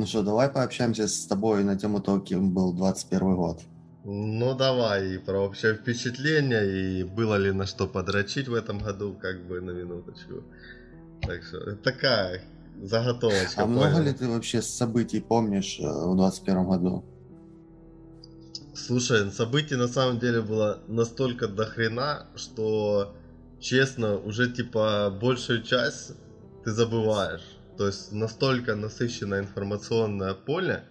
Ну что, давай пообщаемся с тобой на тему того, кем был 21 год. Ну давай, и про общее впечатление, и было ли на что подрочить в этом году, как бы на минуточку. Так что такая заготовочка. А много ли ты вообще событий помнишь э, в 21 году? Слушай, событий на самом деле было настолько дохрена, что, честно, уже типа большую часть ты забываешь. То есть настолько насыщенное информационное поле,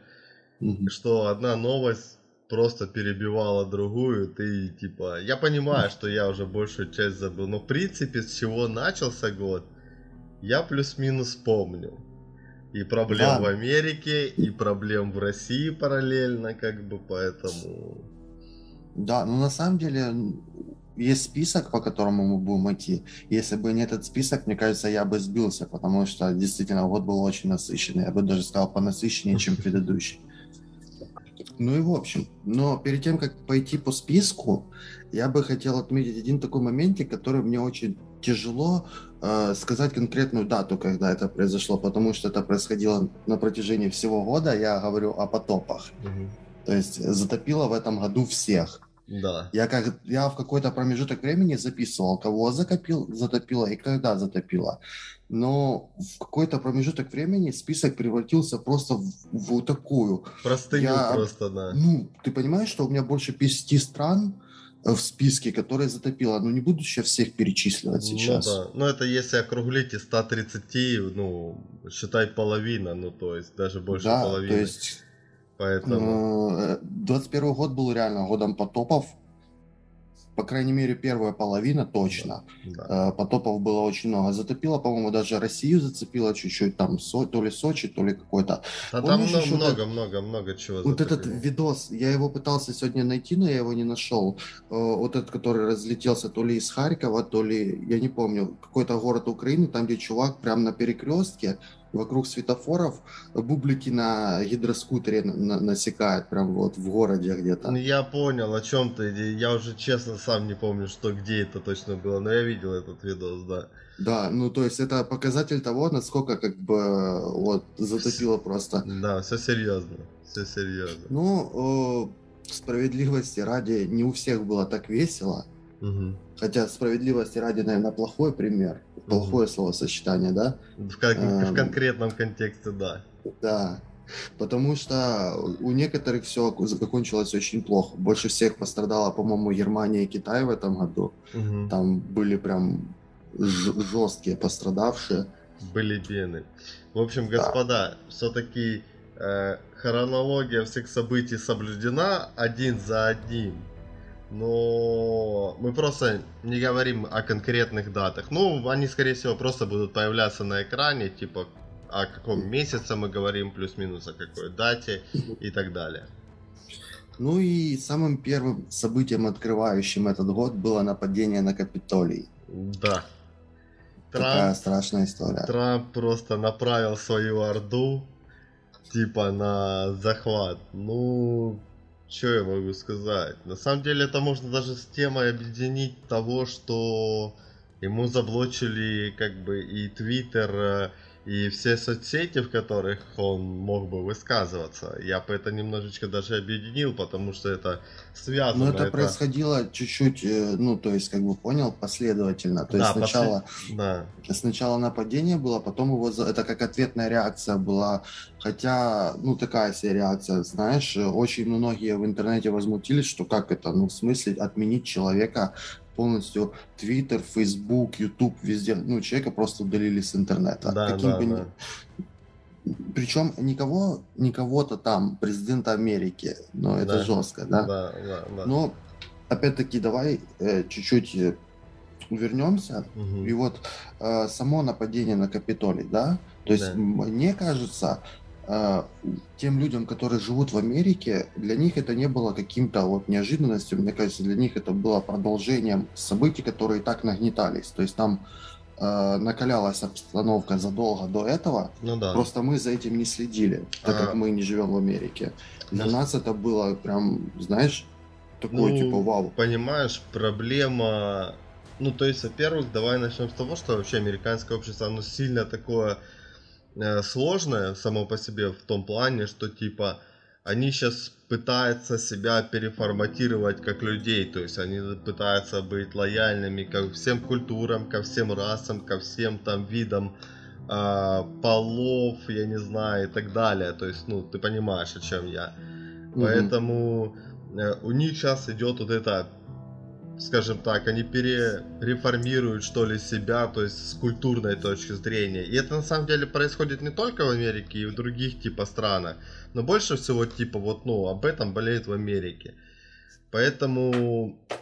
mm-hmm. что одна новость просто перебивала другую, ты типа... Я понимаю, что я уже большую часть забыл, но в принципе с чего начался год, я плюс-минус помню. И проблем да. в Америке, и проблем в России параллельно, как бы, поэтому... Да, ну на самом деле есть список, по которому мы будем идти. Если бы не этот список, мне кажется, я бы сбился, потому что действительно год был очень насыщенный. Я бы даже сказал, понасыщеннее, чем предыдущий. Ну и в общем, но перед тем, как пойти по списку, я бы хотел отметить один такой моментик, который мне очень тяжело э, сказать конкретную дату, когда это произошло, потому что это происходило на протяжении всего года. Я говорю о потопах. Угу. То есть затопило в этом году всех. Да. Я, как, я в какой-то промежуток времени записывал, кого закопил, затопило и когда затопило. Но в какой-то промежуток времени список превратился просто в, в такую. Простыню я, просто, да. Ну, ты понимаешь, что у меня больше 50 стран э, в списке, которые затопило. Ну, не буду сейчас всех перечисливать ну сейчас. Ну, да. Ну, это если округлить из 130, ну, считай половина, ну, то есть даже больше да, половины. то есть Поэтому... 21 э, год был реально годом потопов. По крайней мере, первая половина точно. Да. Э, потопов было очень много. Затопило, по-моему, даже Россию зацепило чуть-чуть. Там то ли Сочи, то ли какой-то. Да, там много, много, много, много чего Вот этот видос, я его пытался сегодня найти, но я его не нашел. Э, вот этот, который разлетелся то ли из Харькова, то ли, я не помню, какой-то город Украины, там, где чувак прям на перекрестке вокруг светофоров бублики на гидроскутере на, насекают прям вот в городе где-то. Ну, я понял, о чем ты. Я уже честно сам не помню, что где это точно было, но я видел этот видос, да. Да, ну то есть это показатель того, насколько как бы вот затопило просто. Да, все серьезно, все серьезно. Ну, э, справедливости ради, не у всех было так весело. Угу. Хотя справедливости ради, наверное, плохой пример, плохое угу. словосочетание, да? В, как, эм, в конкретном контексте, да. Да. Потому что у некоторых все закончилось очень плохо. Больше всех пострадала, по-моему, Германия и Китай в этом году. Угу. Там были прям жесткие пострадавшие. Были бены. В общем, господа, да. все-таки э, хронология всех событий соблюдена один за одним но мы просто не говорим о конкретных датах. Ну, они, скорее всего, просто будут появляться на экране, типа о каком месяце мы говорим, плюс-минус о какой дате и так далее. Ну и самым первым событием, открывающим этот год, было нападение на Капитолий. Да. Трамп, Такая страшная история. Трамп просто направил свою орду, типа, на захват. Ну, что я могу сказать? На самом деле это можно даже с темой объединить того, что ему заблочили как бы и Твиттер, э, и все соцсети, в которых он мог бы высказываться. Я бы это немножечко даже объединил, потому что это связано. Но это, это... происходило чуть-чуть, э, ну, то есть, как бы понял, последовательно. То да, есть сначала, послед... да. сначала нападение было, потом его это как ответная реакция была. Хотя, ну, такая себе реакция, знаешь, очень многие в интернете возмутились, что как это, ну, в смысле отменить человека полностью Twitter, Facebook, YouTube, везде, ну, человека просто удалили с интернета. Да, Каким да, бы да. Причем никого, никого-то там, президента Америки, но это да. жестко, да? Да, да, да. Но, опять-таки, давай э, чуть-чуть э, вернемся. Угу. И вот э, само нападение на Капитолий, да? То есть, да. мне кажется, тем людям, которые живут в Америке, для них это не было каким-то вот неожиданностью. Мне кажется, для них это было продолжением событий, которые и так нагнетались. То есть там э, накалялась обстановка задолго до этого. Ну да. Просто мы за этим не следили, так а... как мы не живем в Америке. Для ну... нас это было прям, знаешь, такое ну, типа вау. Понимаешь, проблема. Ну, то есть, во-первых, давай начнем с того, что вообще американское общество, оно сильно такое сложное само по себе в том плане, что типа они сейчас пытаются себя переформатировать как людей, то есть они пытаются быть лояльными ко всем культурам, ко всем расам, ко всем там видам э, полов, я не знаю, и так далее. То есть, ну, ты понимаешь, о чем я. Mm-hmm. Поэтому э, у них сейчас идет вот это скажем так, они перереформируют, что ли, себя, то есть с культурной точки зрения. И это на самом деле происходит не только в Америке и в других типа странах, но больше всего типа вот, ну, об этом болеет в Америке. Поэтому э,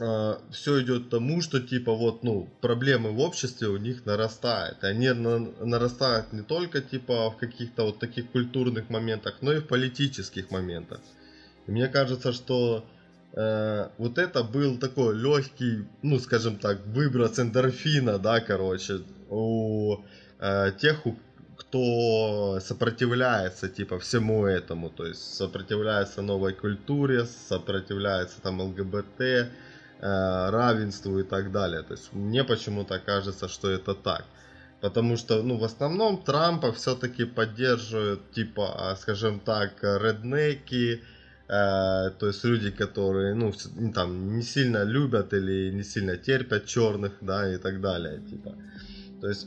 а, все идет к тому, что типа вот, ну, проблемы в обществе у них нарастают. И они на, нарастают не только типа в каких-то вот таких культурных моментах, но и в политических моментах. И мне кажется, что э, вот это был такой легкий, ну, скажем так, выброс эндорфина, да, короче, у э, тех, у, кто сопротивляется, типа, всему этому, то есть сопротивляется новой культуре, сопротивляется там ЛГБТ, э, равенству и так далее. То есть мне почему-то кажется, что это так. Потому что, ну, в основном Трампа все-таки поддерживают, типа, а, скажем так, реднеки, то есть люди, которые, ну, там, не сильно любят или не сильно терпят черных, да, и так далее, типа. То есть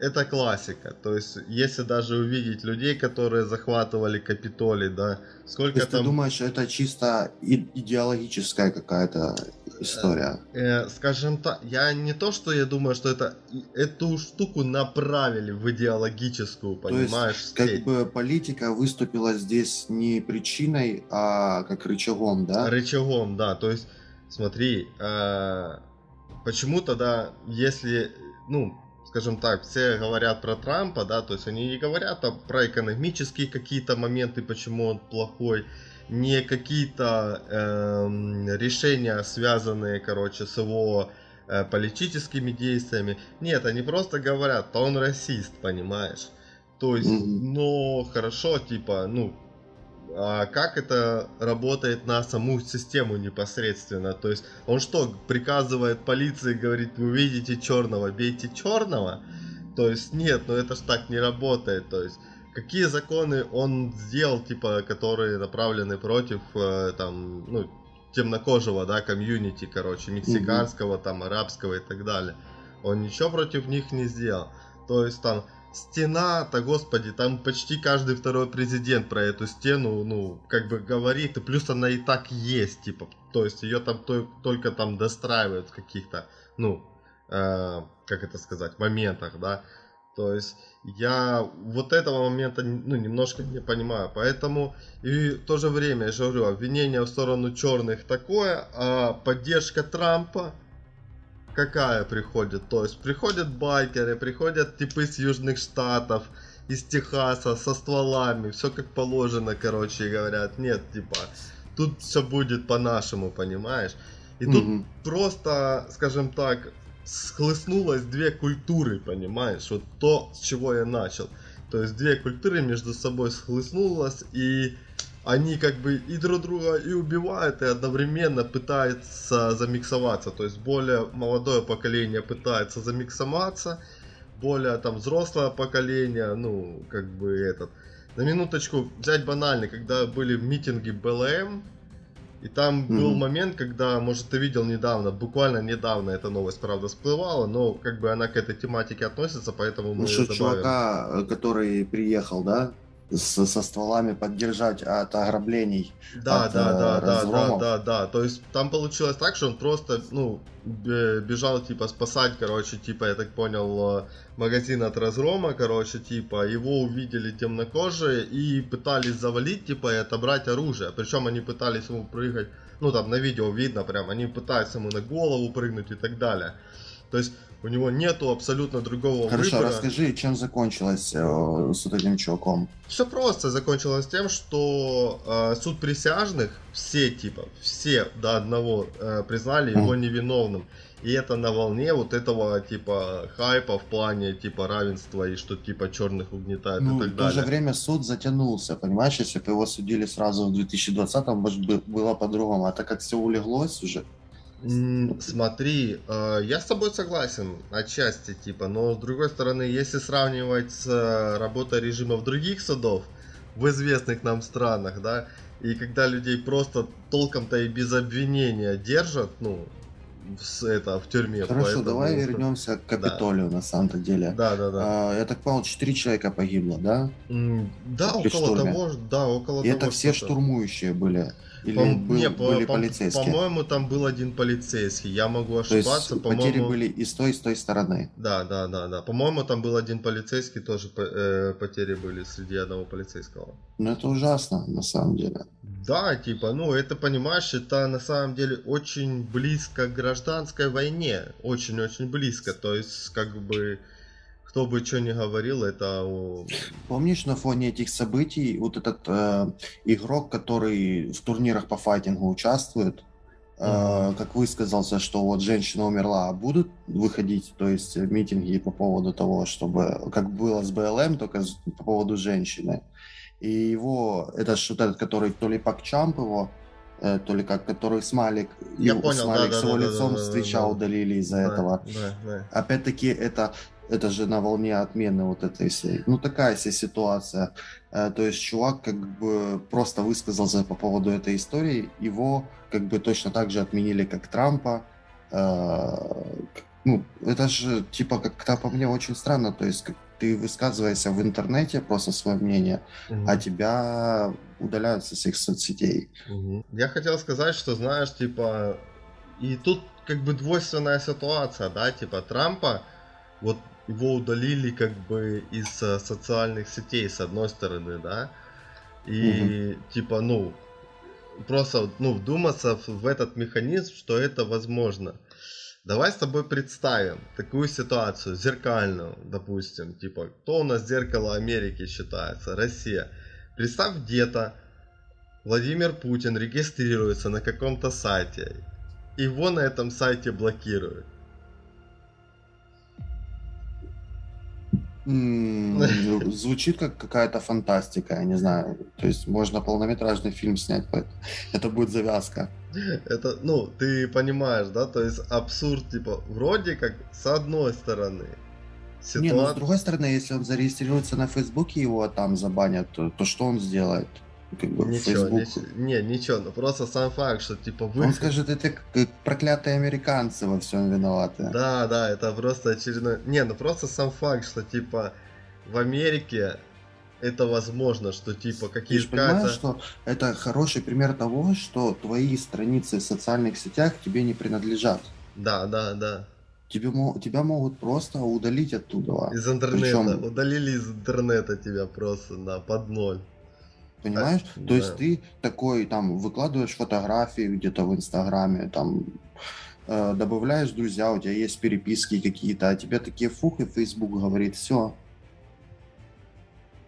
это классика. То есть, если даже увидеть людей, которые захватывали Капитолий, да, сколько То есть там... ты думаешь, это чисто идеологическая какая-то история? Э, э, скажем так, я не то, что я думаю, что это эту штуку направили в идеологическую, понимаешь? То есть, как бы политика выступила здесь не причиной, а как рычагом, да? Рычагом, да. То есть, смотри, э, почему тогда, если, ну, скажем так, все говорят про Трампа, да, то есть они не говорят а про экономические какие-то моменты, почему он плохой, не какие-то э, решения, связанные, короче, с его э, политическими действиями. Нет, они просто говорят, то он расист, понимаешь? То есть, mm-hmm. ну, хорошо, типа, ну, а как это работает на саму систему непосредственно? То есть он что, приказывает полиции, говорит, вы видите черного, бейте черного? То есть нет, ну это ж так не работает. То есть какие законы он сделал, типа, которые направлены против э, там, ну, темнокожего, да, комьюнити, короче, мексиканского, там, арабского и так далее. Он ничего против них не сделал. То есть там стена-то, господи, там почти каждый второй президент про эту стену, ну, как бы говорит, и плюс она и так есть, типа, то есть ее там то, только там достраивают в каких-то, ну, э, как это сказать, моментах, да, то есть я вот этого момента ну, немножко не понимаю. Поэтому и в то же время, я же говорю, обвинение в сторону черных такое, а поддержка Трампа какая приходит? То есть приходят байкеры, приходят типы с южных штатов, из Техаса со стволами, все как положено, короче, и говорят, нет, типа, тут все будет по-нашему, понимаешь? И тут просто, скажем так, схлестнулось две культуры, понимаешь? Вот то, с чего я начал. То есть две культуры между собой схлестнулось, и они как бы и друг друга и убивают, и одновременно пытаются замиксоваться. То есть более молодое поколение пытается замиксоваться, более там взрослое поколение, ну, как бы этот. На минуточку взять банально, когда были в митинге БЛМ, и там mm-hmm. был момент, когда, может, ты видел недавно, буквально недавно эта новость, правда, всплывала, но как бы она к этой тематике относится, поэтому мы ну, что, чувака, э, который приехал, да? С, со стволами поддержать от ограблений. Да, от, да, да, да, да, да, да. То есть там получилось так, что он просто, ну, бежал, типа, спасать, короче, типа, я так понял, э, магазин от разгрома, короче, типа, его увидели темнокожие и пытались завалить, типа, и отобрать оружие. Причем они пытались ему прыгать, ну, там на видео видно прям, они пытаются ему на голову прыгнуть и так далее. То есть у него нету абсолютно другого Хорошо, выбора. расскажи, чем закончилось э, с этим чуваком? Все просто. Закончилось тем, что э, суд присяжных, все типа, все до одного э, признали его mm. невиновным. И это на волне вот этого типа хайпа в плане типа равенства и что типа черных угнетают ну, и так далее. В то же время суд затянулся, понимаешь, если бы его судили сразу в 2020-м, может было по-другому. А так как все улеглось уже, Смотри, э, я с тобой согласен отчасти, типа, но с другой стороны, если сравнивать с э, работой режима в других судов, в известных нам странах, да, и когда людей просто толком-то и без обвинения держат, ну, в, это, в тюрьме. Хорошо, поэтому... давай вернемся к Капитолию да. на самом-то деле. Да, да, да. А, я так понял, четыре человека погибло, да? да, около штурме. того, да, около и того. Это все штурмующие были. Или по, был, не, были по, полицейские? По-моему, там был один полицейский. Я могу ошибаться. То есть потери были и с той, и с той стороны. Да, да, да, да. По-моему, там был один полицейский, тоже э, потери были среди одного полицейского. Ну, это ужасно, на самом деле. Да, типа, ну, это, понимаешь, это на самом деле очень близко к гражданской войне. Очень-очень близко. То есть, как бы кто бы что ни говорил, это... Помнишь, на фоне этих событий вот этот э, игрок, который в турнирах по файтингу участвует, э, как высказался, что вот женщина умерла, а будут выходить, то есть митинги по поводу того, чтобы, как было с БЛМ, только по поводу женщины. И его, это вот этот, который то ли Пакчамп его, э, то ли как, который Смайлик, Я понял, Смайлик да, с его да, лицом да, встречал, да, удалили из-за да, этого. Да, да. Опять-таки, это это же на волне отмены вот этой всей. Ну, такая себе ситуация. Э, то есть чувак как бы просто высказался по поводу этой истории. Его как бы точно так же отменили, как Трампа. Э, ну, это же типа как-то по мне очень странно. То есть как ты высказываешься в интернете просто свое мнение, угу. а тебя удаляют со всех соцсетей. Угу. Я хотел сказать, что знаешь, типа, и тут как бы двойственная ситуация, да, типа Трампа, вот его удалили как бы из э, социальных сетей с одной стороны, да, и угу. типа, ну, просто, ну, вдуматься в этот механизм, что это возможно. Давай с тобой представим такую ситуацию, зеркальную, допустим, типа, кто у нас зеркало Америки считается? Россия. Представь где-то Владимир Путин регистрируется на каком-то сайте, его на этом сайте блокируют. Звучит как какая-то фантастика, я не знаю. То есть можно полнометражный фильм снять, это будет завязка. Это, ну, ты понимаешь, да? То есть абсурд, типа, вроде как с одной стороны. Ситуация... Не, ну с другой стороны, если он зарегистрируется на Фейсбуке, его там забанят, то, то что он сделает? Как бы ничего, ничего, не, ничего, ну просто сам факт, что типа вы... Он скажет, это проклятые американцы во всем виноваты. Да, да, это просто очередной... Не, ну просто сам факт, что типа в Америке это возможно, что типа какие-то... Ты понимаешь, что это хороший пример того, что твои страницы в социальных сетях тебе не принадлежат. Да, да, да. Тебе, тебя могут просто удалить оттуда. Из интернета. Причем... Удалили из интернета тебя просто на под ноль. Понимаешь? А, То да. есть ты такой там выкладываешь фотографии где-то в Инстаграме, там э, добавляешь друзья, у тебя есть переписки какие-то, а тебе такие фух, и Facebook говорит, все,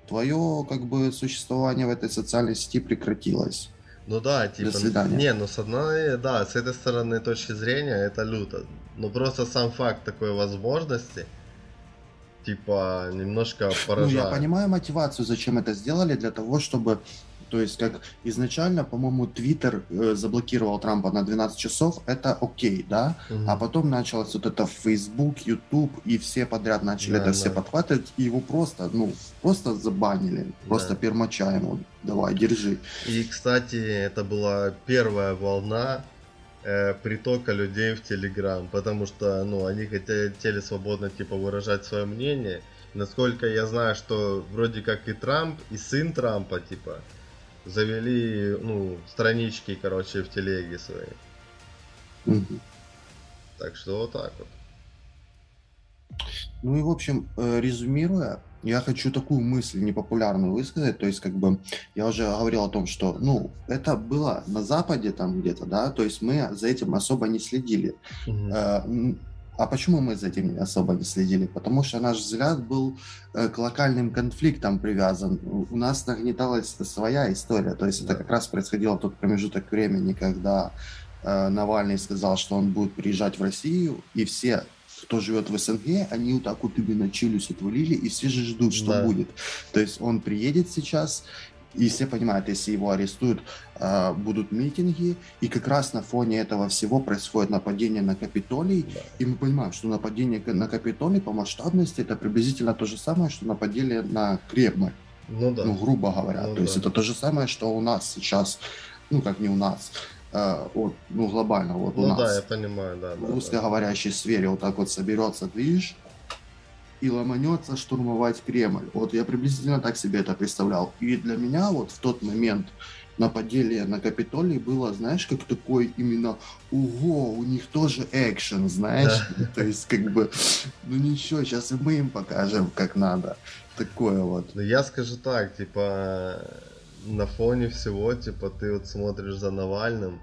твое как бы существование в этой социальной сети прекратилось. Ну да, типа, До свидания. не, ну с одной, да, с этой стороны точки зрения это люто. Но просто сам факт такой возможности, типа немножко поражает. Ну, я понимаю мотивацию, зачем это сделали, для того, чтобы то есть, как изначально, по-моему, Твиттер э, заблокировал Трампа на 12 часов, это окей, да? Угу. А потом началось вот это Facebook, YouTube, и все подряд начали да, это да. все подхватывать, и его просто, ну, просто забанили, да. просто пермача ему, давай, держи. И, кстати, это была первая волна э, притока людей в Телеграм, потому что, ну, они хотели свободно, типа, выражать свое мнение. Насколько я знаю, что вроде как и Трамп, и сын Трампа, типа, завели, ну, странички, короче, в телеге. Угу. Так что вот так вот. Ну и, в общем, э, резюмируя, я хочу такую мысль непопулярную высказать, то есть как бы я уже говорил о том, что, ну, это было на Западе там где-то, да, то есть мы за этим особо не следили. Угу. А почему мы за этим особо не следили? Потому что наш взгляд был э, к локальным конфликтам привязан. У нас нагнеталась своя история. То есть это как раз происходило в тот промежуток времени, когда э, Навальный сказал, что он будет приезжать в Россию, и все кто живет в СНГ, они вот так вот именно челюсть отвалили, и все же ждут, что да. будет. То есть он приедет сейчас, И все понимают, если его арестуют, э, будут митинги, и как раз на фоне этого всего происходит нападение на Капитолий, да. и мы понимаем, что нападение на Капитолий по масштабности это приблизительно то же самое, что нападение на Кремль. Ну да. Ну, грубо говоря. Ну, то да. есть это то же самое, что у нас сейчас, ну как не у нас, э, вот, ну глобально вот ну, у нас. Да, я понимаю, да. В русскоговорящей да. сфере вот так вот соберется движ, и ломанется штурмовать Кремль. Вот я приблизительно так себе это представлял. И для меня вот в тот момент нападение на Капитолий было, знаешь, как такой именно «Ого, у них тоже экшен», знаешь? Да. То есть как бы, ну ничего, сейчас и мы им покажем, как надо. Такое вот. Ну я скажу так, типа, на фоне всего, типа, ты вот смотришь за Навальным,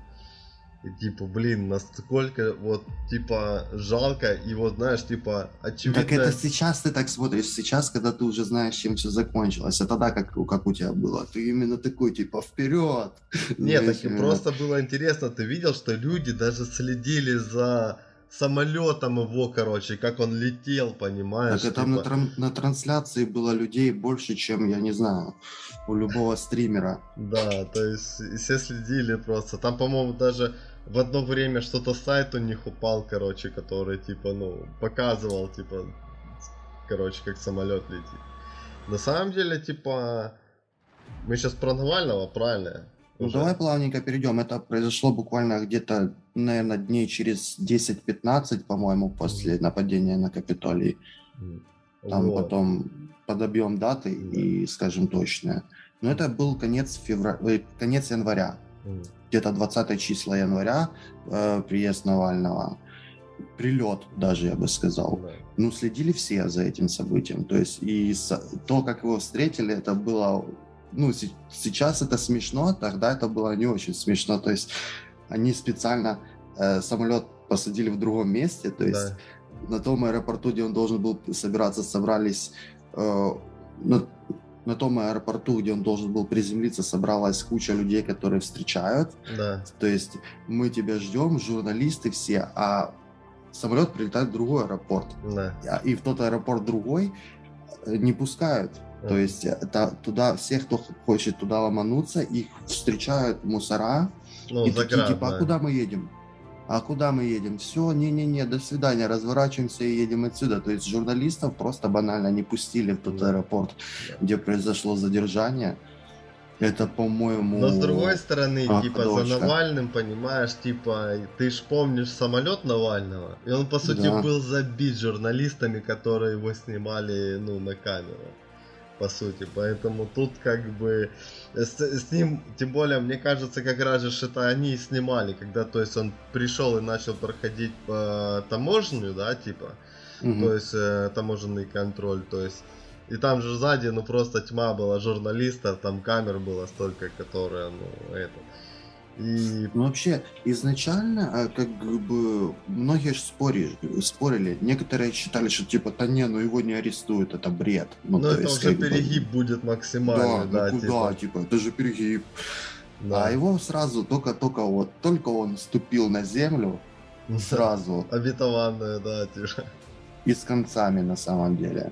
и типа, блин, насколько вот, типа, жалко, и вот, знаешь, типа, очевидно... Так это сейчас ты так смотришь, сейчас, когда ты уже знаешь, чем все закончилось, а тогда как, как у тебя было, ты именно такой, типа, вперед! Нет, знаешь, так и просто было интересно, ты видел, что люди даже следили за самолетом его, короче, как он летел, понимаешь? Так там типа... на, тран- на трансляции было людей больше, чем, я не знаю, у любого стримера. Да, то есть все следили просто. Там, по-моему, даже в одно время что-то сайт у них упал, короче, который, типа, ну, показывал, типа, короче, как самолет летит. На самом деле, типа, мы сейчас про Навального, правильно? Ну, давай плавненько перейдем. Это произошло буквально где-то, наверное, дней через 10-15, по-моему, после нападения на Капитолий. Там вот. потом подобьем даты и скажем точное. Но это был конец, февраля, э, конец января где-то 20 числа января э, приезд Навального, прилет даже, я бы сказал. Да. Ну, следили все за этим событием. То есть и с, то, как его встретили, это было... Ну, сейчас это смешно, тогда это было не очень смешно. То есть они специально э, самолет посадили в другом месте, то есть да. на том аэропорту, где он должен был собираться, собрались э, ну, на том аэропорту, где он должен был приземлиться, собралась куча людей, которые встречают. Да. То есть мы тебя ждем, журналисты все, а самолет прилетает в другой аэропорт. Да. И в тот аэропорт другой э, не пускают. Да. То есть это, туда всех, кто хочет туда ломануться, их встречают мусора. Ну, и такие, типа, а куда мы едем? а куда мы едем? Все, не-не-не, до свидания, разворачиваемся и едем отсюда. То есть журналистов просто банально не пустили в тот аэропорт, где произошло задержание. Это, по-моему... Но с другой стороны, а, типа, дочка. за Навальным, понимаешь, типа, ты ж помнишь самолет Навального, и он, по сути, да. был забит журналистами, которые его снимали, ну, на камеру по сути. Поэтому тут как бы с, с ним, тем более, мне кажется, как раз же это они снимали, когда, то есть, он пришел и начал проходить по таможню, да, типа, угу. то есть, э, таможенный контроль, то есть, и там же сзади, ну, просто тьма была журналистов, там камер было столько, которые, ну, это, и... Ну, вообще, изначально, а, как бы, многие же спорили, спорили. Некоторые считали, что, типа, да не, ну его не арестуют, это бред. Ну, Но это есть, уже перегиб бы... будет максимальный, да, да, ну, типа... да, типа, это же перегиб. Да. А его сразу, только-только вот, только он ступил на землю, сразу. Обетованная, да, типа. И с концами, на самом деле.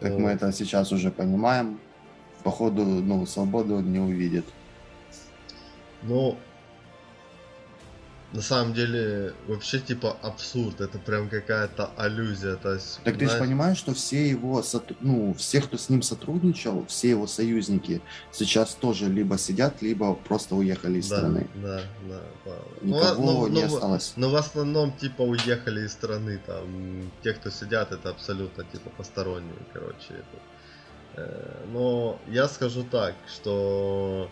Как О. мы это сейчас уже понимаем, походу, ну, свободу он не увидит. Ну, на самом деле, вообще, типа, абсурд. Это прям какая-то аллюзия. То есть, так знаешь... ты же понимаешь, что все его, ну, все, кто с ним сотрудничал, все его союзники сейчас тоже либо сидят, либо просто уехали из да, страны. Да, да, да. Никого ну, не ну, осталось. Но в основном, типа, уехали из страны. Там, те, кто сидят, это абсолютно, типа, посторонние, короче. Это. Э, но я скажу так, что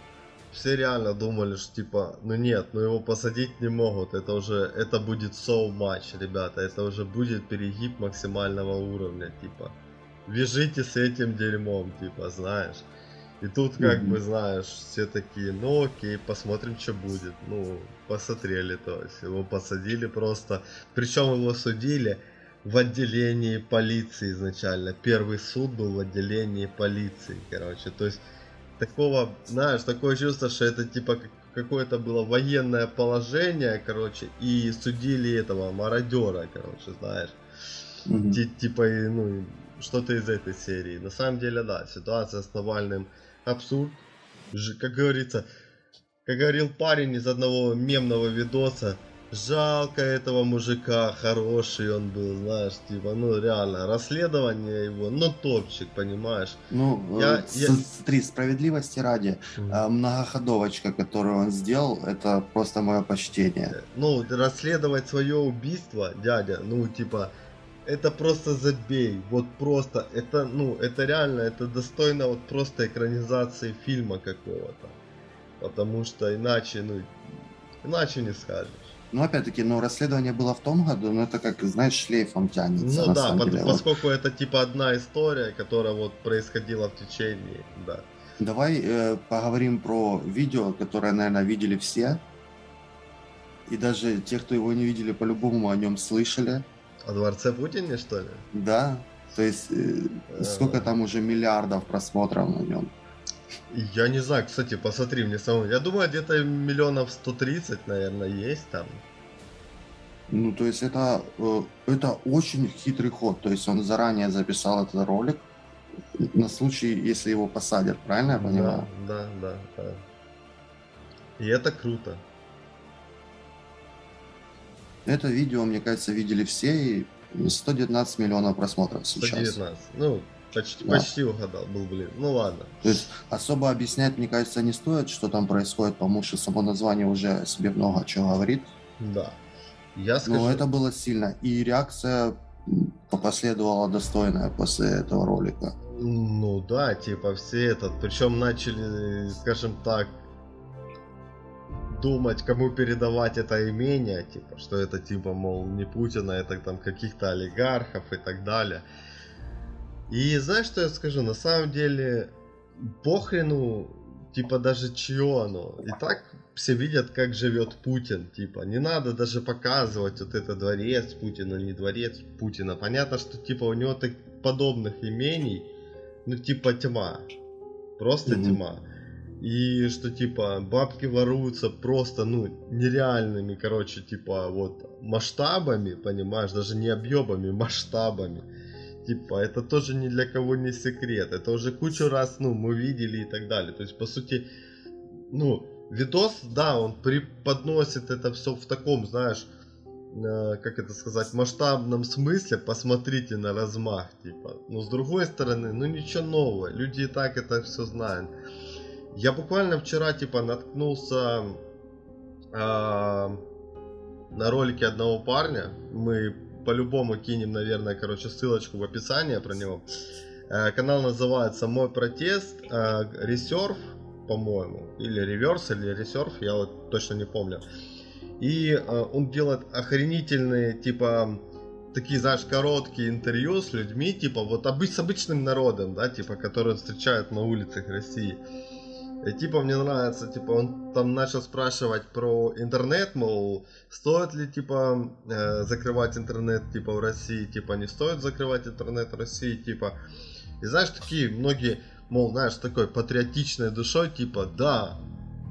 все реально думали, что типа, ну нет, ну его посадить не могут, это уже, это будет so much, ребята, это уже будет перегиб максимального уровня, типа, вяжите с этим дерьмом, типа, знаешь. И тут, как mm-hmm. бы, знаешь, все такие, ну окей, посмотрим, что будет. Ну, посмотрели, то есть его посадили просто. Причем его судили в отделении полиции изначально. Первый суд был в отделении полиции, короче. То есть такого, знаешь, такое чувство, что это типа какое-то было военное положение, короче, и судили этого мародера, короче, знаешь. Mm-hmm. Типа, ну, что-то из этой серии. На самом деле, да, ситуация с Навальным Абсурд. Как говорится, как говорил парень из одного мемного видоса, жалко этого мужика, хороший он был, знаешь, типа, ну реально, расследование его, ну топчик, понимаешь. Ну, я, я... смотри, справедливости ради, mm. многоходовочка, которую он сделал, это просто мое почтение. Э, ну, расследовать свое убийство, дядя, ну, типа, это просто забей, вот просто, это, ну, это реально, это достойно вот просто экранизации фильма какого-то. Потому что иначе, ну, иначе не скажешь. Ну, опять-таки, ну, расследование было в том году, но это как, знаешь, шлейфом тянется. Ну да, под, деле. поскольку это типа одна история, которая вот происходила в течение, да. Давай э, поговорим про видео, которое, наверное, видели все. И даже те, кто его не видели, по-любому о нем слышали. О дворце Путине, что ли? Да. То есть, э, сколько там уже миллиардов просмотров на нем. Я не знаю, кстати, посмотри мне самому. Я думаю, где-то миллионов 130, наверное, есть там. Ну, то есть это, э, это очень хитрый ход. То есть он заранее записал этот ролик на случай, если его посадят, правильно я понимаю? Да, да, да. да. И это круто. Это видео, мне кажется, видели все, и 119 миллионов просмотров сейчас. 119. Ну, Почти, да. почти угадал, был, блин. Ну ладно. То есть особо объяснять, мне кажется, не стоит, что там происходит, потому что само название уже себе много чего говорит. Да. Я скажу... Но это было сильно. И реакция последовала достойная после этого ролика. Ну да, типа все этот. Причем начали, скажем так, думать, кому передавать это имение, типа, что это типа, мол, не Путина, это там каких-то олигархов и так далее. И знаешь, что я скажу? На самом деле, похрену, типа, даже чье оно. И так все видят, как живет Путин. Типа, не надо даже показывать вот это дворец Путина, не дворец Путина. Понятно, что, типа, у него так подобных имений, ну, типа, тьма. Просто mm-hmm. тьма. И что, типа, бабки воруются просто, ну, нереальными, короче, типа, вот, масштабами, понимаешь, даже не объемами, масштабами. Типа, это тоже ни для кого не секрет. Это уже кучу раз, ну, мы видели и так далее. То есть, по сути, ну, видос, да, он преподносит это все в таком, знаешь, э, как это сказать, масштабном смысле, посмотрите на размах, типа. Но с другой стороны, ну ничего нового, люди и так это все знают. Я буквально вчера, типа, наткнулся э, на ролике одного парня, мы по-любому кинем, наверное, короче, ссылочку в описании про него. Э, канал называется Мой протест, Ресерф, по-моему, или Реверс, или Ресерф, я вот точно не помню. И э, он делает охренительные, типа, такие, знаешь, короткие интервью с людьми, типа, вот обыч, с обычным народом, да, типа, которые встречают на улицах России. И типа мне нравится, типа он там начал спрашивать про интернет, мол, стоит ли типа э, закрывать интернет типа в России, типа не стоит закрывать интернет в России, типа. И знаешь, такие многие, мол, знаешь, такой патриотичной душой, типа, да,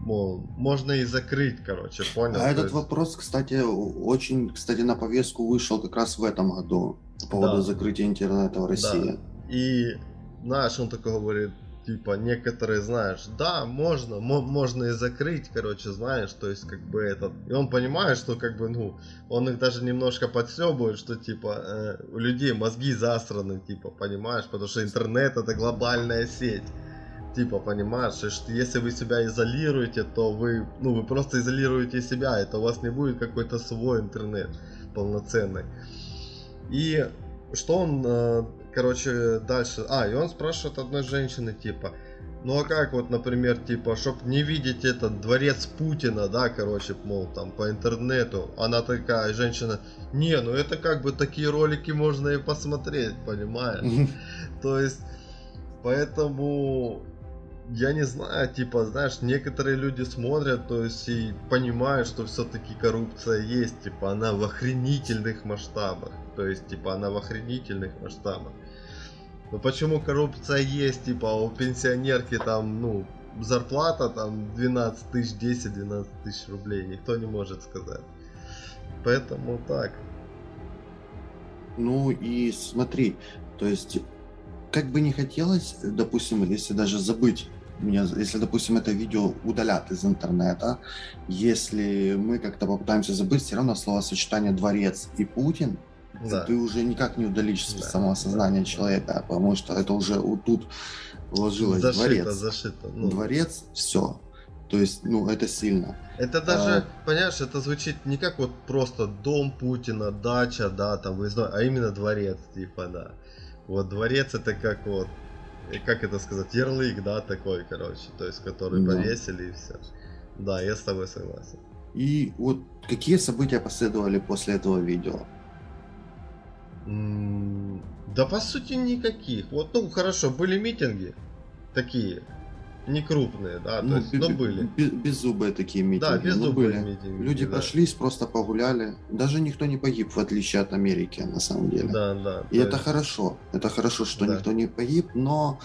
мол, можно и закрыть, короче, понял? А этот есть... вопрос, кстати, очень, кстати, на повестку вышел как раз в этом году по поводу да. закрытия интернета в России. Да. И, знаешь, он такой говорит, типа некоторые, знаешь, да, можно, можно и закрыть, короче, знаешь, то есть как бы этот, и он понимает, что как бы, ну, он их даже немножко подстебывает, что типа э, у людей мозги засраны, типа, понимаешь, потому что интернет это глобальная сеть, типа, понимаешь, что если вы себя изолируете, то вы, ну, вы просто изолируете себя, это у вас не будет какой-то свой интернет полноценный. И что он э, короче, дальше. А, и он спрашивает одной женщины, типа, ну а как вот, например, типа, чтоб не видеть этот дворец Путина, да, короче, мол, там по интернету. Она такая, женщина, не, ну это как бы такие ролики можно и посмотреть, понимаешь? То есть, поэтому я не знаю, типа, знаешь, некоторые люди смотрят, то есть и понимают, что все-таки коррупция есть, типа, она в охренительных масштабах, то есть, типа, она в охренительных масштабах. Ну почему коррупция есть, типа, у пенсионерки там, ну, зарплата там 12 тысяч, 10-12 тысяч рублей, никто не может сказать. Поэтому так. Ну и смотри, то есть, как бы не хотелось, допустим, если даже забыть если, допустим, это видео удалят из интернета, если мы как-то попытаемся забыть, все равно словосочетание «дворец» и «Путин» да. ты уже никак не удалишь да. самосознание да. человека, потому что это уже вот тут вложилось зашито, дворец. Зашито, ну. Дворец, все. То есть, ну, это сильно. Это даже, а... понимаешь, это звучит не как вот просто дом Путина, дача, да, там выездной, а именно дворец, типа, да. Вот дворец это как вот, как это сказать, ярлык, да, такой, короче, то есть, который да. повесили и все. Да, я с тобой согласен. И вот какие события последовали после этого видео? Да по сути никаких. Вот, ну хорошо, были митинги такие, не крупные, да, ну, то есть, но были. Беззубые такие митинги. Да, беззубые были. митинги. Люди да. прошлись, просто погуляли. Даже никто не погиб, в отличие от Америки, на самом деле. Да, да. И это есть... хорошо. Это хорошо, что да. никто не погиб, но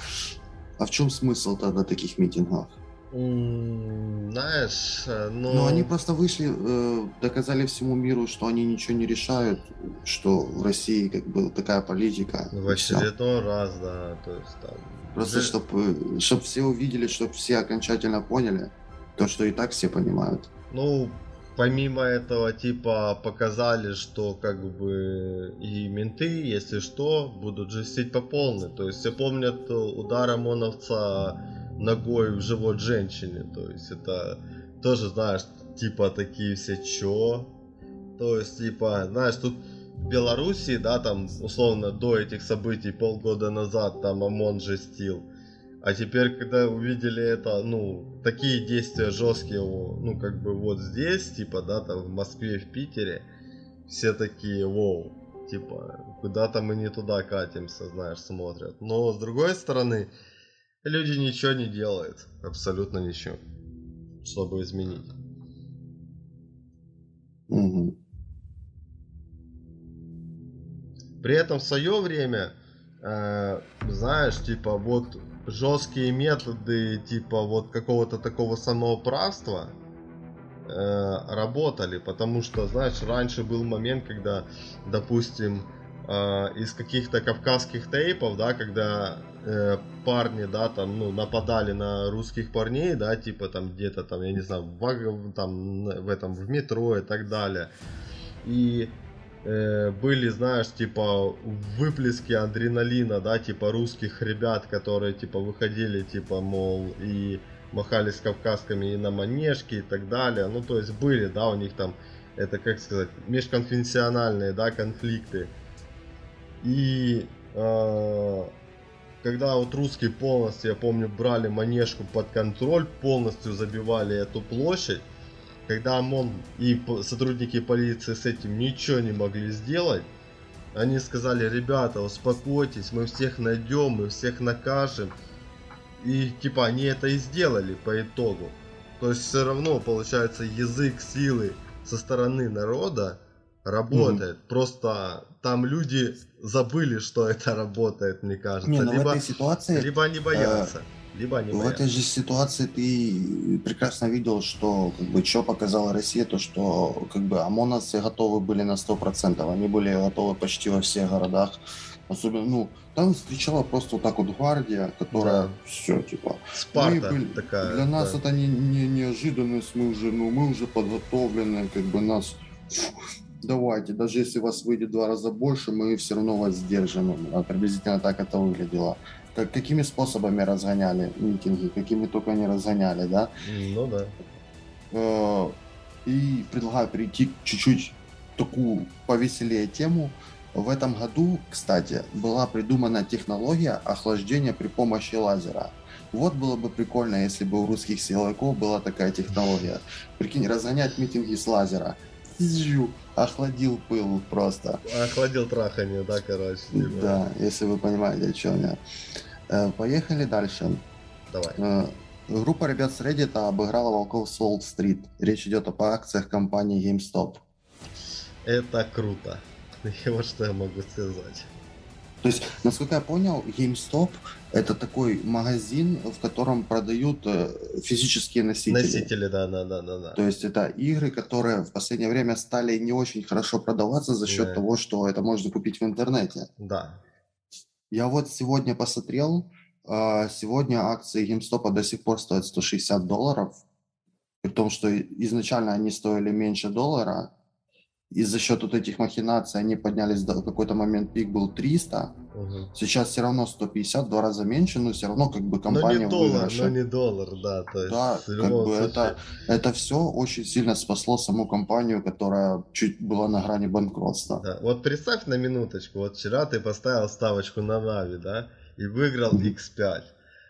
а в чем смысл тогда таких митингов? Знаешь, э, но... Ну, они просто вышли, э, доказали всему миру, что они ничего не решают, что в России как бы такая политика. В очередной раз, да, то есть там... Просто Же... чтобы чтоб все увидели, чтобы все окончательно поняли то, что и так все понимают. Ну, помимо этого, типа, показали, что как бы и менты, если что, будут жестить по полной. То есть все помнят удар ОМОНовца ногой в живот женщине. То есть это тоже, знаешь, типа такие все чё? То есть, типа, знаешь, тут в Белоруссии, да, там, условно, до этих событий полгода назад там ОМОН жестил. А теперь, когда увидели это, ну, такие действия жесткие, ну, как бы вот здесь, типа, да, там в Москве, в Питере, все такие, воу, типа, куда-то мы не туда катимся, знаешь, смотрят. Но, с другой стороны, Люди ничего не делают, абсолютно ничего, чтобы изменить. Угу. При этом в свое время, э, знаешь, типа вот жесткие методы, типа вот какого-то такого самоуправства э, работали, потому что, знаешь, раньше был момент, когда, допустим, э, из каких-то кавказских тейпов, да, когда э, парни, да, там, ну, нападали на русских парней, да, типа там где-то там, я не знаю, в, там, в этом, в метро и так далее. И э, были, знаешь, типа выплески адреналина, да, типа русских ребят, которые, типа, выходили, типа, мол, и махали с кавказками и на манежке и так далее. Ну, то есть были, да, у них там, это, как сказать, межконфессиональные, да, конфликты. И э, когда вот русские полностью, я помню, брали манежку под контроль, полностью забивали эту площадь, когда ОМОН и сотрудники полиции с этим ничего не могли сделать, они сказали, ребята, успокойтесь, мы всех найдем, мы всех накажем. И типа они это и сделали по итогу. То есть все равно получается язык силы со стороны народа работает. Mm-hmm. Просто там люди забыли, что это работает, мне кажется. Не, ну либо, в этой ситуации, либо они боятся. Э, либо они в боятся. этой же ситуации ты прекрасно видел, что как бы что показала Россия, то что как бы ОМОНовцы готовы были на 100%, они были готовы почти во всех городах. Особенно, ну, там встречала просто вот так вот гвардия, которая да. все, типа. Спарта были, такая. Для нас да. это не, не неожиданность, мы уже, ну, мы уже подготовлены, как бы нас давайте, даже если вас выйдет два раза больше, мы все равно вас сдержим. А приблизительно так это выглядело. Как, какими способами разгоняли митинги, какими только не разгоняли, да? Ну да. Э, и предлагаю перейти чуть-чуть такую повеселее тему. В этом году, кстати, была придумана технология охлаждения при помощи лазера. Вот было бы прикольно, если бы у русских силовиков была такая технология. Прикинь, разгонять митинги с лазера охладил пыл просто. Охладил трахание, да, короче. Типа. Да, если вы понимаете, о чем я. Поехали дальше. Давай. Группа ребят с Reddit обыграла волков с Street. Речь идет об акциях компании GameStop. Это круто. Вот что я могу сказать. То есть, насколько я понял, GameStop это такой магазин, в котором продают э, физические носители. Носители, да, да, да, да, да. То есть это игры, которые в последнее время стали не очень хорошо продаваться за счет да. того, что это можно купить в интернете. Да. Я вот сегодня посмотрел, А, сегодня акции GameStop до сих пор стоят 160 долларов, при том, что изначально они стоили меньше доллара, и за счет вот этих махинаций они поднялись до какой-то момент пик был 300, угу. сейчас все равно 150, два раза меньше, но все равно как бы компания но не доллар, но не доллар, да, то есть да, как бы это, это все очень сильно спасло саму компанию, которая чуть была на грани банкротства. Да. Вот представь на минуточку, вот вчера ты поставил ставочку на Нави, да, и выиграл угу. X5,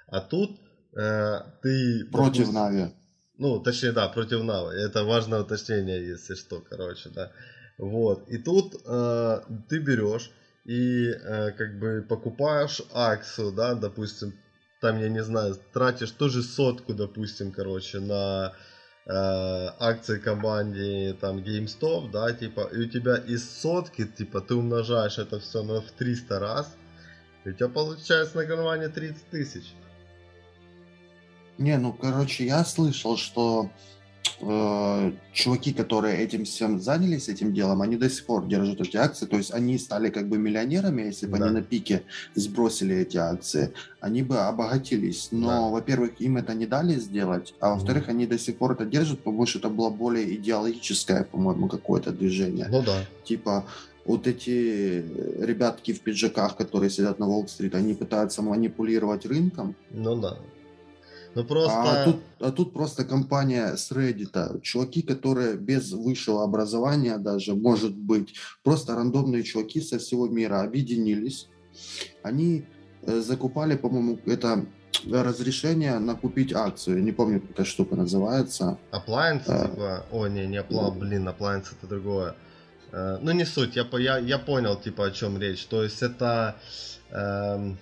а тут э, ты... Против допустим, Нави. Ну, точнее, да, против Нави. Это важное уточнение, если что, короче, да. Вот. И тут э, ты берешь и э, как бы покупаешь акцию, да, допустим, там, я не знаю, тратишь тоже сотку, допустим, короче, на э, акции компании там GameStop, да, типа, и у тебя из сотки, типа, ты умножаешь это все на в 300 раз, и у тебя получается на кармане 30 тысяч. Не, ну, короче, я слышал, что э, чуваки, которые этим всем занялись, этим делом, они до сих пор держат эти акции, то есть они стали как бы миллионерами, если бы да. они на пике сбросили эти акции, они бы обогатились. Но, да. во-первых, им это не дали сделать, а во-вторых, они до сих пор это держат, потому что это было более идеологическое, по-моему, какое-то движение. Ну да. Типа, вот эти ребятки в пиджаках, которые сидят на Уолл-стрит, они пытаются манипулировать рынком. Ну да. Ну просто... А тут, а тут просто компания с Reddit, чуваки, которые без высшего образования даже, может быть, просто рандомные чуваки со всего мира объединились. Они э, закупали, по-моему, это разрешение на купить акцию. Не помню, как эта штука называется. Appliance, а, типа? О, не, не Appliance, блин, Appliance это другое. Э, ну, не суть, я, я, я понял, типа, о чем речь. То есть это... Эм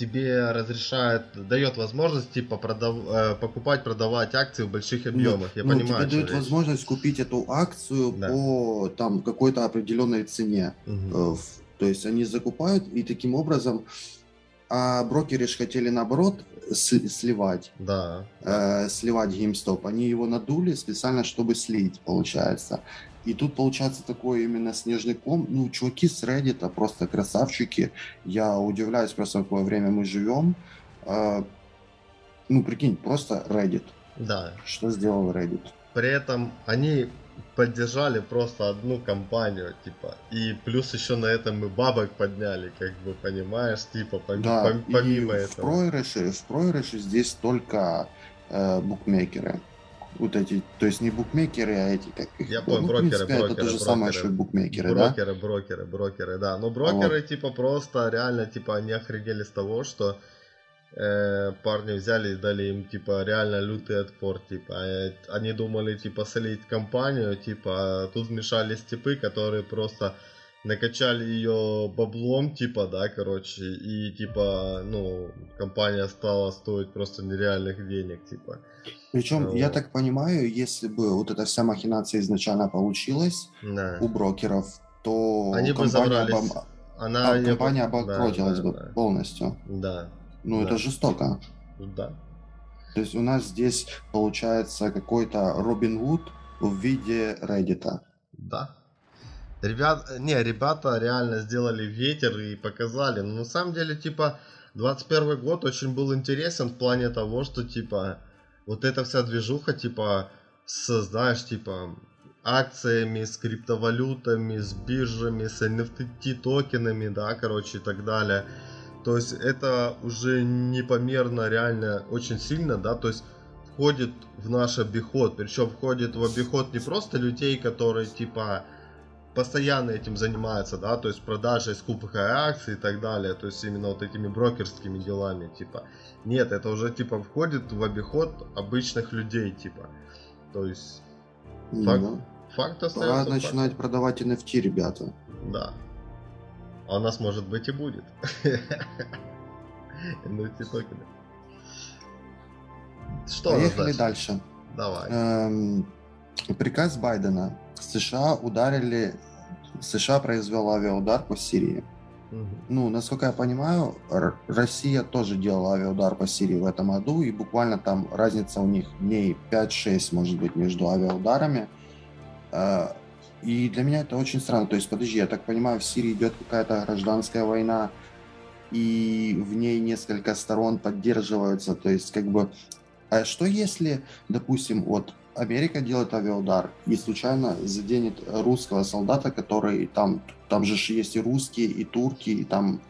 тебе разрешает, дает возможность типа продав, э, покупать, продавать акции в больших ну, объемах. Я ну, понимаю. Тебе дает возможность купить эту акцию да. по там какой-то определенной цене. Угу. То есть они закупают и таким образом, а брокеры же хотели наоборот сливать, да. э, сливать GameStop. Они его надули специально, чтобы слить, получается. И тут получается такой именно снежный ком. Ну, чуваки с Reddit просто красавчики. Я удивляюсь просто, в какое время мы живем. А, ну, прикинь, просто Reddit. Да. Что сделал Reddit? При этом они поддержали просто одну компанию, типа, и плюс еще на этом мы бабок подняли, как бы, понимаешь, типа, пом- да, пом- помимо и этого. В проигрыше, в проигрыше здесь только э, букмекеры вот эти, то есть не букмекеры, а эти как их. Я понял, ну, брокеры, принципе, брокеры, это то же брокеры, самое, что и букмекеры, брокеры, да? Брокеры, брокеры, да. Но брокеры вот. типа просто реально типа они охренели с того, что э, парни взяли и дали им типа реально лютый отпор, типа э, они думали типа солить компанию, типа а тут вмешались типы, которые просто накачали ее баблом, типа, да, короче, и типа, ну, компания стала стоить просто нереальных денег, типа. Причем, вот. я так понимаю, если бы вот эта вся махинация изначально получилась да. у брокеров, то Они компания, бы обом... Она а, компания бы... обанкротилась да, бы да. полностью. Да. Ну, да. это жестоко. Да. То есть у нас здесь получается какой-то Робин Вуд в виде Reddit. Да. Ребят, не, ребята реально сделали ветер и показали. Но на самом деле, типа, 21 год очень был интересен в плане того, что, типа, вот эта вся движуха, типа, с, знаешь, типа, акциями, с криптовалютами, с биржами, с NFT токенами, да, короче, и так далее. То есть это уже непомерно реально очень сильно, да, то есть входит в наш обиход, причем входит в обиход не просто людей, которые типа постоянно этим занимается, да, то есть продажей, скупкой акций и так далее, то есть именно вот этими брокерскими делами, типа. Нет, это уже типа входит в обиход обычных людей, типа. То есть факт, ну, факт остается. Пора факт. начинать продавать NFT, ребята. Да. А у нас может быть и будет. NFT токены. Что Поехали дальше. Давай. Эм, приказ Байдена США ударили, США произвел авиаудар по Сирии. Угу. Ну, насколько я понимаю, Россия тоже делала авиаудар по Сирии в этом году, и буквально там разница у них дней 5-6, может быть, между авиаударами. Э, и для меня это очень странно. То есть, подожди, я так понимаю, в Сирии идет какая-то гражданская война, и в ней несколько сторон поддерживаются. То есть, как бы, а что если, допустим, вот Америка делает авиаудар и случайно заденет русского солдата, который там, там же есть и русские, и турки, и там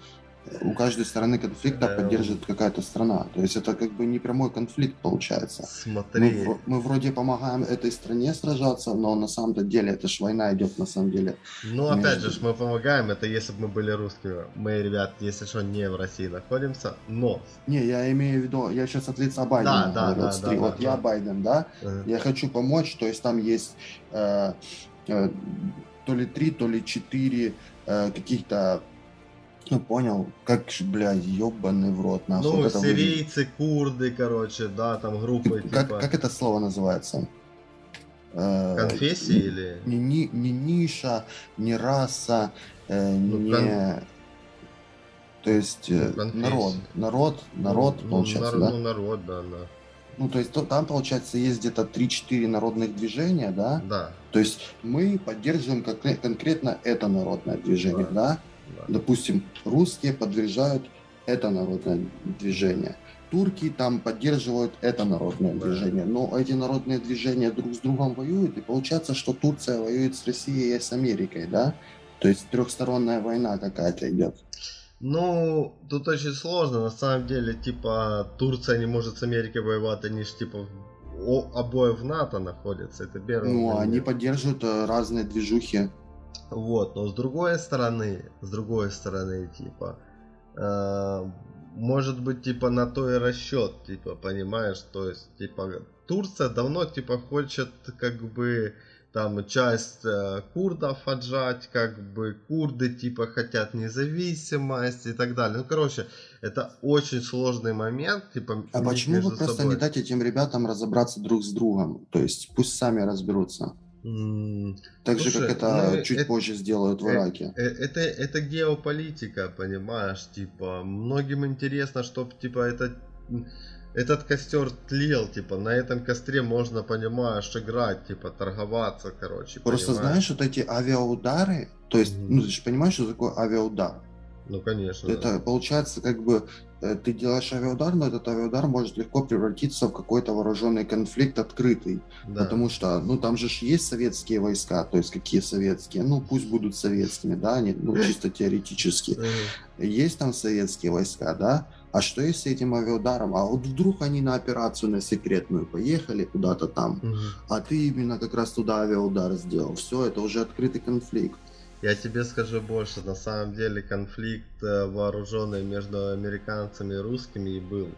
у каждой стороны конфликта Эм. поддерживает какая-то страна. То есть это как бы не прямой конфликт получается. Смотри. Мы, мы вроде помогаем этой стране сражаться, но на самом-то деле это ж война идет на самом деле. Ну, опять между- же, ж мы помогаем, это если бы мы были русскими. Мы, ребят, если что, не в России находимся, но... Не, я имею в виду, я сейчас от лица Байдена Да, да, да, смотри, да, вот да, я да. Байден, да, э, я хочу помочь, то есть там есть э, э, то ли три, то ли четыре э, каких-то, ну понял, как, ж, блядь, ебаный в рот, нахуй. Ну, вот сирийцы, курды, короче, да, там группы Как, типа... как это слово называется? Э, Конфессии или... Не, не, не ниша, не раса, э, Ну, не... кон- То есть э, Ну, народ, народ, народ, ну, получается, нар- да? Ну, народ, да, да. Ну, то есть то- там, получается, есть где-то 3-4 народных движения, да? Да, То есть мы поддерживаем конкре- конкретно это народное движение, Да. да? Да. Допустим, русские поддерживают это народное движение. Турки там поддерживают это народное Да. движение. Но эти народные движения друг с другом воюют, и получается, что Турция воюет с Россией и с Америкой, да? То есть трехсторонняя война какая-то идет. Ну, тут очень сложно, на самом деле, типа, Турция не может с Америкой воевать, они ж, типа, о- обои в НАТО находятся, это первый Ну, момент. они поддерживают э, разные движухи. Вот, но с другой стороны, с другой стороны, типа, э, может быть, типа, на то и расчет, типа, понимаешь, то есть, типа, Турция давно, типа, хочет, как бы, там, часть э, курдов отжать, как бы, курды, типа, хотят независимость и так далее. Ну, короче, это очень сложный момент, типа, А почему бы просто собой. не дать этим ребятам разобраться друг с другом? То есть пусть сами разберутся. Так же, Слушай, как это ну, чуть это- позже сделают в э, Ираке. Э, Это, это геополитика, понимаешь, типа, многим интересно, чтобы, типа, это, этот костер тлел, типа, на этом костре можно, понимаешь, играть, типа, торговаться, короче, Просто понимаешь? знаешь, вот эти авиаудары, то есть, Мгм. ну ты же понимаешь, что такое авиаудар? Ну, конечно. Это получается как бы ты делаешь авиаудар, но этот авиаудар может легко превратиться в какой-то вооруженный конфликт открытый. да. Потому что, ну, там же есть советские войска, то есть какие советские, ну, пусть будут советскими, да, они, ну, чисто теоретически. Есть там советские войска, да? А что если этим авиаударом? А вот вдруг они на операцию на секретную поехали куда-то там, Мгм. а ты именно как раз туда авиаудар сделал. Все, это уже открытый конфликт. Я тебе скажу больше, на самом деле конфликт э, вооруженный между американцами и русскими и был.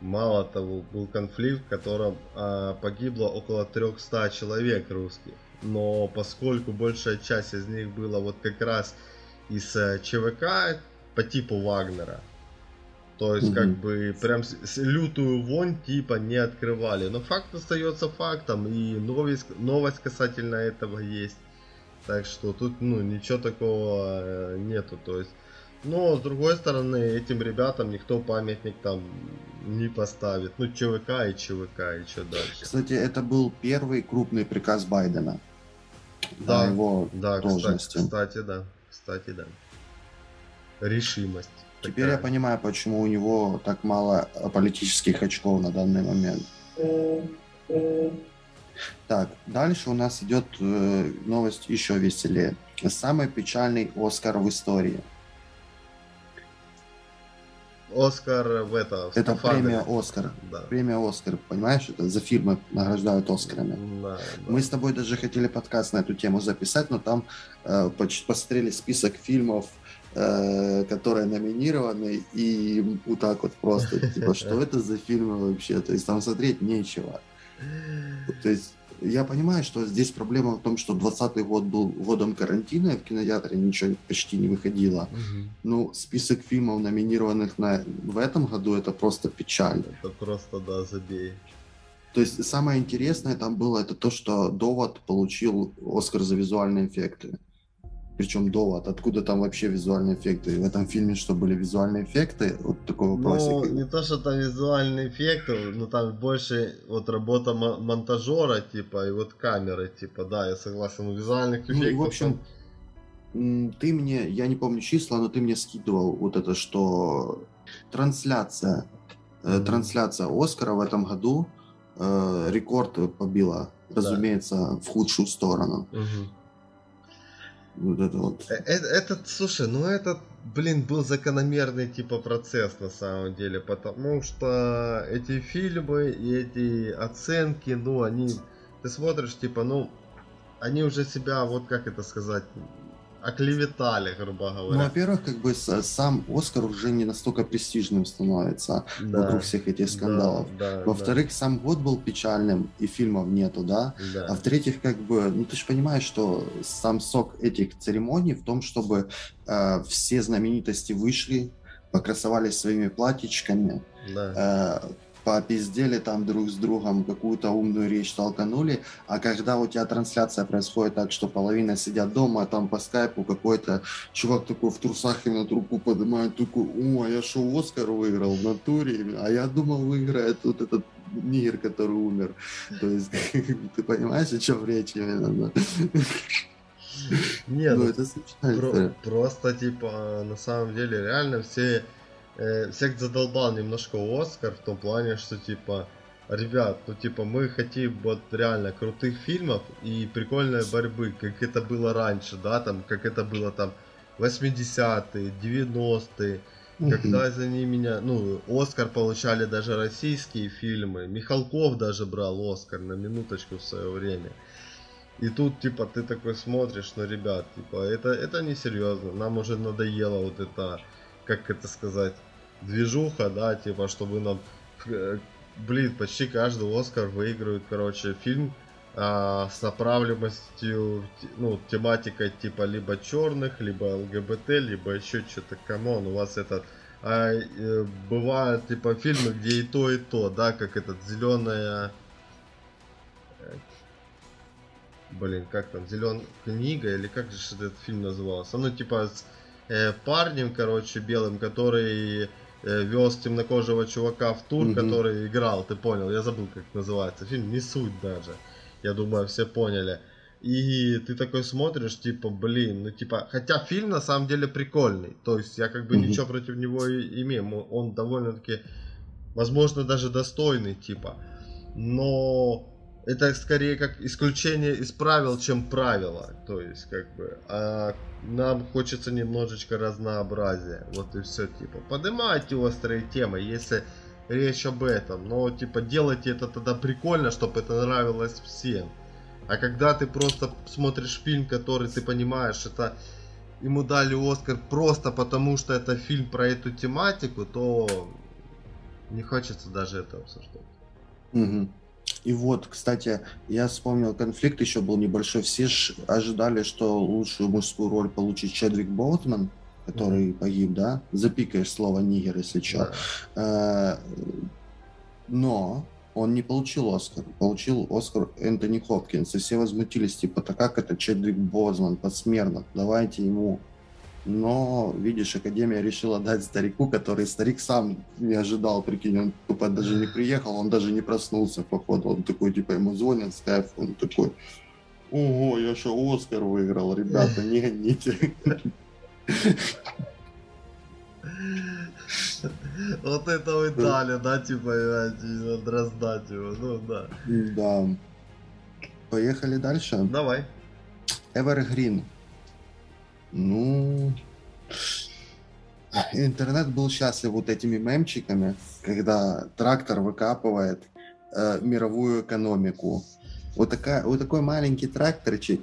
Мало того, был конфликт, в котором а, погибло около 300 человек русских. Но поскольку большая часть из них была вот как раз из э, ЧВК по типу Вагнера, то есть Мгм. как бы прям с- с- лютую вонь типа не открывали. Но факт остается фактом, и новость, новость касательно этого есть. Так что тут, ну, ничего такого э, нету, то есть. Но, с другой стороны, этим ребятам никто памятник там не поставит. Ну, ЧВК и ЧВК, и что дальше. Кстати, это был первый крупный приказ Байдена. Да, его Да, кстати, должности. кстати, да. Кстати, да. Решимость. Теперь я понимаю, почему у него так мало политических очков на данный момент. Так, дальше у нас идет э, новость еще веселее. Самый печальный Оскар в истории. Оскар в это, в Это премия Оскар. Да. Премия Оскар, понимаешь? Это за фильмы награждают Оскарами. Да, да. Мы с тобой даже хотели подкаст на эту тему записать, но там э, посмотрели список фильмов, э, которые номинированы, и вот так вот просто, типа, что это за фильмы вообще? То есть там смотреть нечего. То есть я понимаю, что здесь проблема в том, что 20 год был годом карантина, и в кинотеатре ничего почти не выходило. Ну, список фильмов, номинированных на, в этом году, это просто печально. Это просто, да, забей. То есть самое интересное там было это то, что Довод получил Оскар за визуальные эффекты. Причем Довод, откуда там вообще визуальные эффекты? В этом фильме что, были визуальные эффекты? Вот такой вопросик. Ну, не то, что там визуальный эффект, но там больше вот работа мо- монтажера, типа, и вот камеры, типа, да, я согласен, ну, визуальных Ну, эффектов и, в общем, там- ты мне, я не помню числа, но ты мне скидывал вот это, что трансляция, mm-hmm. трансляция Оскара в этом году э, рекорд побила, да. разумеется, в худшую сторону. Mm-hmm. Вот это вот. Э, э, этот, слушай, ну этот, блин, был закономерный типа процесс на самом деле, потому что эти фильмы и эти оценки, ну, они, ты смотришь, типа, ну, они уже себя, вот как это сказать, оклеветали, грубо говоря. Ну, во-первых, как бы сам Оскар уже не настолько престижным становится да. вокруг всех этих скандалов. Да, да, Во-вторых, да. сам год был печальным, и фильмов нету, да? да. А в-третьих, как бы, ну ты же понимаешь, что сам сок этих церемоний в том, чтобы э, все знаменитости вышли, покрасовались своими платьичками, да. э, попиздели там друг с другом, какую-то умную речь толканули, а когда у тебя трансляция происходит так, что половина сидят дома, а там по скайпу какой-то чувак такой в трусах и на трубку поднимает, такой, о, я шоу Оскар выиграл в натуре, а я думал выиграет вот этот нигер, который умер. То есть, ты понимаешь, о чем речь именно? Нет, ну, это про- просто типа на самом деле реально все э, всех задолбал немножко Оскар в том плане, что типа, ребят, ну типа мы хотим вот реально крутых фильмов и прикольной борьбы, как это было раньше, да, там, как это было там 80-е, 90-е, mm когда за ними, ну, Оскар получали даже российские фильмы, Михалков даже брал Оскар на минуточку в свое время. И тут, типа, ты такой смотришь, ну, ребят, типа, это, это не серьезно, нам уже надоело вот это как это сказать, движуха, да, типа, чтобы нам, э, блин, почти каждый Оскар выигрывает, короче, фильм а, с направленностью, ну, тематикой типа либо черных, либо ЛГБТ, либо еще что-то, come on, у вас этот а, э, бывают типа фильмы, где и то, и то, да, как этот зеленая э, блин, как там, зеленая книга, или как же этот фильм назывался? Ну, типа, э, парнем, короче, белым, который э, вез темнокожего чувака в тур, mm-hmm. который играл, ты понял, я забыл, как называется фильм, не суть даже. Я думаю, все поняли. И ты такой смотришь, типа, блин, ну типа, хотя фильм на самом деле прикольный, то есть я как бы mm-hmm. ничего против него и имею, он довольно-таки, возможно, даже достойный, типа, но это скорее как исключение из правил, чем правило. То есть, как бы, а нам хочется немножечко разнообразия. Вот и все, типа, поднимайте острые темы, если речь об этом. Но, типа, делайте это тогда прикольно, чтобы это нравилось всем. А когда ты просто смотришь фильм, который ты понимаешь, это ему дали Оскар просто потому, что это фильм про эту тематику, то не хочется даже это обсуждать. Угу. И вот, кстати, я вспомнил, конфликт еще был небольшой. Все ожидали, что лучшую мужскую роль получит Чедвик Боутман, который mm-hmm. погиб, да? Запикаешь слово нигер, если что. Yeah. Но он не получил Оскар. Получил Оскар Энтони Хопкинс. И все возмутились, типа, так как это Чедвик Бозман, подсмертно, давайте ему но, видишь, Академия решила дать старику, который старик сам не ожидал, прикинь, он тупо даже не приехал, он даже не проснулся, походу, он такой, типа, ему звонят, скайф, он такой, ого, я что, Оскар выиграл, ребята, не гоните. Вот это вы дали, да, типа, надо раздать его, ну да. Да. Поехали дальше. Давай. Evergreen. Ну, интернет был счастлив вот этими мемчиками, когда трактор выкапывает э, мировую экономику. Вот, такая, вот такой маленький тракторчик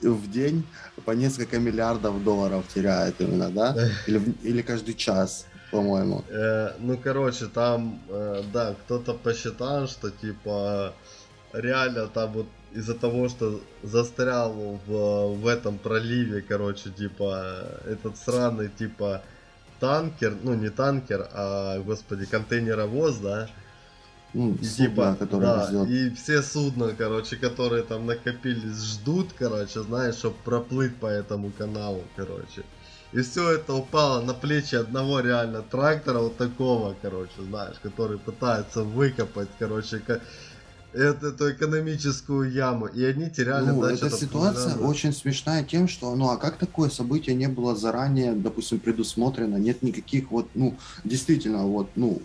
в день по несколько миллиардов долларов теряет именно, да? Или, или каждый час, по-моему. Э, ну, короче, там, э, да, кто-то посчитал, что типа реально там вот из-за того, что застрял в, в этом проливе, короче, типа, этот сраный, типа, танкер, ну, не танкер, а, господи, контейнеровоз, да, ну, и, судно, типа, да, везет. и все судна, короче, которые там накопились, ждут, короче, знаешь, чтобы проплыть по этому каналу, короче. И все это упало на плечи одного реально трактора вот такого, короче, знаешь, который пытается выкопать, короче, эту, эту экономическую яму, и они теряли Ну, эта ситуация фундамент. очень смешная тем, что, ну, а как такое событие не было заранее, допустим, предусмотрено, нет никаких вот, ну, действительно, вот, ну,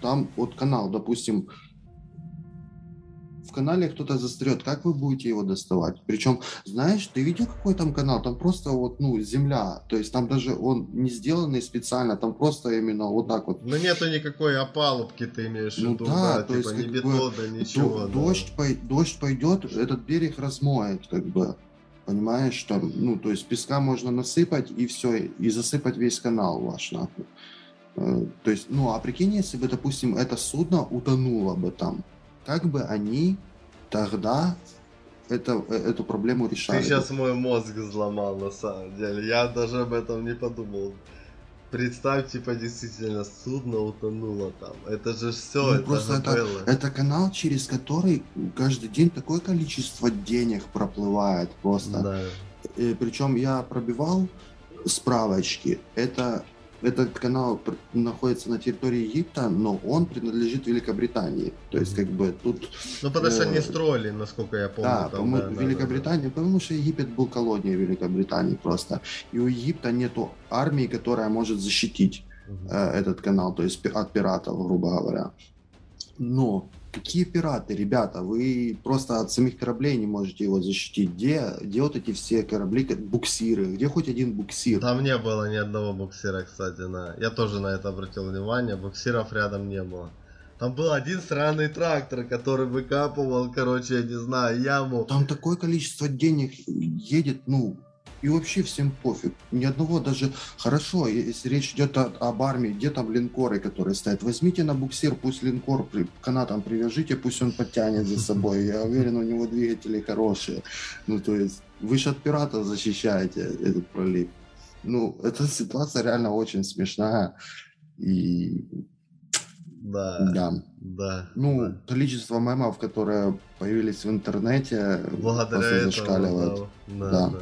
там вот канал, допустим, в канале кто-то застрет, как вы будете его доставать? Причем, знаешь, ты видел, какой там канал? Там просто вот, ну, земля, то есть там даже он не сделанный специально, там просто именно вот так вот Ну нету никакой опалубки, ты имеешь в Ну виду, да, да, то типа есть ни как бетона, бы ничего. Д- да. дождь, пой- дождь пойдет, этот берег размоет, как бы. Понимаешь, что, ну, то есть песка можно насыпать и все, и засыпать весь канал ваш, нахуй. Э, То есть, ну, а прикинь, если бы, допустим, это судно утонуло бы там, как бы они тогда это, э, эту проблему решали? Ты сейчас мой мозг взломал на самом деле. Я даже об этом не подумал. Представь, типа, действительно, судно утонуло там. Это же все, Ну, это просто же это- было. Это канал, через который каждый день такое количество денег проплывает просто. Да. Э, Причем я пробивал справочки. Это этот канал находится на территории Египта, но он принадлежит Великобритании. То есть, как бы тут, Ну, потому что Э, они строили, насколько я помню. да, там, да, да, да, Великобритания, потому что Египет был колонией Великобритании просто. И у Египта нету армии, которая может защитить да. Э, этот канал, то есть от пиратов, грубо говоря. Но какие пираты, ребята? Вы просто от самих кораблей не можете его защитить. Где, где вот эти все корабли, буксиры? Где хоть один буксир? Там не было ни одного буксира, кстати, на... Я тоже на это обратил внимание, буксиров рядом не было. Там был один сраный трактор, который выкапывал, короче, я не знаю, яму. Там такое количество денег едет, ну, и вообще всем пофиг. Ни одного даже... Хорошо, если речь идет о- об армии, где там линкоры, которые стоят. Возьмите на буксир, пусть линкор при, канатом привяжите, пусть он подтянет за собой. Я уверен, у него двигатели хорошие. Ну, то есть, вы же от пиратов защищаете этот пролив. Ну, эта ситуация реально очень смешная. И Да, да. да. Ну, да. количество мемов, которые появились в интернете, Благодаря просто этому, зашкаливает. да, Да. да.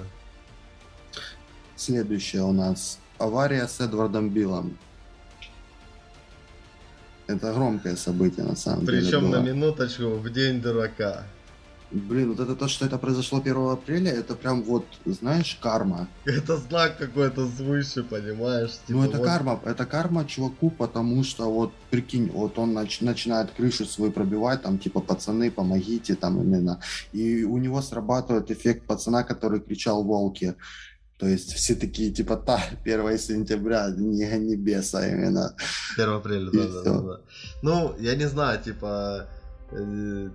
Следующее у нас авария с Эдвардом Биллом. Это громкое событие на самом деле. Причем на минуточку в день дурака. Блин, вот это то, что это произошло 1 апреля, это прям вот, знаешь, карма. Это знак какой-то свыше, понимаешь? ну, Типа это вот- карма, это карма чуваку, потому что вот, прикинь, вот он нач- начинает крышу свою пробивать, там, типа, пацаны, помогите, там, именно. И у него срабатывает эффект пацана, который кричал «Волки». То есть все такие, типа, та, 1 сентября, не гони беса именно. 1 апреля, да, да, да, да. Ну, я не знаю, типа, э,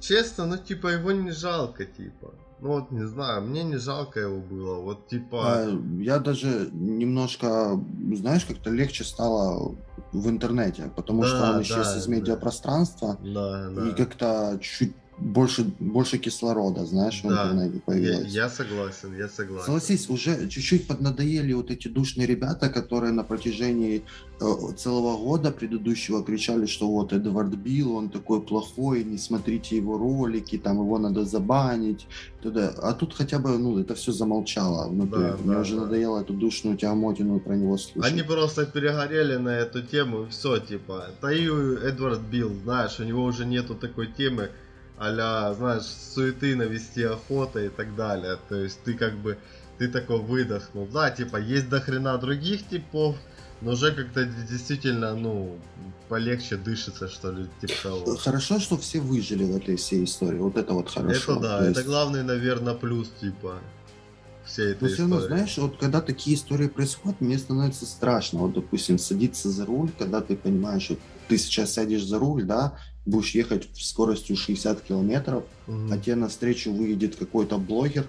честно, ну, типа, его не жалко, типа. Ну, вот, не знаю, мне не жалко его было, вот, типа, А, Я даже немножко, знаешь, как-то легче стало в интернете, потому Да, что он исчез да, из медиапространства, да, да. и как-то чуть больше, больше кислорода, знаешь, в Да, интернете я, появилось. я согласен, я согласен. Согласись, уже чуть-чуть поднадоели вот эти душные ребята, которые на протяжении э, целого года предыдущего кричали, что вот Эдвард Билл, он такой плохой, не смотрите его ролики, там его надо забанить. т.д. А тут хотя бы, ну, это все замолчало внутри. Да, Мне да, уже да. надоело эту душную тямотину про него слушать. Они просто перегорели на эту тему, и все, типа. Да и Эдвард Билл, знаешь, у него уже нету такой темы, а знаешь, суеты навести охота и так далее. То есть ты как бы, ты такой выдохнул. Да, типа, есть до хрена других типов, но уже как-то действительно, ну, полегче дышится, что ли, типа того. Хорошо, что все выжили в этой всей истории. Вот это вот хорошо. Это да, То это есть- главный, наверное, плюс, типа, всей этой Но все равно, знаешь, вот когда такие истории происходят, мне становится страшно. Вот, допустим, садиться за руль, когда ты понимаешь, что ты сейчас сядешь за руль, да, будешь ехать скоростью 60 километров, Мгм. а тебе навстречу выйдет какой-то блогер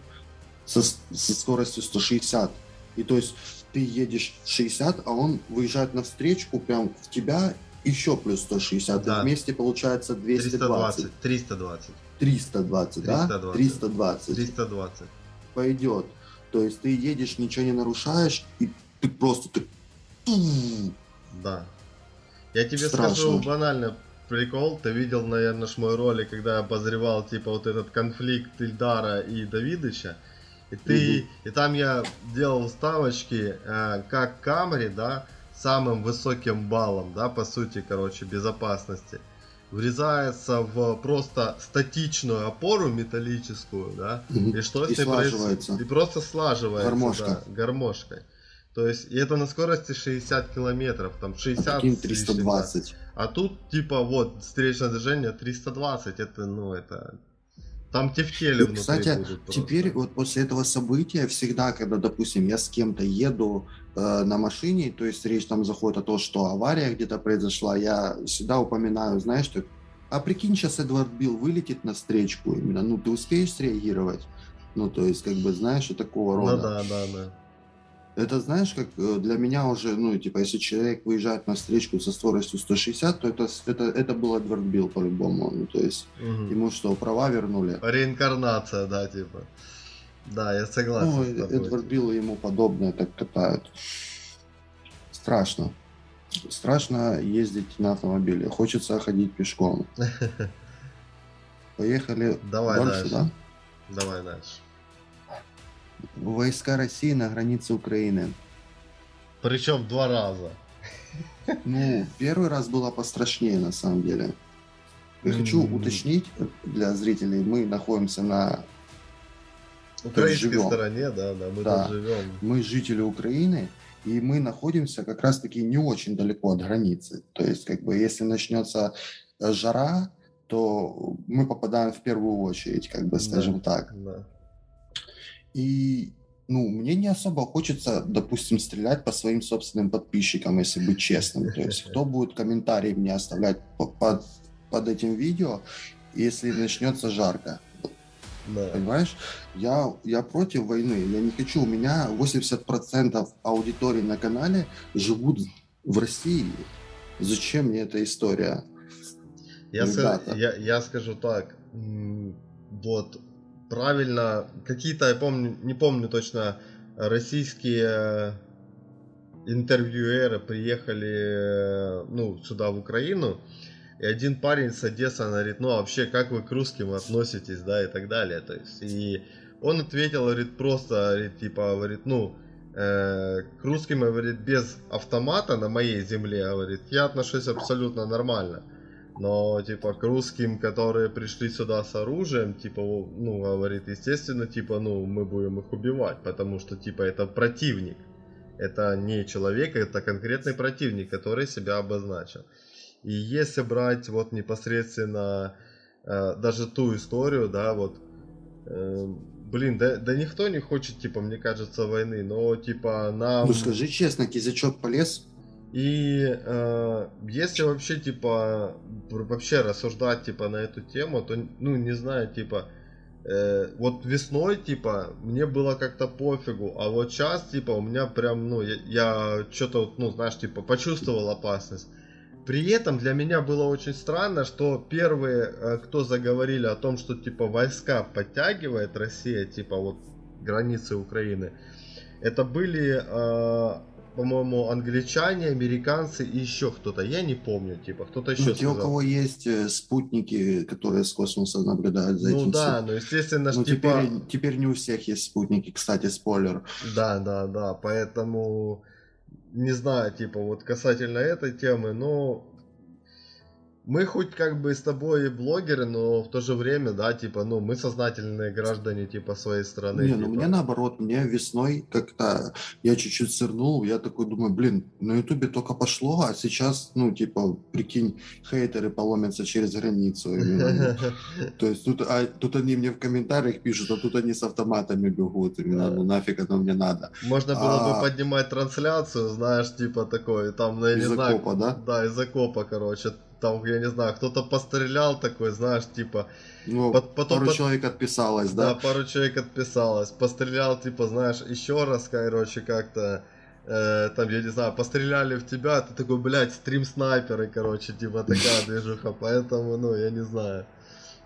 со, со скоростью 160. И то есть ты едешь 60, а он выезжает навстречу прям в тебя еще плюс 160. Да. Вместе получается 220. 320, 320, 320, да? 320. 320. 320. пойдет. То есть ты едешь, ничего не нарушаешь, и ты просто ты... Да. Я тебе Страшно. скажу банально прикол. Ты видел, наверное, ж мой ролик, когда я обозревал типа вот этот конфликт Ильдара и Давидыча. И ты, и там я делал ставочки, э, как Камри, да, самым высоким баллом, да, по сути, короче, безопасности. врезается в просто статичную опору металлическую, да, Мгм. и что И с ней слаживается. проис- И просто слаживается, Гармошка. да, гармошкой. То есть, и это на скорости 60 километров, там 60 Прикинь, с лишним, 320. да. А тут, типа, вот, встречное движение 320, это, ну, это... Там тефтели внутри Кстати, будут просто. Теперь вот после этого события всегда, когда, допустим, я с кем-то еду э, на машине, то есть речь там заходит о том, что авария где-то произошла, я всегда упоминаю, знаешь, что а прикинь, сейчас Эдвард Билл вылетит на встречку именно, ну ты успеешь среагировать? Ну, то есть, как бы, знаешь, и такого Ну рода. да, да, да. Это, знаешь, как э, для меня уже, ну, типа, если человек выезжает на встречку со скоростью 160, то это, это, это был Эдвард Билл по-любому. Ну, то есть, Мгм. ему что, права вернули? Реинкарнация, да, типа. Да, я согласен Ну, тобой. Эдвард Билл и ему подобное так катают. Страшно. Страшно ездить на автомобиле. Хочется ходить пешком. Поехали Давай дальше, дальше. да? Давай дальше. Войска России на границе Украины. Причем два раза. Ну, первый раз было пострашнее, на самом деле. Я хочу уточнить для зрителей, мы находимся на... Украинской стороне, да, да, мы Да. тут живем. Мы жители Украины, и мы находимся как раз-таки не очень далеко от границы. То есть, как бы, если начнется жара, то мы попадаем в первую очередь, как бы, Да. скажем так. Да. И, ну, мне не особо хочется, допустим, стрелять по своим собственным подписчикам, если быть честным. То есть, кто будет комментарии мне оставлять по- под, под этим видео, если начнется жарко? Да. Понимаешь? Я, я против войны. Я не хочу. У меня 80% аудитории на канале живут в России. Зачем мне эта история? Я, ска- Ребята. я, я скажу так, вот правильно, какие-то, я помню, не помню точно, российские интервьюеры приехали, э, ну, сюда в Украину, и один парень с Одессы говорит, ну, а вообще, как вы к русским относитесь, да, и так далее, то есть, и он ответил, говорит, просто, говорит, типа, говорит, ну, э, к русским, говорит, без автомата на моей земле, говорит, я отношусь абсолютно нормально. Но, типа, к русским, которые пришли сюда с оружием, типа, ну, говорит, естественно, типа, ну, мы будем их убивать, потому что, типа, это противник. Это не человек, это конкретный противник, который себя обозначил. И если брать вот непосредственно э, даже ту историю, да, вот, э, блин, да, да никто не хочет, типа, мне кажется, войны, но, типа, нам... Ну скажи честно, кизячок полез. И э, если вообще, типа, вообще рассуждать, типа, на эту тему, то, ну, не знаю, типа, э, вот весной, типа, мне было как-то пофигу, а вот сейчас, типа, у меня прям, ну, я, я что-то, ну, знаешь, типа, почувствовал опасность. При этом для меня было очень странно, что первые, э, кто заговорили о том, что, типа, войска подтягивает Россия, типа, вот, границы Украины, это были, э, по-моему, англичане, американцы и еще кто-то. Я не помню, типа, кто-то еще Ну, те, у кого есть э, спутники, которые с космоса наблюдают за Ну этим. да, всем. ну естественно, Ну, типа, теперь, теперь не у всех есть спутники, кстати, спойлер. да, да, да, поэтому не знаю, типа, вот касательно этой темы, но мы хоть как бы с тобой блогеры, но в то же время, да, типа, ну, мы сознательные граждане, типа, своей страны. Не, ну типа. мне наоборот, мне весной как-то я чуть-чуть сырнул, я такой думаю, блин, на ютубе только пошло, а сейчас, ну, типа, прикинь, хейтеры поломятся через границу. То есть тут, а, тут они мне в комментариях пишут, а тут они с автоматами бегут, именно, ну нафиг оно мне надо. Можно было бы А. поднимать трансляцию, знаешь, типа такой, там, ну, я не Из знаю. окопа, да? Да, из окопа, короче. Там, я не знаю, кто-то пострелял такой, знаешь, типа, Ну, Пот- потом пару под- человек отписалось, да, да? пару человек отписалось, пострелял, типа, знаешь, еще раз, короче, как-то, э, там, я не знаю, постреляли в тебя, ты такой, блядь, стрим-снайперы, короче, типа, такая движуха, поэтому, ну, я не знаю,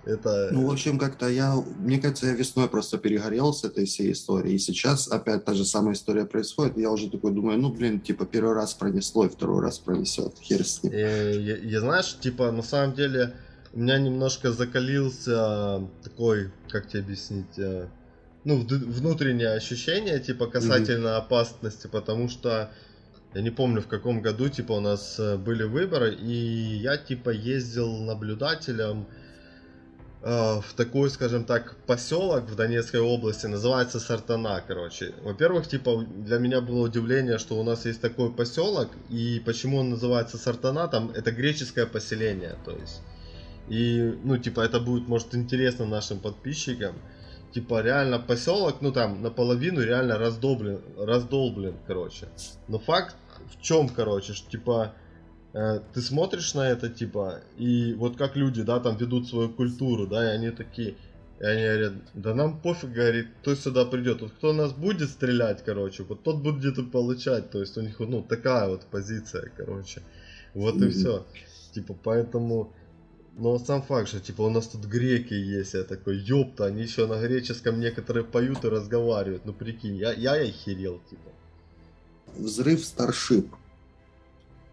это... Ну, в общем, как-то я, мне кажется, я весной просто перегорел с этой всей историей. И сейчас опять та же самая история происходит. Я уже такой думаю, ну, блин, типа, первый раз пронесло, и второй раз пронесет. Хер с ним. Э, я, я, знаешь, типа, на самом деле, у меня немножко закалился такой, как тебе объяснить, э, ну, внутреннее ощущение, типа, касательно опасности, потому что Я не помню в каком году, типа, у нас э, были выборы, и я, типа, ездил наблюдателем в такой, скажем так, поселок в Донецкой области, называется Сартана, короче. Во-первых, типа, для меня было удивление, что у нас есть такой поселок, и почему он называется Сартана, там, это греческое поселение, то есть. И, ну, типа, это будет, может, интересно нашим подписчикам типа реально поселок, ну там наполовину реально раздолблен, раздолблен, короче. Но факт в чем, короче, что типа э, ты смотришь на это, типа, и вот как люди, да, там ведут свою культуру, да, и они такие, и они говорят, да нам пофиг, говорит, кто сюда придет. Вот кто нас будет стрелять, короче, вот тот будет и получать. То есть у них, ну, такая вот позиция, короче. Вот и все. Типа, поэтому но сам факт, что типа у нас тут греки есть, я такой, ёпта, они еще на греческом некоторые поют и разговаривают. Ну прикинь, я, я охерел, типа. Взрыв Старшип.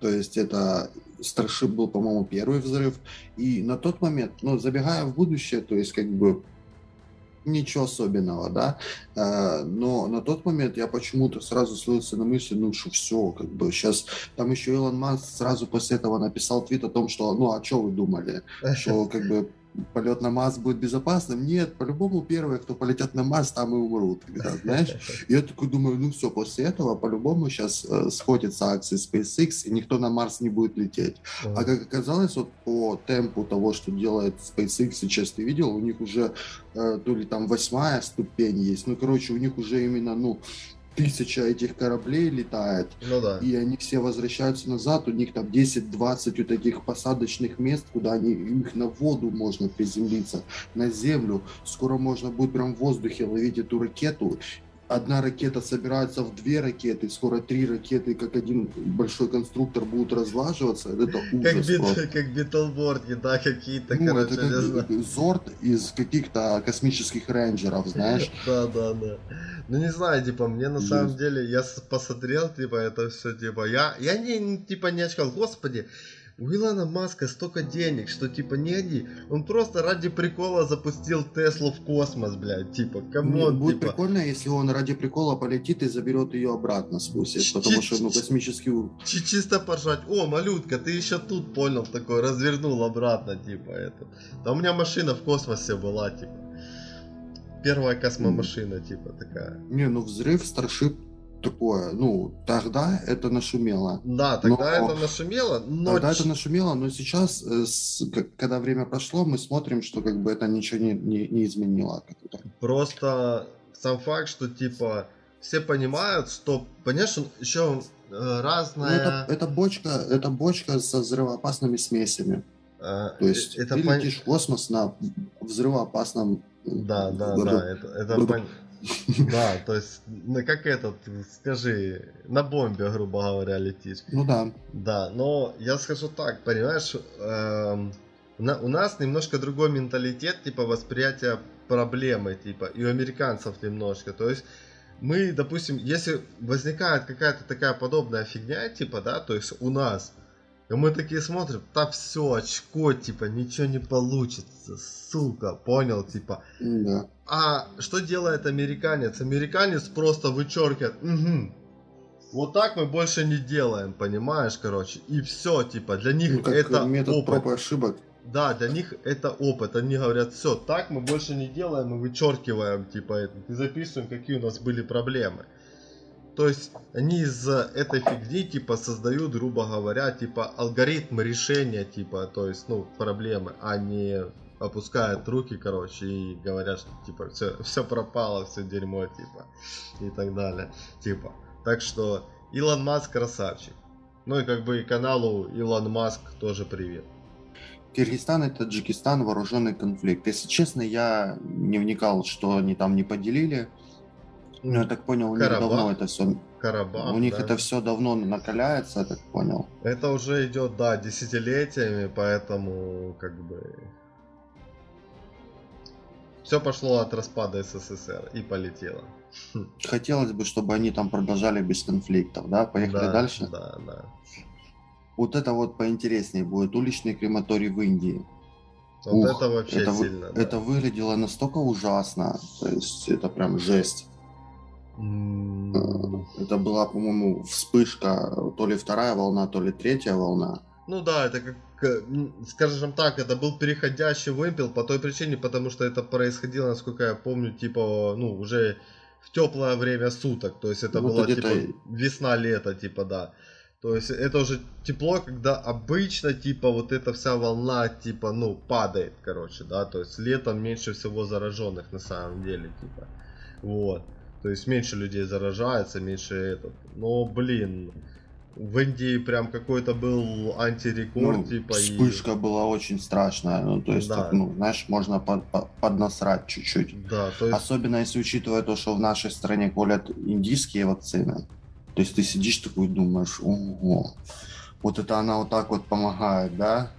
То есть это Старшип был, по-моему, первый взрыв. И на тот момент, ну, забегая в будущее, то есть как бы ничего особенного, да, э, но на тот момент я почему-то сразу слился на мысли, ну, что все, как бы сейчас, там еще Илон Маск сразу после этого написал твит о том, что, ну, а что вы думали, что как бы полет на Марс будет безопасным. Нет, по-любому первые, кто полетят на Марс, там и умрут. Когда, знаешь? Я такой думаю, ну все, после этого по-любому сейчас э, сходятся акции SpaceX, и никто на Марс не будет лететь. Mm. А как оказалось, вот по темпу того, что делает SpaceX, сейчас ты видел, у них уже э, то ли там восьмая ступень есть. Ну, короче, у них уже именно, ну, тысяча этих кораблей летает, ну, да. и они все возвращаются назад, у них там 10-20 у таких посадочных мест, куда они, их на воду можно приземлиться, на землю, скоро можно будет прям в воздухе ловить эту ракету, одна ракета собирается в две ракеты, скоро три ракеты, как один большой конструктор, будут разлаживаться. Это ужас как, бит, как битлборги, да, какие-то, ну, короче, это как Zord из каких-то космических рейнджеров, знаешь? Да, да, да. Ну, не знаю, типа, мне на самом деле, я посмотрел, типа, это все, типа, я, я не, типа, не очкал, господи, у Илона Маска столько денег, что типа не они. Он просто ради прикола запустил Теслу в космос, блядь. Типа, come on, Будет типа... прикольно, если он ради прикола полетит и заберет ее обратно спустит, потому что, ну, космический... Чисто поржать. О, малютка, ты еще тут, понял, такой, развернул обратно, типа, это. Да у меня машина в космосе была, типа. Первая космомашина, типа, такая. Не, ну взрыв Старшип такое, ну, тогда это нашумело. Да, тогда но, это нашумело, но... Тогда это нашумело, но сейчас, э, с, когда время прошло, мы смотрим, что как бы это ничего не, не, не изменило. Просто сам факт, что типа все понимают, что, понимаешь, еще э. Ну, это, это, бочка, это бочка со взрывоопасными смесями. А, То есть это ты пон... летишь в космос на взрывоопасном... Да, да, да, это, это. Да, то есть, ну как этот, скажи, на бомбе, грубо говоря, летишь. Ну да. Да, но я скажу так, понимаешь, эм, у нас немножко другой менталитет, типа восприятия проблемы, типа, и у американцев немножко. То есть мы, допустим, если возникает какая-то такая подобная фигня, типа, да, то есть у нас, и мы такие смотрим, да все, очко, типа, ничего не получится, сука, понял, типа. Да. А что делает американец? Американец просто вычеркивает, угу, вот так мы больше не делаем, понимаешь, короче. И все, типа, для них ну, это метод опыт. проб и ошибок. Да, для них это опыт. Они говорят, все, так мы больше не делаем, мы вычеркиваем, типа, это. И записываем, какие у нас были проблемы. То есть они из этой фигни типа создают, грубо говоря, типа алгоритм решения типа, то есть, ну, проблемы, а не опускают руки, короче, и говорят, что типа все, все пропало, все дерьмо, типа, и так далее. Типа. Так что Илон Маск красавчик. Ну и как бы и каналу Илон Маск тоже привет. Киргизстан и Таджикистан вооруженный конфликт. Если честно, я не вникал, что они там не поделили. Ну, я так понял, у них Карабах. давно это все... Карабах, У них да. это все давно накаляется, я так понял. Это уже идет, да, десятилетиями, поэтому как бы... Все пошло от распада СССР и полетело. Хотелось бы, чтобы они там продолжали без конфликтов, да? Поехали да, дальше? Да, да. Вот это вот поинтереснее будет. Уличный крематорий в Индии. Вот Ух, это вообще это, сильно. Это да. выглядело настолько ужасно. То есть это прям жесть. Это была, по-моему, вспышка, то ли вторая волна, то ли третья волна. Ну да, это как, скажем так, это был переходящий вымпел по той причине, потому что это происходило, насколько я помню, типа, ну, уже в теплое время суток. То есть это ну, было типа весна-лето, типа, да. То есть это уже тепло, когда обычно, типа, вот эта вся волна, типа, ну, падает, короче, да. То есть летом меньше всего зараженных на самом деле, типа. Вот. То есть меньше людей заражается, меньше этот. Но, блин, в Индии прям какой-то был антирекорд, ну, типа. Вспышка и... была очень страшная. Ну, то есть, да. так, ну, знаешь, можно под, под, поднасрать чуть-чуть. Да, то есть... Особенно если учитывая то, что в нашей стране колят индийские вакцины. То есть ты сидишь такой думаешь, ого, вот это она вот так вот помогает, да?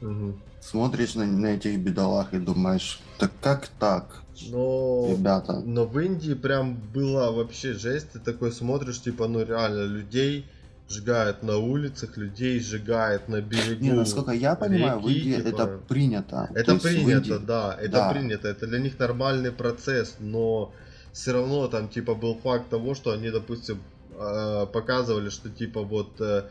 Угу. Смотришь на, на этих бедолах и думаешь, так как так? Но, ребята. Но в Индии прям была вообще жесть. Ты такой смотришь, типа, ну реально людей сжигают на улицах, людей сжигают на берегу. Не, насколько я понимаю, реки, в Индии типа... это принято. Это принято, Индии... да, это да. принято. Это для них нормальный процесс, но все равно там типа был факт того, что они, допустим, э, показывали, что типа вот э,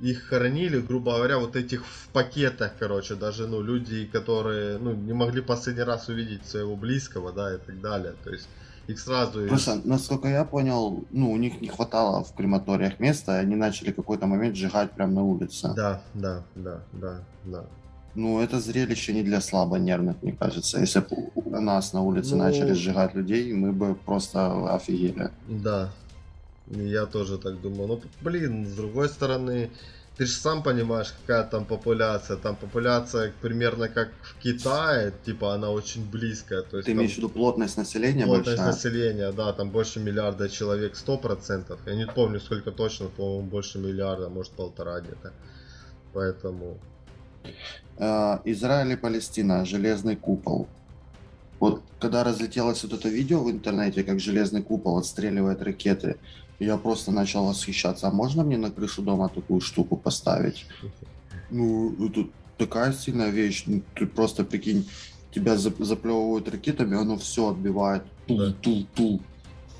их хоронили, грубо говоря, вот этих в пакетах, короче, даже, ну, люди, которые, ну, не могли последний раз увидеть своего близкого, да, и так далее, то есть их сразу... Просто, насколько я понял, ну, у них не хватало в крематориях места, и они начали какой-то момент сжигать прямо на улице. Да, да, да, да, да. Ну, это зрелище не для слабонервных, мне кажется. Если бы у нас на улице ну... начали сжигать людей, мы бы просто офигели. Да, я тоже так думаю. Ну, блин, с другой стороны, ты же сам понимаешь, какая там популяция. Там популяция примерно как в Китае, типа она очень близкая. То есть, ты там... имеешь в виду плотность населения Плотность большая? населения, да, там больше миллиарда человек, сто процентов. Я не помню сколько точно, по-моему, больше миллиарда, может полтора где-то. Поэтому... Э, Израиль и Палестина, железный купол. Вот когда разлетелось вот это видео в интернете, как железный купол отстреливает ракеты, я просто начал восхищаться. А можно мне на крышу дома такую штуку поставить? Ну, это такая сильная вещь. Ну, ты просто прикинь, тебя заплевывают ракетами, оно все отбивает. Тул-тул-тул.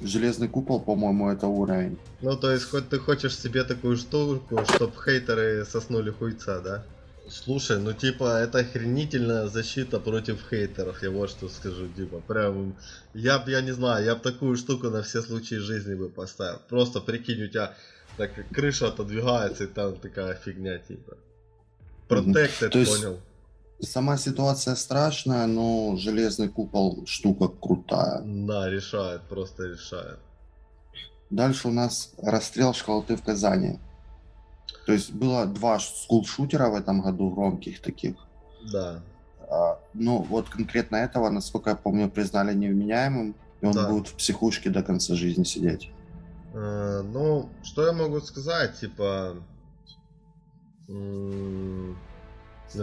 Железный купол, по-моему, это уровень. Ну, то есть, хоть ты хочешь себе такую штуку, чтобы хейтеры соснули хуйца, да? Слушай, ну типа это охренительная защита против хейтеров, я вот что скажу, типа, прям, я б, я не знаю, я бы такую штуку на все случаи жизни бы поставил. Просто прикинь, у тебя так крыша отодвигается и там такая фигня, типа. То есть, понял? Сама ситуация страшная, но железный купол штука крутая. Да, решает, просто решает. Дальше у нас расстрел школоты в Казани. То есть было два скулшутера в этом году громких таких. Да. А, ну, вот конкретно этого, насколько я помню, признали невменяемым, и он да. будет в психушке до конца жизни сидеть. А, ну, что я могу сказать, типа... На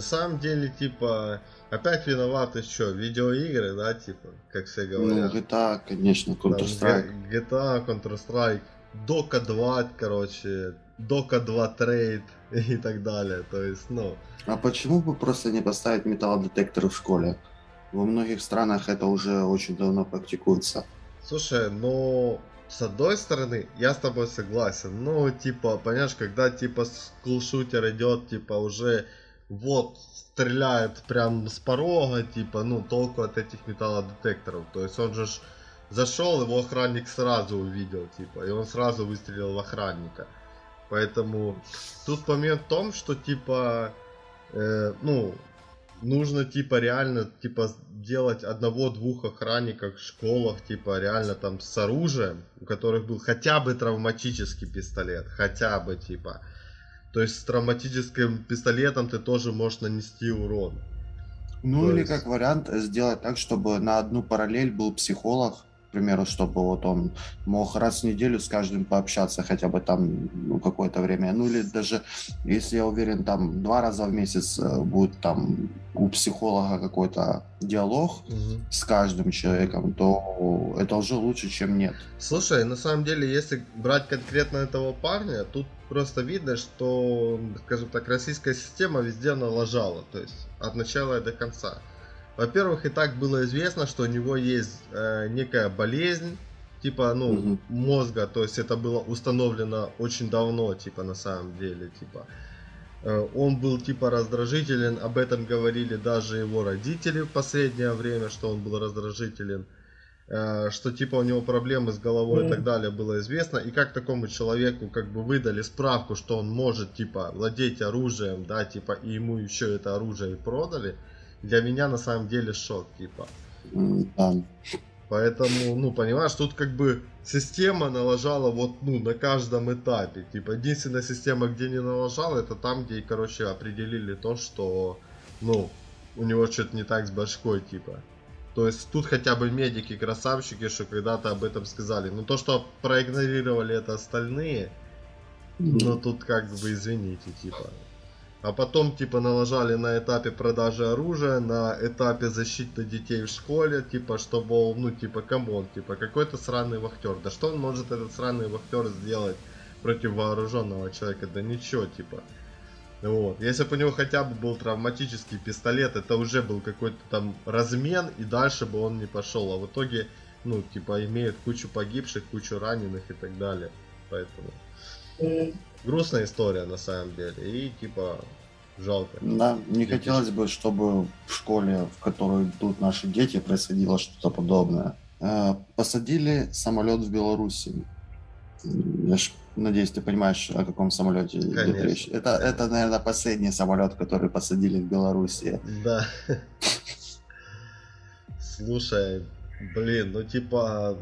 самом деле, типа, опять виноваты что, видеоигры, да, типа, как все ну, говорят. Ну, GTA, конечно, Counter-Strike. GTA, Counter-Strike, Дока 2, короче, Дока 2 трейд и так далее. То есть, ну... А почему бы просто не поставить металлодетектор в школе? Во многих странах это уже очень давно практикуется. Слушай, ну, с одной стороны, я с тобой согласен. Ну, типа, понимаешь, когда, типа, скулшутер идет, типа, уже вот, стреляет прям с порога, типа, ну, толку от этих металлодетекторов. То есть он же зашел, его охранник сразу увидел, типа, и он сразу выстрелил в охранника. Поэтому тут момент в том, что типа, э, ну, нужно типа реально типа делать одного-двух охранников в школах, типа реально там с оружием, у которых был хотя бы травматический пистолет, хотя бы типа. То есть с травматическим пистолетом ты тоже можешь нанести урон. Ну То или есть... как вариант сделать так, чтобы на одну параллель был психолог, примеру, чтобы вот он мог раз в неделю с каждым пообщаться хотя бы там ну, какое-то время. Ну или даже, если я уверен, там два раза в месяц э, будет там у психолога какой-то диалог угу. с каждым человеком, то это уже лучше, чем нет. Слушай, на самом деле, если брать конкретно этого парня, тут просто видно, что, скажем так, российская система везде налажала, то есть от начала и до конца. Во-первых, и так было известно, что у него есть э, некая болезнь, типа, ну, угу. мозга, то есть это было установлено очень давно, типа, на самом деле, типа. Э, он был типа раздражителен, об этом говорили даже его родители в последнее время, что он был раздражителен, э, что типа у него проблемы с головой mm. и так далее было известно, и как такому человеку как бы выдали справку, что он может типа владеть оружием, да, типа и ему еще это оружие и продали, для меня на самом деле шок, типа. Mm, Поэтому, ну, понимаешь, тут как бы система налажала вот, ну, на каждом этапе. Типа, единственная система, где не налажала, это там, где, короче, определили то, что, ну, у него что-то не так с башкой, типа. То есть тут хотя бы медики, красавчики, что когда-то об этом сказали. Но то, что проигнорировали это остальные, ну тут как бы извините, типа. А потом, типа, налажали на этапе продажи оружия, на этапе защиты детей в школе, типа, чтобы, ну, типа, come on, типа, какой-то сраный вахтер. Да что он может этот сраный вахтер сделать против вооруженного человека? Да ничего, типа. Вот. Если бы у него хотя бы был травматический пистолет, это уже был какой-то там размен, и дальше бы он не пошел. А в итоге, ну, типа, имеет кучу погибших, кучу раненых и так далее. Поэтому грустная история на самом деле. И типа жалко. Да, не Дети. хотелось бы, чтобы в школе, в которой идут наши дети, происходило что-то подобное. Э, посадили самолет в Беларуси. Я ж, надеюсь, ты понимаешь, о каком самолете идет речь. Это, это, наверное, последний самолет, который посадили в Беларуси. Да. Слушай, блин, ну типа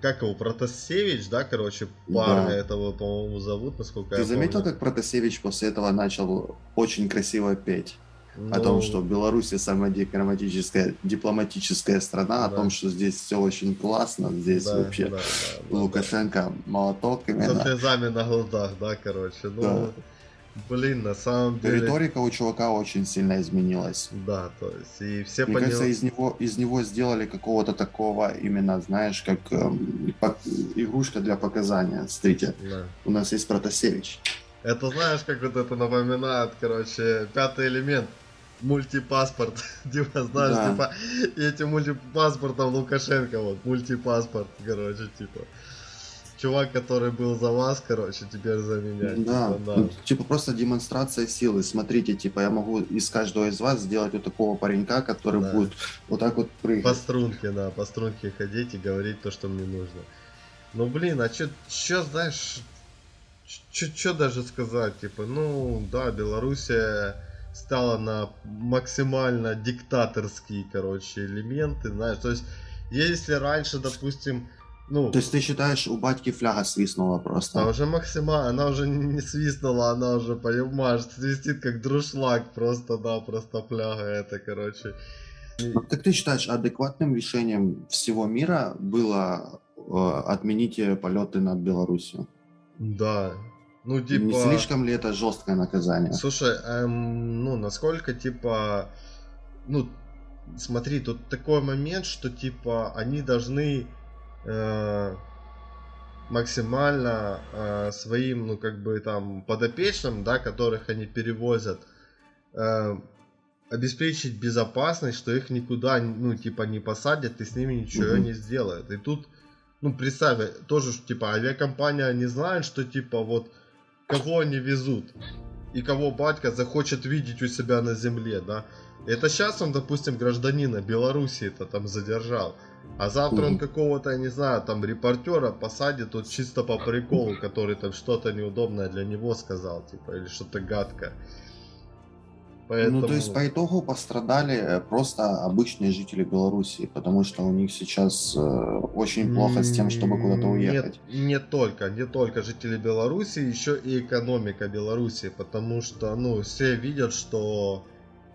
как его, Протасевич, да, короче, парня да. этого, по-моему, зовут, насколько Ты я заметил, помню. как Протасевич после этого начал очень красиво петь? Ну... О том, ну. что Беларусь самая дипломатическая, дипломатическая страна, да. о том, что здесь все очень классно, здесь да, вообще да, да, Лукашенко да. молоток именно. Со слезами на глазах, да, короче. Ну, да. Блин, на самом деле... Риторика у чувака очень сильно изменилась. Да, то есть, и все Мне понял... кажется, из него, из него сделали какого-то такого, именно, знаешь, как эм, по, игрушка для показания. Смотрите, да. у нас есть Протасевич. Это знаешь, как вот это напоминает, короче, пятый элемент мультипаспорт. Типа, знаешь, да. типа, и этим мультипаспортом Лукашенко, вот, мультипаспорт, короче, типа чувак, который был за вас, короче, теперь за меня. Да, типа, да. Ну, типа просто демонстрация силы. Смотрите, типа я могу из каждого из вас сделать вот такого паренька, который да. будет вот так вот прыгать. По струнке, да, по струнке ходить и говорить то, что мне нужно. Ну блин, а чё, чё знаешь, чё, даже сказать, типа, ну да, Белоруссия стала на максимально диктаторские, короче, элементы, знаешь, то есть если раньше, допустим, ну, То есть ты считаешь, у батьки фляга свистнула просто? А уже максимально, она уже не свистнула, она уже, понимаешь, свистит как друшлаг просто, да, просто фляга это, короче. Ну, так ты считаешь, адекватным решением всего мира было э, отменить полеты над Беларусью? Да. Ну, типа... Не слишком ли это жесткое наказание? Слушай, эм, ну, насколько, типа... Ну, смотри, тут такой момент, что, типа, они должны Э, максимально э, своим, ну, как бы там подопечным, да, которых они перевозят, э, обеспечить безопасность, что их никуда, ну, типа, не посадят и с ними ничего mm-hmm. не сделают. И тут, ну, представь, тоже, типа, авиакомпания не знает, что, типа, вот, кого они везут и кого батька захочет видеть у себя на земле, да. Это сейчас он, допустим, гражданина Белоруссии это там задержал. А завтра он какого-то, я не знаю, там репортера посадит вот чисто по приколу, который там что-то неудобное для него сказал, типа, или что-то гадкое. Поэтому... Ну, то есть по итогу пострадали э, просто обычные жители Беларуси, потому что у них сейчас э, очень плохо с тем, чтобы куда-то уехать. Нет, не только, не только жители Беларуси, еще и экономика Беларуси, потому что, ну, все видят, что,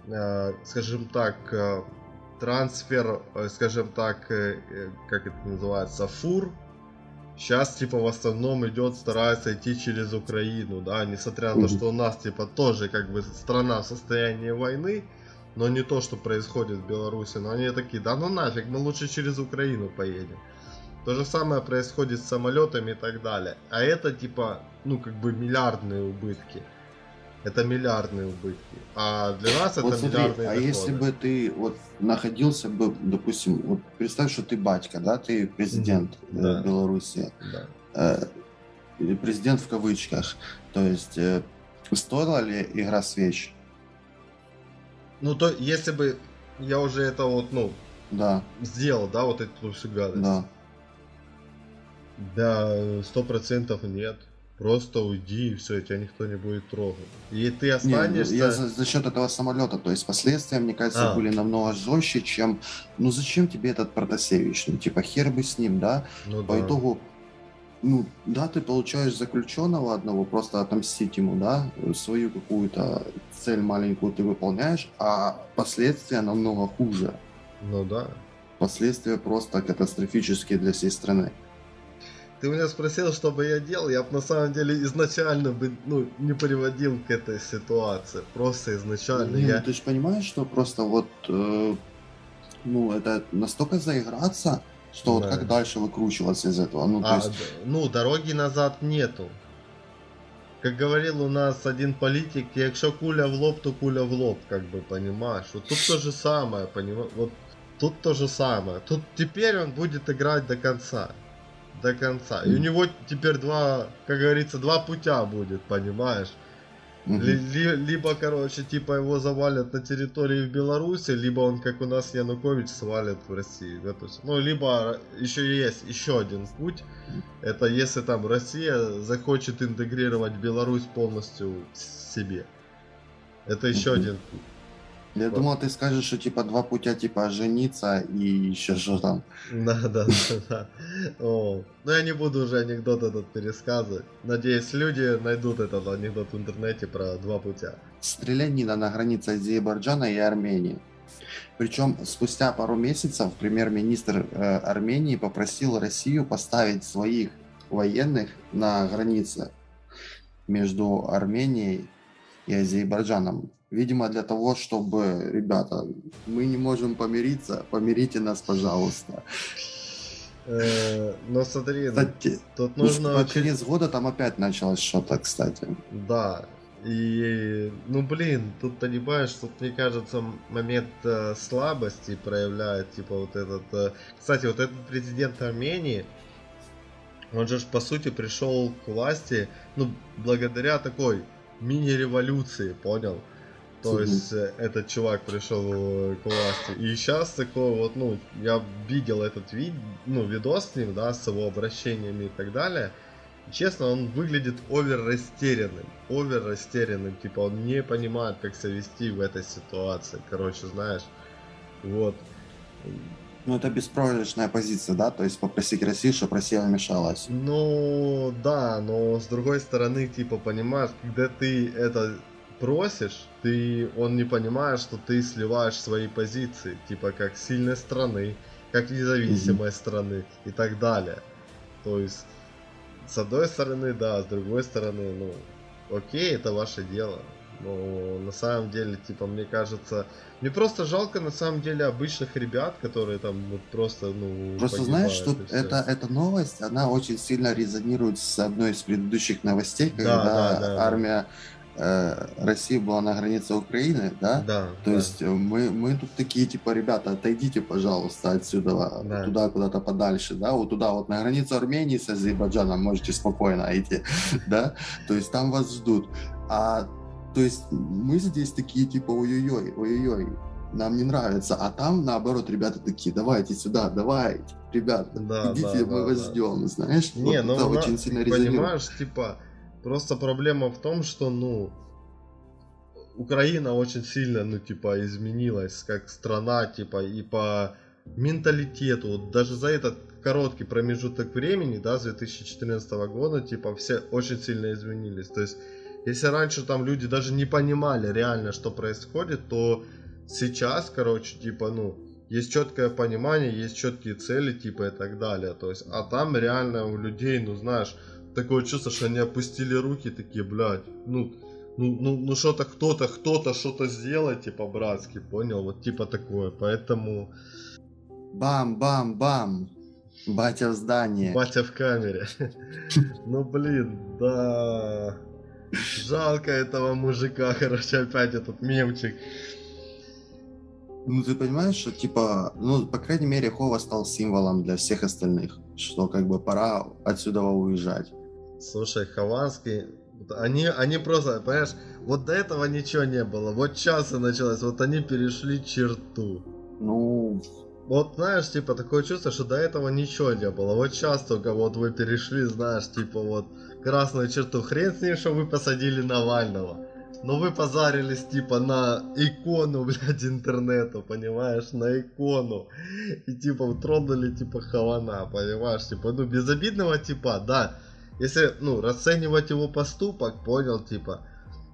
э, скажем так, э, трансфер, э, скажем так, э, э, как это называется, фур, сейчас, типа, в основном идет, старается идти через Украину, да, несмотря на то, что у нас, типа, тоже, как бы, страна в состоянии войны, но не то, что происходит в Беларуси, но они такие, да ну нафиг, мы лучше через Украину поедем. То же самое происходит с самолетами и так далее. А это, типа, ну, как бы, миллиардные убытки. Это миллиардные убытки. А для нас Вот это смотри, миллиардные а доходы. если бы ты вот находился бы, допустим, вот представь, что ты батька, да, ты президент э, да. Беларуси, Да. э, президент в кавычках, то есть э, стоила ли игра свеч? Ну, то если бы я уже это вот, ну, Да, сделал, да, вот эту всю гадость. да. Да, сто процентов нет. Просто уйди и все, тебя никто не будет трогать. И ты Не, ну, останешься... я за, за счет этого самолета, то есть последствия, мне кажется, А. были намного жестче, чем, ну зачем тебе этот Протасевич, ну типа хер бы с ним, да, Ну по да. итогу, ну да, ты получаешь заключенного одного, просто отомстить ему, да, свою какую-то цель маленькую ты выполняешь, а последствия намного хуже, Ну да. последствия просто катастрофические для всей страны. Ты меня спросил, что бы я делал, я бы на самом деле изначально бы, ну, не приводил к этой ситуации. Просто изначально Не, ну, я... ты же понимаешь, что просто вот, э, ну, это настолько заиграться, что вот Да. как дальше выкручиваться из этого? Ну, А, есть, ну, дороги назад нету. Как говорил у нас один политик, якщо куля в лоб, то куля в лоб, как бы, понимаешь? Вот тут то же самое, понимаешь? Вот тут то же самое. Тут теперь он будет играть до конца. До конца. И у него теперь два, как говорится, два путя будет, понимаешь? мгм. Ли- ли- либо, короче, типа его завалят на территории в Беларуси, либо он, как у нас Янукович, свалит в России. допустим. Ну, либо еще есть еще один путь. Это если там Россия захочет интегрировать Беларусь полностью себе. Это еще Мгм. один путь. Я вот. думал, ты скажешь, что типа два путя, типа жениться и еще что там. Да, да, да, да. О, Ну, я не буду уже анекдот этот пересказывать. Надеюсь, люди найдут этот анекдот в интернете про два путя. Стрелянина на границе Азербайджана и Армении. Причем спустя пару месяцев премьер-министр э, Армении попросил Россию поставить своих военных на границе между Арменией и Азербайджаном. Видимо, для того, чтобы, ребята, мы не можем помириться, помирите нас, пожалуйста. Э, Но смотри, ну, Кстати, тут ну, нужно под очень... конец года там опять началось что-то, кстати. Да. И, ну блин, тут понимаешь, тут мне кажется момент э, слабости проявляет, типа вот этот. э, Кстати, вот этот президент Армении, он же по сути пришел к власти, ну благодаря такой мини-революции, понял? То Мгм. есть э, этот чувак пришел э, к власти. И сейчас такой вот, ну, я видел этот вид, ну, видос с ним, да, с его обращениями и так далее. Честно, он выглядит овер растерянным. Овер растерянным. Типа он не понимает, как себя вести в этой ситуации. Короче, знаешь. Вот. Ну, это беспроигрышная позиция, да? То есть попросить Россию, чтобы Россия вмешалась. Ну, да, но с другой стороны, типа, понимаешь, когда ты это просишь, ты, он не понимает, что ты сливаешь свои позиции, типа, как сильной страны, как независимой страны и так далее. То есть, с одной стороны, да, с другой стороны, ну, окей, это ваше дело. Но на самом деле, типа, мне кажется, мне просто жалко на самом деле обычных ребят, которые там вот просто, ну, Просто знаешь, что это, эта новость, она очень сильно резонирует с одной из предыдущих новостей, Да, когда да, да, да. армия России была на границе Украины, да? Да, То да. есть мы, мы тут такие, типа, ребята, отойдите, пожалуйста, отсюда, Да. туда, куда-то подальше, да, вот туда, вот на границу Армении с Азербайджаном можете спокойно идти, да, то есть там вас ждут. А, то есть мы здесь такие, типа, ой-ой-ой, ой-ой-ой, нам не нравится, а там, наоборот, ребята такие, давайте сюда, давайте, ребята, Да, идите, да, мы да, вас да. ждем, знаешь, Не, вот ну это на- очень сильно резонирует. понимаешь, типа, просто проблема в том, что, ну, Украина очень сильно, ну, типа, изменилась как страна, типа, и по менталитету, вот даже за этот короткий промежуток времени, да, с 2014 года, типа, все очень сильно изменились. То есть, если раньше там люди даже не понимали реально, что происходит, то сейчас, короче, типа, ну, есть четкое понимание, есть четкие цели, типа, и так далее. То есть, а там реально у людей, ну, знаешь, такое чувство, что они опустили руки, такие, блядь, ну, ну, ну, ну что-то кто-то, кто-то что-то сделает, типа, братски, понял? Вот, типа, такое. Поэтому Бам-бам-бам, батя в здании. батя в камере. Ну, блин, да... Жалко этого мужика, короче, опять этот мемчик. Ну, ты понимаешь, что, типа, ну, по крайней мере, Хова стал символом для всех остальных, что, как бы, пора отсюда уезжать. Слушай, Хованский, они, они просто, понимаешь, вот до этого ничего не было, вот сейчас и началось, вот они перешли черту. Ну, вот знаешь, типа такое чувство, что до этого ничего не было. Вот сейчас только вот вы перешли, знаешь, типа вот красную черту. Хрен с ним, что вы посадили Навального. Но вы позарились типа на икону, блядь, интернета, понимаешь, на икону. И типа тронули типа Хавана, понимаешь, типа, ну безобидного типа, да. Если, ну, расценивать его поступок, понял, типа,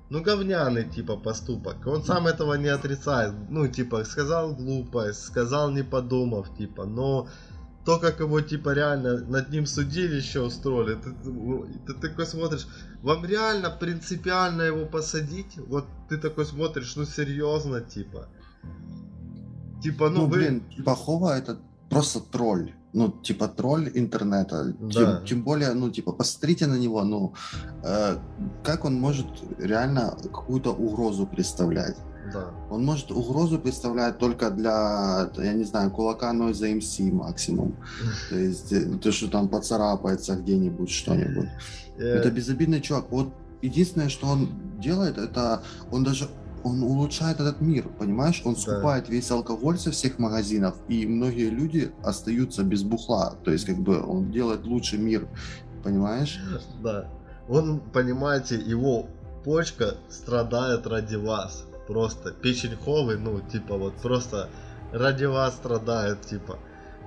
ну, говняный, типа, поступок. Он сам этого не отрицает. Ну, типа, сказал глупость, сказал не подумав, типа, но то, как его, типа, реально над ним судилище устроили, ты, ты, ты такой смотришь, вам реально принципиально его посадить? Вот ты такой смотришь, ну, серьезно, типа. Типа, ну, ну вы... блин, Бахова это просто тролль ну, типа, тролль интернета. Да. Тем, тем более, ну, типа, посмотрите на него, ну, э, как он может реально какую-то угрозу представлять. Да. Он может угрозу представлять только для, я не знаю, кулака Noise MC максимум. То есть, э, то, что там поцарапается где-нибудь что-нибудь. Э. Это безобидный чувак. Вот единственное, что он делает, это он даже он улучшает этот мир, понимаешь? Он скупает да. весь алкоголь со всех магазинов, и многие люди остаются без бухла. То есть, как бы, он делает лучший мир, понимаешь? Да. Он, понимаете, его почка страдает ради вас. Просто печень Ховы, ну, типа, вот просто ради вас страдает, типа.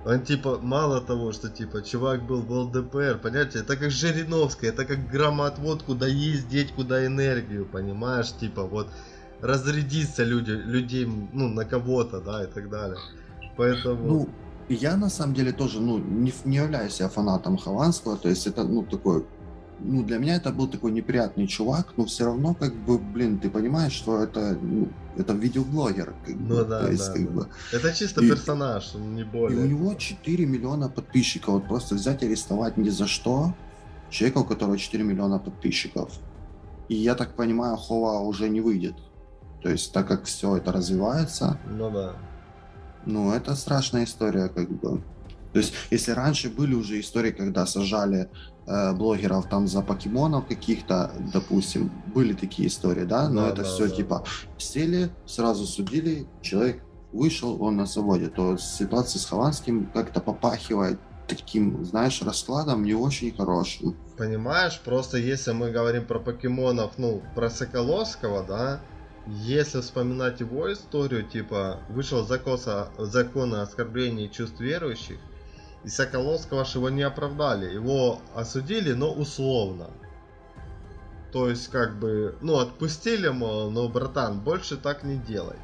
Он типа, мало того, что типа чувак был в ЛДПР, понимаете, это как Жириновский, это как громоотвод, куда ездить, куда энергию, понимаешь, типа вот разрядиться люди, людей, ну, на кого-то, да, и так далее. Поэтому... Ну, я на самом деле тоже, ну, не, не являюсь я фанатом Хованского, то есть это, ну, такой, ну, для меня это был такой неприятный чувак, но все равно, как бы, блин, ты понимаешь, что это, ну, это видеоблогер, как ну, бы, да, то есть, да, как да. бы... Это чисто и, персонаж, не более. И у него 4 миллиона подписчиков, вот просто взять и арестовать ни за что человека, у которого 4 миллиона подписчиков. И я так понимаю, Хова уже не выйдет. То есть, так как все это развивается, ну да. Ну, это страшная история, как бы. То есть, если раньше были уже истории, когда сажали э, блогеров там за покемонов каких-то, допустим, были такие истории, да, но да, это да, все да. типа сели, сразу судили, человек вышел, он на свободе, то ситуация с Хованским как-то попахивает таким, знаешь, раскладом не очень хорошим. Понимаешь, просто если мы говорим про покемонов, ну, про Соколовского, да, если вспоминать его историю, типа, вышел закон, закон о оскорблении чувств верующих, и Соколовского его не оправдали. Его осудили, но условно. То есть, как бы, ну, отпустили, мол, но, братан, больше так не делай.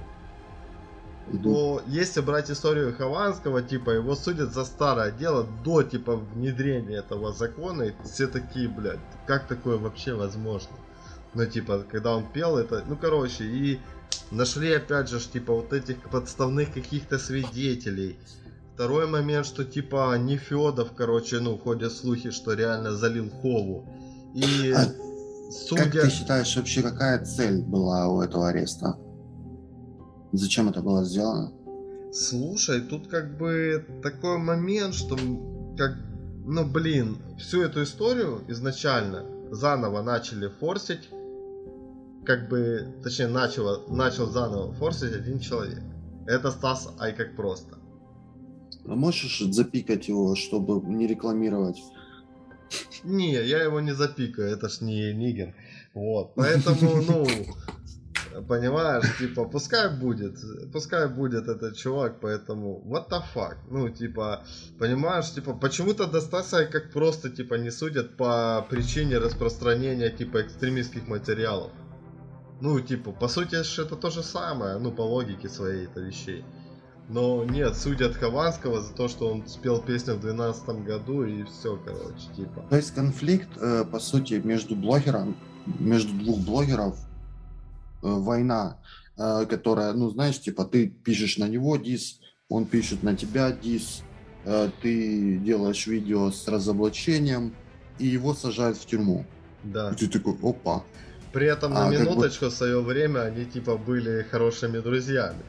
То, если брать историю Хованского, типа, его судят за старое дело до, типа, внедрения этого закона, и все такие, блядь, как такое вообще возможно? Ну, типа, когда он пел это, ну, короче, и нашли, опять же, типа, вот этих подставных каких-то свидетелей. Второй момент, что, типа, не Федов, короче, ну, ходят слухи, что реально залил Хову. И а судя... Как ты считаешь, вообще какая цель была у этого ареста? Зачем это было сделано? Слушай, тут как бы такой момент, что как, ну блин, всю эту историю изначально заново начали форсить как бы, точнее, начал, начал заново форсить один человек. Это Стас Ай как просто. А можешь запикать его, чтобы не рекламировать? Не, я его не запикаю, это ж не Нигин. Вот, поэтому, ну, понимаешь, типа, пускай будет, пускай будет этот чувак, поэтому, what the fuck, ну, типа, понимаешь, типа, почему-то до Стаса как просто, типа, не судят по причине распространения, типа, экстремистских материалов. Ну, типа, по сути, это то же самое, ну, по логике своей это вещей. Но нет, судят Хованского за то, что он спел песню в 2012 году и все, короче, типа. То есть конфликт, э, по сути, между блогером, между двух блогеров, э, война, э, которая, ну, знаешь, типа, ты пишешь на него дис, он пишет на тебя дис, э, ты делаешь видео с разоблачением, и его сажают в тюрьму. Да. И ты такой, опа. При этом на а, минуточку бы... в свое время они типа были хорошими друзьями.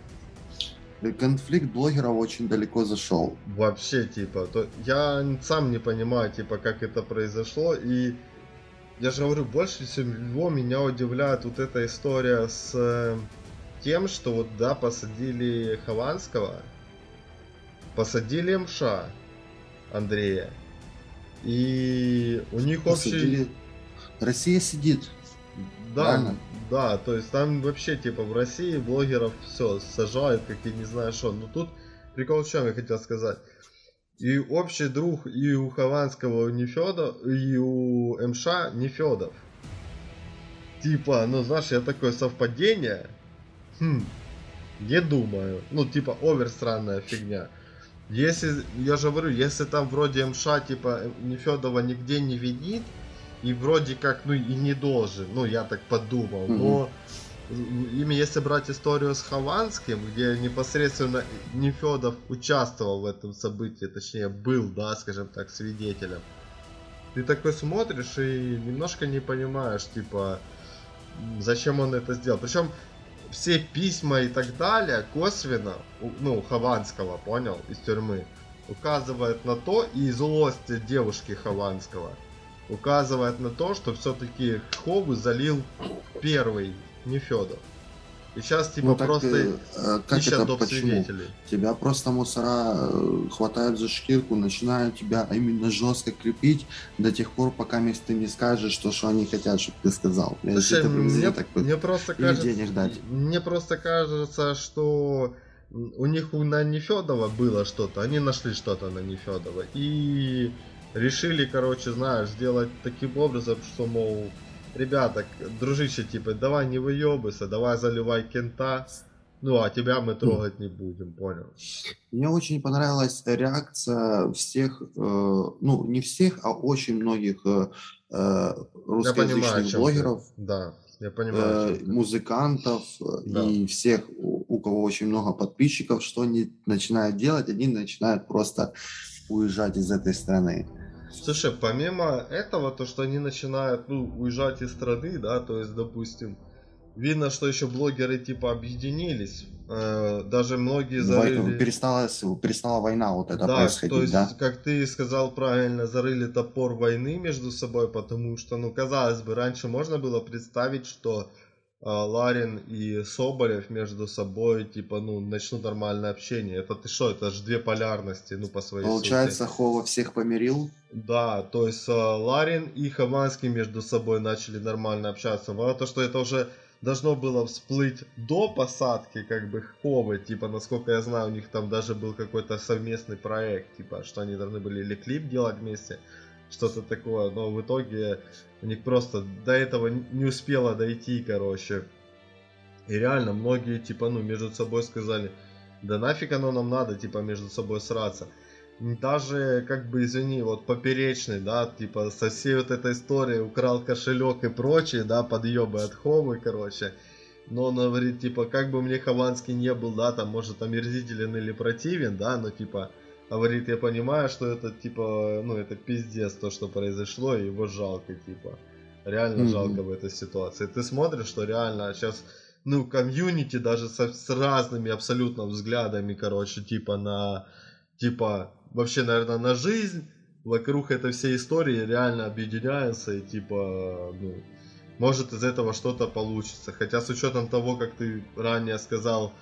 Конфликт блогеров очень далеко зашел. Вообще, типа, то я сам не понимаю, типа, как это произошло. И я же говорю, больше всего меня удивляет вот эта история с э, тем, что вот, да, посадили Хованского, посадили МШ Андрея. И у них посадили... общий... Россия сидит. Да, Правильно? да, то есть там вообще типа в России блогеров все сажают, как я не знаю что. Но тут прикол в чем я хотел сказать. И общий друг и у Хованского не Федор, и у МШ не Федов. Типа, ну знаешь, я такое совпадение. Хм, не думаю. Ну, типа, овер странная фигня. Если, я же говорю, если там вроде МШ, типа, Нефедова нигде не видит, и вроде как, ну и не должен, ну я так подумал, угу. но ими если брать историю с Хованским, где непосредственно Нефедов участвовал в этом событии, точнее был, да, скажем так, свидетелем, ты такой смотришь и немножко не понимаешь, типа, зачем он это сделал. Причем все письма и так далее косвенно, ну, Хованского, понял, из тюрьмы, указывает на то, и злость девушки Хованского – указывает на то, что все-таки Хову залил первый, не Федор. И сейчас типа ну, просто ты, э, как ищут это, свидетелей. Тебя просто мусора э, хватают за шкирку, начинают тебя именно жестко крепить до тех пор, пока ты не скажешь, что, что они хотят, чтобы ты сказал. Слушай, мне, так, мне просто кажется, денег дать. Мне просто кажется, что у них на Нефедова было что-то, они нашли что-то на Нефедова. И решили, короче, знаешь, сделать таким образом, что, мол, ребята, дружище, типа, давай не выебайся, давай заливай кента, ну, а тебя мы трогать не будем, понял? Мне очень понравилась реакция всех, э, ну, не всех, а очень многих э, э русскоязычных понимаю, блогеров. Ты. Да, я понимаю. Э, музыкантов э, да. и всех, у, у кого очень много подписчиков, что они начинают делать? Они начинают просто уезжать из этой страны. Слушай, помимо этого, то, что они начинают ну, уезжать из страны, да, то есть, допустим, видно, что еще блогеры типа объединились. Э, даже многие зарыли... Перестала, перестала война вот это да, происходить, то есть, да? как ты сказал правильно, зарыли топор войны между собой, потому что, ну, казалось бы, раньше можно было представить, что Ларин и Соболев между собой, типа, ну, начнут нормальное общение. Это ты что, это же две полярности, ну, по своей Получается, сути. Хова всех помирил? Да, то есть а, Ларин и Хованский между собой начали нормально общаться. Но то, что это уже должно было всплыть до посадки, как бы, Ховы, типа, насколько я знаю, у них там даже был какой-то совместный проект, типа, что они должны были или клип делать вместе, что-то такое, но в итоге у них просто до этого не успело дойти, короче. И реально, многие, типа, ну, между собой сказали, да нафиг оно нам надо, типа, между собой сраться. Даже, как бы, извини, вот поперечный, да, типа, со всей вот этой историей украл кошелек и прочее, да, подъебы от Ховы, короче. Но он говорит, типа, как бы мне Хованский не был, да, там, может, омерзителен или противен, да, но, типа, говорит, я понимаю, что это типа, ну это пиздец то, что произошло, и его жалко, типа. Реально mm-hmm. жалко в этой ситуации. Ты смотришь, что реально сейчас, ну, комьюнити даже со, с разными абсолютно взглядами, короче, типа на, типа, вообще, наверное, на жизнь, вокруг этой всей истории реально объединяются и типа, ну, может из этого что-то получится. Хотя с учетом того, как ты ранее сказал,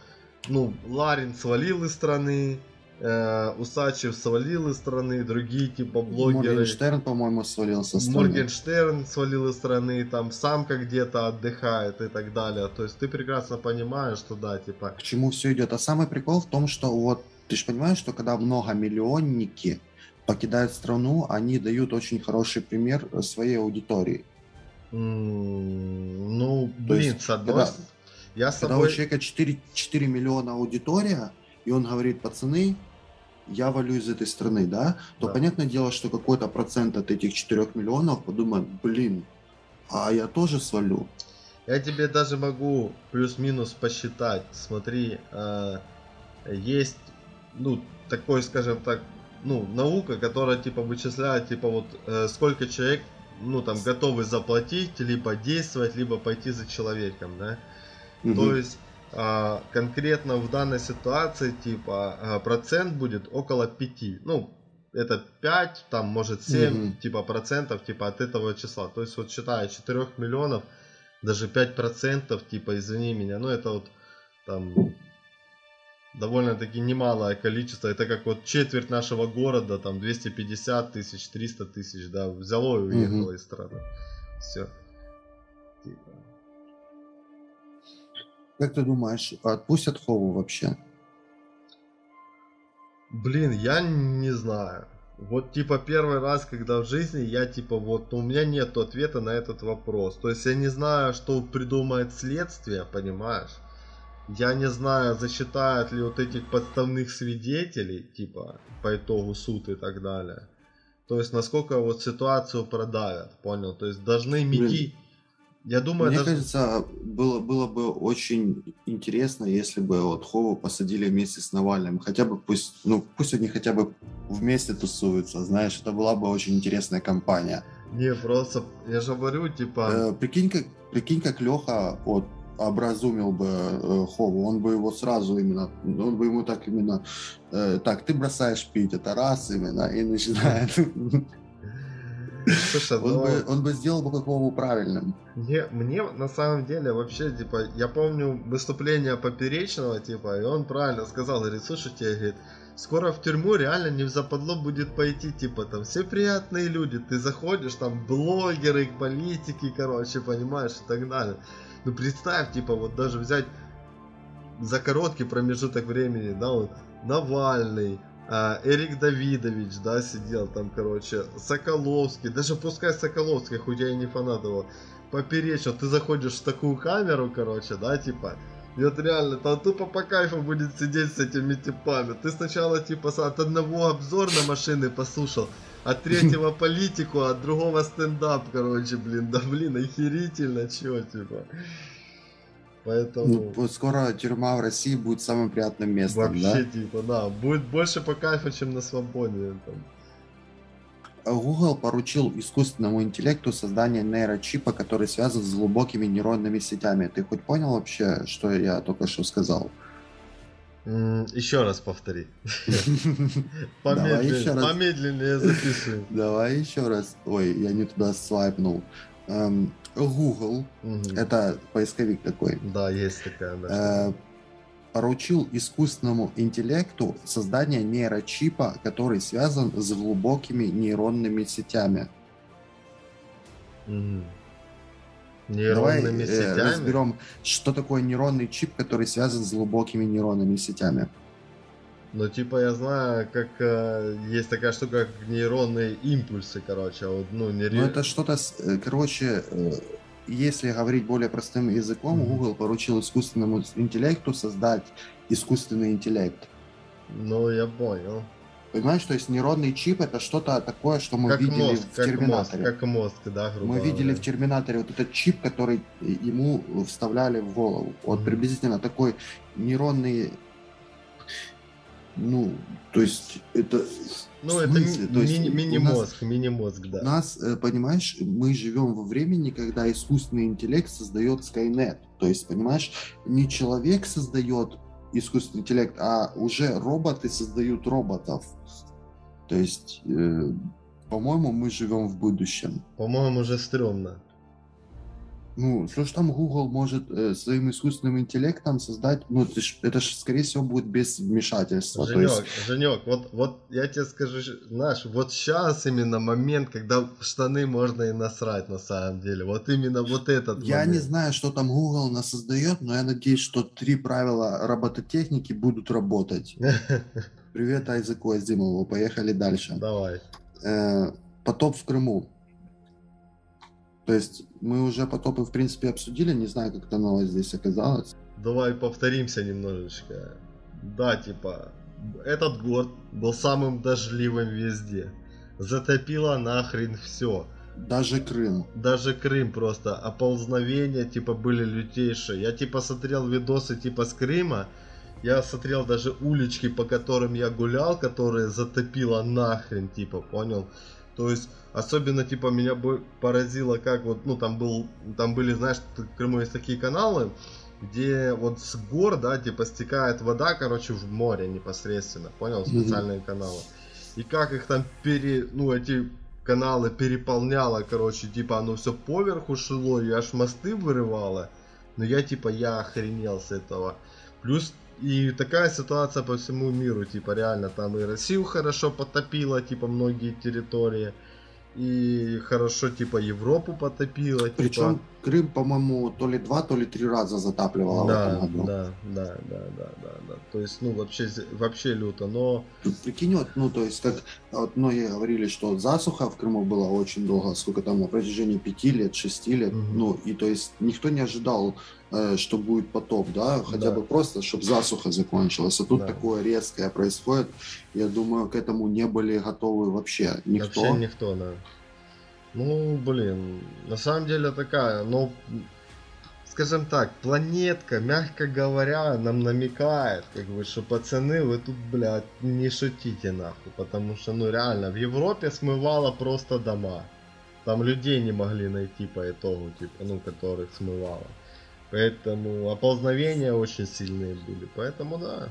ну, Ларин свалил из страны, э, Усачев свалил из страны, другие типа блогеры. Моргенштерн, по-моему, свалил со страны. Моргенштерн свалил из страны, там самка где-то отдыхает и так далее. То есть ты прекрасно понимаешь, что да, типа... К чему все идет? А самый прикол в том, что вот ты же понимаешь, что когда многомиллионники покидают страну, они дают очень хороший пример своей аудитории. Mm, ну, блин, есть, с одной... Когда, я с когда у человека 4, 4 миллиона аудитория, и он говорит, пацаны, я валю из этой страны, да, то да. понятное дело, что какой-то процент от этих 4 миллионов подумает, блин, а я тоже свалю. Я тебе даже могу плюс-минус посчитать. Смотри, э, есть, ну, такой, скажем так, ну, наука, которая, типа, вычисляет, типа, вот, э, сколько человек ну, там, готовы заплатить, либо действовать, либо пойти за человеком, да. Мгм. То есть конкретно в данной ситуации, типа, а, процент будет около 5. Ну, это 5, там, может, 7, Мгм. типа, процентов, типа, от этого числа. То есть, вот считая 4 миллионов, даже 5 процентов, типа, извини меня, ну, это вот, там, довольно-таки немалое количество. Это как вот четверть нашего города, там, 250 тысяч, 300 тысяч, да, взяло и уехало из страны. Все. Типа. Как ты думаешь, отпустят Хову вообще? Блин, я не знаю. Вот типа первый раз, когда в жизни я типа вот, у меня нет ответа на этот вопрос. То есть я не знаю, что придумает следствие, понимаешь? Я не знаю, засчитают ли вот этих подставных свидетелей, типа, по итогу суд и так далее. То есть насколько вот ситуацию продавят, понял? То есть должны МИДИ... Я думаю, Мне даже- кажется, было, было бы очень интересно, если бы вот Хову посадили вместе с Навальным. Хотя бы пусть, ну, пусть они хотя бы вместе тусуются, знаешь, это была бы очень интересная компания. Не, просто, я же говорю, типа... Э, прикинь, как, прикинь, как Леха вот образумил бы э, Хову, он бы его сразу именно, он бы ему так именно, э, так, ты бросаешь пить, это раз именно, и начинает. Слушай, Он ну- бы, он бы сделал бы Хову правильным. Мне, мне на самом деле вообще, типа, я помню выступление Поперечного, типа, и он правильно сказал, говорит, слушайте, говорит, скоро в тюрьму реально не в западло будет пойти, типа, там, все приятные люди, ты заходишь, там, блогеры, политики, короче, понимаешь, и так далее. Ну, представь, типа, вот даже взять за короткий промежуток времени, да, вот, Навальный, а, Эрик Давидович, да, сидел там, короче, Соколовский, даже пускай Соколовский, хоть я и не фанат его, поперечно, ты заходишь в такую камеру, короче, да, типа, и вот реально, там тупо по кайфу будет сидеть с этими типами. Ты сначала, типа, от одного обзор на машины послушал, от третьего политику, от другого стендап, короче, блин, да блин, охерительно, чё, типа. Поэтому... Ну, скоро тюрьма в России будет самым приятным местом, Вообще, да? типа, да, будет больше по кайфу, чем на свободе. Там. Google поручил искусственному интеллекту создание нейрочипа, который связан с глубокими нейронными сетями. Ты хоть понял вообще, что я только что сказал? Еще раз повтори. Помедленнее, записывай. Давай еще раз. Ой, я не туда свайпнул. Google, Мгм. это поисковик такой, Да, есть такая, да. э, поручил искусственному интеллекту создание нейрочипа, который связан с глубокими нейронными сетями. Давай Нейронными э, сетями. разберем, что такое нейронный чип, который связан с глубокими нейронными сетями. Ну, типа, я знаю, как э, есть такая штука, как нейронные импульсы, короче, а вот, ну, не Ну, это что-то, э, короче, э, если говорить более простым языком, Мгм. Google поручил искусственному интеллекту создать искусственный интеллект. Ну, я понял. Понимаешь, то есть нейронный чип это что-то такое, что мы как видели мозг, в как мозг, Терминаторе. как мозг, да, грубо Мы видели говоря. в Терминаторе вот этот чип, который ему вставляли в голову. Вот Мгм. приблизительно такой нейронный, ну, то есть это... Ну, это ми- мини-мозг, мини-мозг, да. У нас, э, понимаешь, мы живем во времени, когда искусственный интеллект создает Skynet. То есть, понимаешь, не человек создает искусственный интеллект, а уже роботы создают роботов. То есть, э, по-моему, мы живем в будущем. По-моему, уже стрёмно. Ну, что ж там Google может э, своим искусственным интеллектом создать, ну, это ж, это ж, скорее всего, будет без вмешательства. Женек, есть, Женек, вот, вот я тебе скажу, знаешь, вот сейчас именно момент, когда штаны можно и насрать на самом деле. Вот именно вот этот я не момент. знаю, что там Google нас создает, но я надеюсь, что три правила робототехники будут работать. Привет Айзеку Азимову. Поехали дальше. Давай. Э, потоп в Крыму. То есть мы уже потопы, в принципе, обсудили. Не знаю, как эта новость здесь оказалась. Давай повторимся немножечко. Да, типа, этот год был самым дождливым везде. Затопило нахрен все. Даже Крым. Даже Крым просто, оползновения, типа, были лютейшие. Я, типа, смотрел видосы, типа, с Крыма. Я смотрел даже улички, по которым я гулял, которые затопило нахрен, типа, понял? То есть, особенно, типа, меня поразило, как вот, ну, там был, там были, знаешь, в Крыму есть такие каналы, где вот с гор, да, типа, стекает вода, короче, в море непосредственно, понял, специальные mm-hmm. каналы. И как их там пере, ну, эти каналы переполняло, короче, типа, оно все поверху шло, и аж мосты вырывало. Но я, типа, я охренел с этого. Плюс и такая ситуация по всему миру, типа реально там и Россию хорошо потопило, типа многие территории, и хорошо типа Европу потопило. Причем типа... Крым, по-моему, то ли два, то ли три раза затапливало да, в этом году. Да, да, да, да, да, да. То есть, ну, вообще, вообще люто, но... Прикинь, вот, ну, то есть, как вот многие говорили, что засуха в Крыму была очень долго, сколько там, на протяжении пяти лет, шести лет, угу. ну, и то есть никто не ожидал, что будет потоп, да, хотя да. бы просто, чтобы засуха закончилась, а тут да. такое резкое происходит, я думаю, к этому не были готовы вообще никто. Вообще никто, да. Ну, блин, на самом деле такая, ну, скажем так, планетка, мягко говоря, нам намекает, как бы, что пацаны, вы тут, блядь, не шутите нахуй, потому что, ну, реально, в Европе смывало просто дома. Там людей не могли найти по итогу, типа, ну, которых смывало. Поэтому оползновения очень сильные были, поэтому да.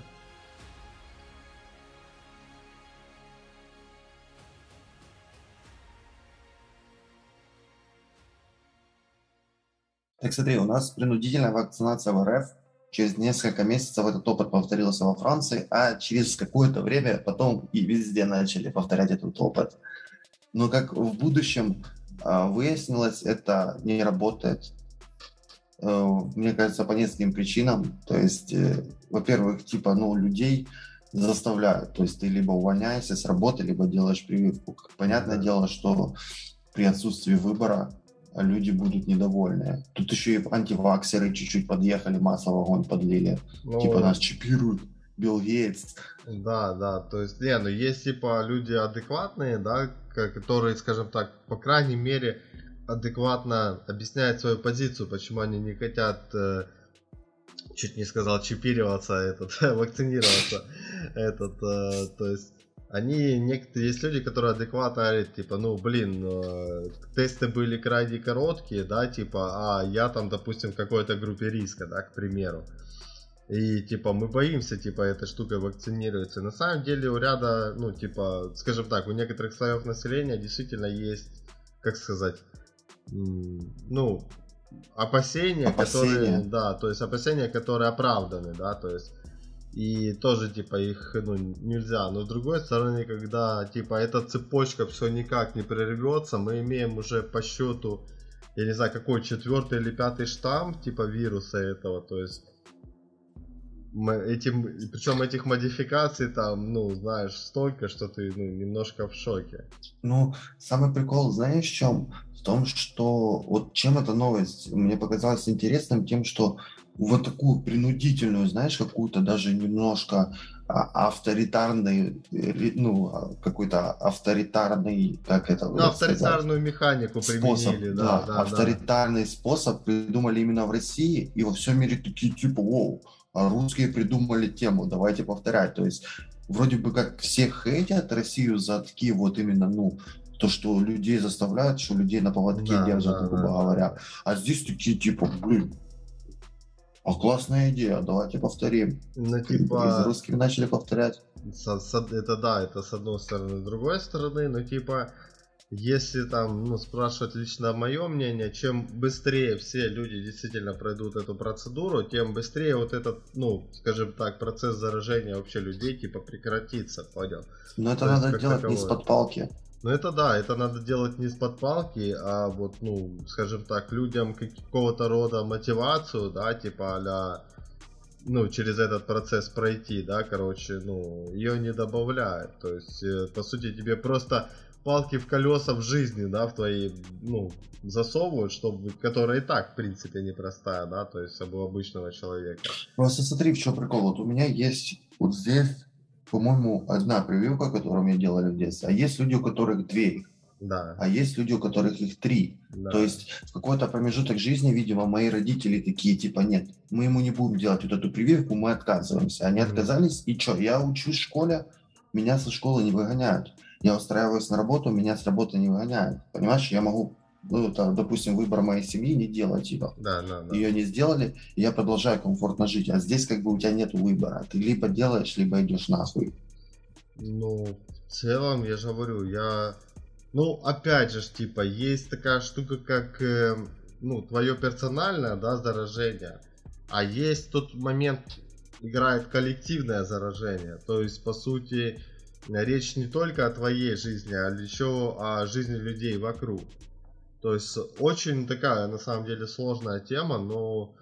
Так смотри, у нас принудительная вакцинация в РФ. Через несколько месяцев этот опыт повторился во Франции, а через какое-то время потом и везде начали повторять этот опыт. Но как в будущем а, выяснилось, это не работает. Э, мне кажется, по нескольким причинам. То есть, э, во-первых, типа, ну, людей заставляют. То есть ты либо увольняешься с работы, либо делаешь прививку. Понятное дело, что при отсутствии выбора люди будут недовольны. Тут еще и антиваксеры чуть-чуть подъехали, масло в огонь подлили. Ну, типа нас чипируют. Билл Гейтс. Да, да, то есть, не, ну есть типа люди адекватные, да, которые, скажем так, по крайней мере, адекватно объясняют свою позицию, почему они не хотят, э, чуть не сказал, чипироваться, этот, вакцинироваться, этот, э, то есть, они, некоторые, есть люди, которые адекватно говорят, типа, ну, блин, э, тесты были крайне короткие, да, типа, а я там, допустим, в какой-то группе риска, да, к примеру. И, типа, мы боимся, типа, этой штукой вакцинироваться. На самом деле у ряда, ну, типа, скажем так, у некоторых слоев населения действительно есть, как сказать, ну, опасения, опасения, которые, да, то есть опасения, которые оправданы, да, то есть и тоже типа их ну, нельзя. Но с другой стороны, когда типа эта цепочка все никак не прервется, мы имеем уже по счету, я не знаю, какой четвертый или пятый штамм типа вируса этого, то есть этим, причем этих модификаций там, ну, знаешь, столько, что ты ну, немножко в шоке. Ну, самый прикол, знаешь, в чем? В том, что вот чем эта новость мне показалась интересным, тем, что вот такую принудительную, знаешь, какую-то даже немножко а, авторитарный, ну, а, какой-то авторитарный, как это Ну, авторитарную сказать? механику применили, способ, да, да, да. Авторитарный да. способ придумали именно в России, и во всем мире такие типа, воу, а русские придумали тему, давайте повторять. То есть вроде бы как все хейтят Россию за такие вот именно, ну, то, что людей заставляют, что людей на поводке да, держат, да, грубо да. говоря. А здесь такие типа, блин, а классная идея, давайте повторим. Ну, типа... Из русских начали повторять. С, с, это да, это с одной стороны. С другой стороны, ну типа, если там, ну, спрашивать лично мое мнение, чем быстрее все люди действительно пройдут эту процедуру, тем быстрее вот этот, ну, скажем так, процесс заражения вообще людей, типа, прекратится, понял? Но это То надо делать не из-под палки. Ну это да, это надо делать не с-под палки, а вот, ну, скажем так, людям какого-то рода мотивацию, да, типа а ну, через этот процесс пройти, да, короче, ну, ее не добавляют. То есть, э, по сути, тебе просто палки в колеса в жизни, да, в твои, ну, засовывают, чтобы, которая и так, в принципе, непростая, да, то есть, у обычного человека. Просто смотри, в чем прикол. Вот у меня есть вот здесь по-моему, одна прививка, которую мне делали в детстве, а есть люди, у которых две. Да. А есть люди, у которых их три. Да. То есть в какой-то промежуток жизни, видимо, мои родители такие, типа, нет, мы ему не будем делать вот эту прививку, мы отказываемся. Они mm-hmm. отказались, и что, я учусь в школе, меня со школы не выгоняют. Я устраиваюсь на работу, меня с работы не выгоняют. Понимаешь, я могу ну, это, допустим, выбор моей семьи не делать его. Да, да, да. Ее не сделали, и я продолжаю комфортно жить. А здесь как бы у тебя нет выбора. Ты либо делаешь, либо идешь нахуй. Ну, в целом, я же говорю, я... Ну, опять же, типа, есть такая штука, как, э, ну, твое персональное, да, заражение. А есть тот момент, играет коллективное заражение. То есть, по сути, речь не только о твоей жизни, а еще о жизни людей вокруг. То есть очень такая, на самом деле, сложная тема, но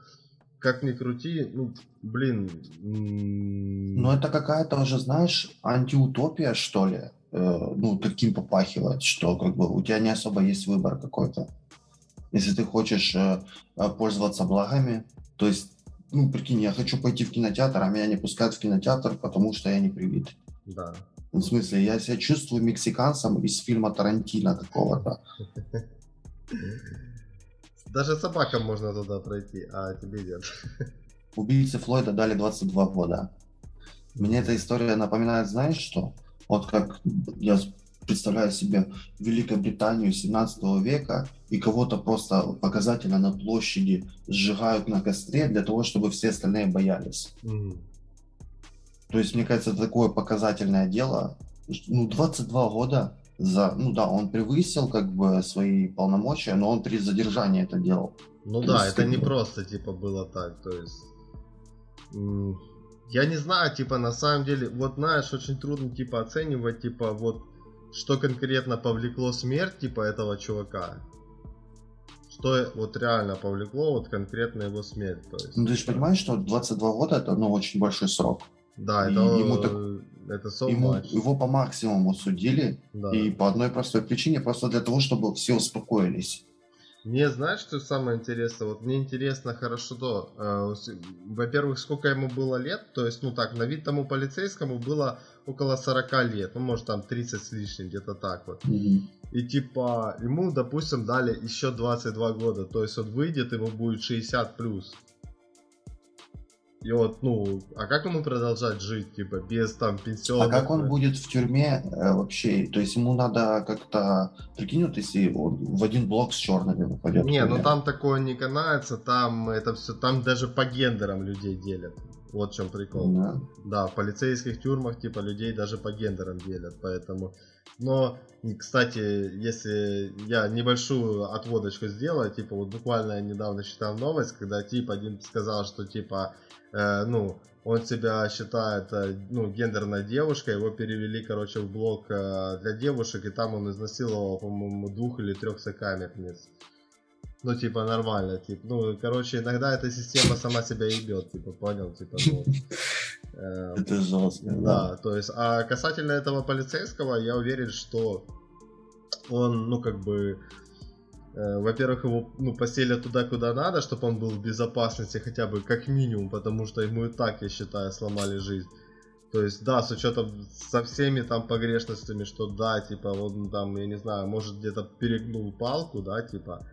как ни крути, ну, блин. Ну, это какая-то уже, знаешь, антиутопия, что ли? Э, ну, таким попахивает, что как бы у тебя не особо есть выбор какой-то. Если ты хочешь э, э пользоваться благами, то есть, ну, прикинь, я хочу пойти в кинотеатр, а меня не пускают в кинотеатр, потому что я не привит. Да. В смысле, я себя чувствую мексиканцем из фильма Тарантино какого-то. Даже собакам можно туда пройти, а тебе нет. Убийце Флойда дали 22 года. Мне эта история напоминает, знаешь что? Вот как я представляю себе Великобританию 17 века, и кого-то просто показательно на площади сжигают на костре для того, чтобы все остальные боялись. Mm. То есть, мне кажется, это такое показательное дело. Ну, 22 года за, ну да, он превысил как бы свои полномочия, но он при задержании это делал. Ну то да, есть, это не бы... просто типа было так, то есть я не знаю, типа на самом деле, вот знаешь, очень трудно типа оценивать, типа вот что конкретно повлекло смерть типа этого чувака. Что вот реально повлекло вот конкретно его смерть. То есть, ну ты же понимаешь, что 22 года это ну очень большой срок. Да, это, ему так, это so ему, его по максимуму судили, да. и по одной простой причине, просто для того, чтобы все успокоились. Мне знаешь, что самое интересное? Вот мне интересно хорошо то, э, во-первых, сколько ему было лет, то есть, ну так, на вид тому полицейскому было около 40 лет, ну может там 30 с лишним, где-то так вот. Mm-hmm. И типа, ему, допустим, дали еще 22 года, то есть он выйдет, ему будет 60 плюс. И вот, ну, а как ему продолжать жить, типа, без там пенсионных... А как он будет в тюрьме э, вообще? То есть ему надо как-то... Прикинь, вот если он в один блок с черными выпадет. Не, ну там такое не канается, там это все, там даже по гендерам людей делят. Вот в чем прикол. Да. да, в полицейских тюрьмах, типа, людей даже по гендерам делят, поэтому... Но, кстати, если я небольшую отводочку сделаю, типа, вот буквально я недавно читал новость, когда тип один сказал, что, типа, э, ну, он себя считает, э, ну, гендерной девушкой, его перевели, короче, в блок э, для девушек, и там он изнасиловал, по-моему, двух или трех сокамерниц. Ну, типа, нормально, типа, ну, короче, иногда эта система сама себя ебет, типа, понял, типа, ну... Это жестко, да. То есть, а касательно этого полицейского, я уверен, что он, ну, как бы, во-первых, его ну, поселят туда, куда надо, чтобы он был в безопасности хотя бы как минимум, потому что ему и так, я считаю, сломали жизнь. То есть, да, с учетом со всеми там погрешностями, что да, типа, он там, я не знаю, может где-то перегнул палку, да, типа.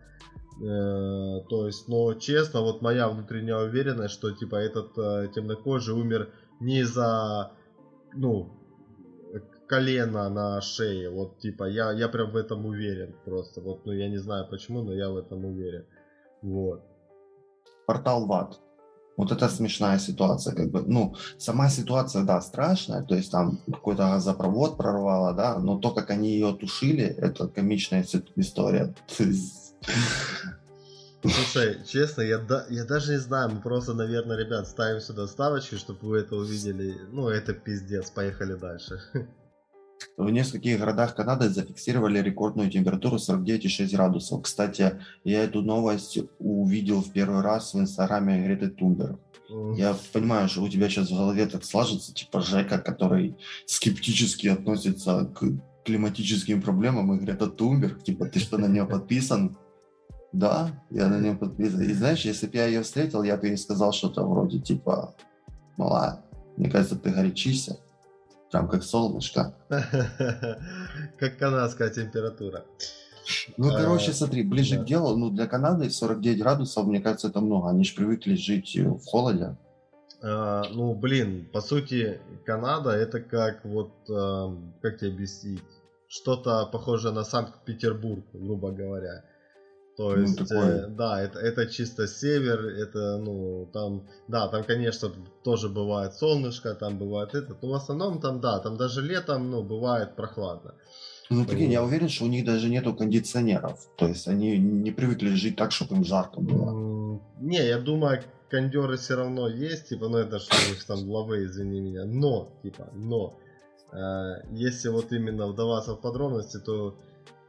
Э, то есть, но честно, вот моя внутренняя уверенность, что типа этот э, темнокожий умер не из-за, ну, колено на шее. Вот типа я, я прям в этом уверен просто. Вот, ну я не знаю почему, но я в этом уверен. Вот. Портал в ад. Вот это смешная ситуация, как бы, ну, сама ситуация, да, страшная, то есть там какой-то газопровод прорвало, да, но то, как они ее тушили, это комичная история. Слушай, честно, я, да, я даже не знаю, мы просто, наверное, ребят, ставим сюда ставочки, чтобы вы это увидели. Ну, это пиздец, поехали дальше. В нескольких городах Канады зафиксировали рекордную температуру 49,6 градусов. Кстати, я эту новость увидел в первый раз в инстаграме Греты Тунберг. Я понимаю, что у тебя сейчас в голове так сложится, типа Жека, который скептически относится к климатическим проблемам, и Грета Тунберг, типа, ты что, на нее подписан? Да, я на нее подписан. И знаешь, если бы я ее встретил, я бы ей сказал что-то вроде, типа, мала, мне кажется, ты горячишься. Прям как солнышко. Как канадская температура. Ну, короче, смотри, ближе к делу, ну, для Канады 49 градусов, мне кажется, это много. Они же привыкли жить в холоде. А, ну, блин, по сути, Канада это как вот, а, как тебе объяснить? что-то похожее на Санкт-Петербург, грубо говоря. То Ну, есть, такое. э, да, это, это чисто север, это, ну, там, да, там, конечно, тоже бывает солнышко, там бывает это, но в основном там, да, там даже летом, ну, бывает прохладно. Ну, прикинь, я уверен, что у них даже нету кондиционеров. То есть они не привыкли жить так, чтобы им жарко было. Не, я думаю, кондеры все равно есть, типа, ну это что у них там главы, извини меня. Но, типа, но, э, если вот именно вдаваться в подробности, то,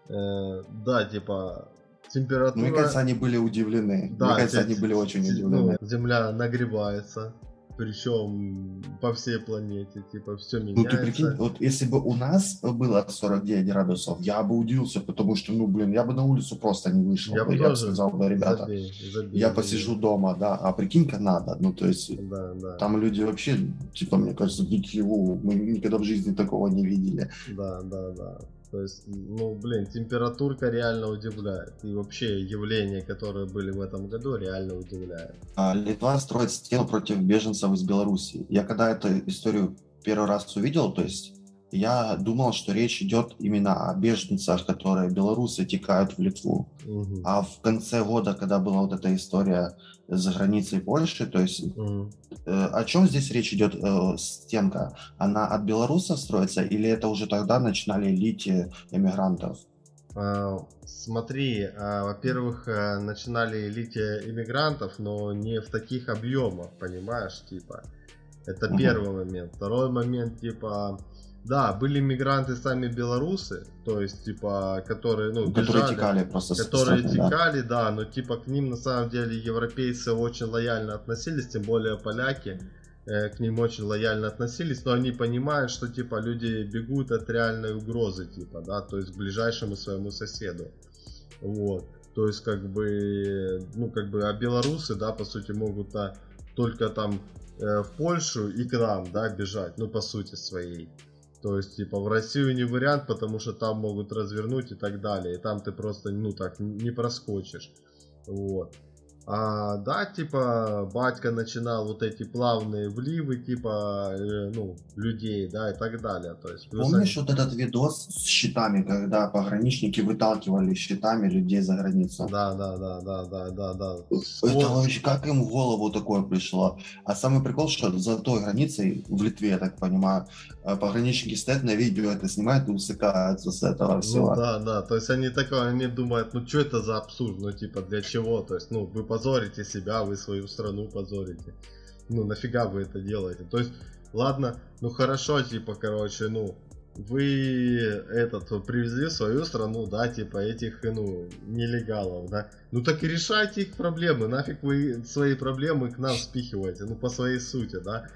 э, да, типа, температура... Ну, Мне кажется, они были удивлены. да, Мне кажется, те- они были очень удивлены. ну, земля нагревается, причем по всей планете, типа, все Ну, меняется. ты прикинь, вот если бы у нас было 49 градусов, я бы удивился, потому что, ну, блин, я бы на улицу просто не вышел. Я бы, бы я бы сказал, да, ребята, Забей, забей, я забей. посижу дома, да, а прикинь, Канада, ну, то есть, Да, да. там люди вообще, типа, мне кажется, дикие, мы никогда в жизни такого не видели. Да, да, да. То есть, ну, блин, температурка реально удивляет. И вообще явления, которые были в этом году, реально удивляют. А, Литва строит стену против беженцев из Беларуси. Я когда эту историю первый раз увидел, то есть я думал, что речь идет именно о беженцах, которые белорусы текают в Литву. Мгм. А в конце года, когда была вот эта история за границей Польши, то есть Мгм. э, о чем здесь речь идет? Э, стенка, она от белорусов строится или это уже тогда начинали лить э, эмигрантов? А, Смотри, а, во-первых, э, начинали лить э, иммигрантов, но не в таких объемах, понимаешь, типа. Это Мгм. первый момент. Второй момент, типа, да, были мигранты сами белорусы, то есть, типа, которые, ну, которые бежали. текали просто которые страны, да. текали, да. но типа к ним на самом деле европейцы очень лояльно относились, тем более поляки э, к ним очень лояльно относились, но они понимают, что типа люди бегут от реальной угрозы, типа, да, то есть к ближайшему своему соседу. Вот. То есть, как бы, ну, как бы, а белорусы, да, по сути, могут а, только там э, в Польшу и к нам, да, бежать, ну, по сути своей. То есть, типа, в Россию не вариант, потому что там могут развернуть и так далее. И там ты просто, ну, так, не проскочишь. Вот. А, да, типа, батька начинал вот эти плавные вливы, типа, э, ну, людей, да, и так далее. То есть, Помнишь они- вот этот видос с щитами, когда пограничники выталкивали щитами людей за границу? Да, да, да, да, да, да, да. Это вообще как им в голову такое пришло? А самый прикол, что за той границей, в Литве, я так понимаю, пограничники стоят на видео, это снимают и усыкаются с этого Ну всего. да, да, то есть они такое, они думают, ну что это за абсурд, ну типа для чего, то есть, ну вы позорите себя, вы свою страну позорите, ну нафига вы это делаете, то есть, ладно, ну хорошо, типа, короче, ну вы этот привезли в свою страну, да, типа этих, ну, нелегалов, да, ну так и решайте их проблемы, нафиг вы свои проблемы к нам спихиваете, ну по своей сути, да,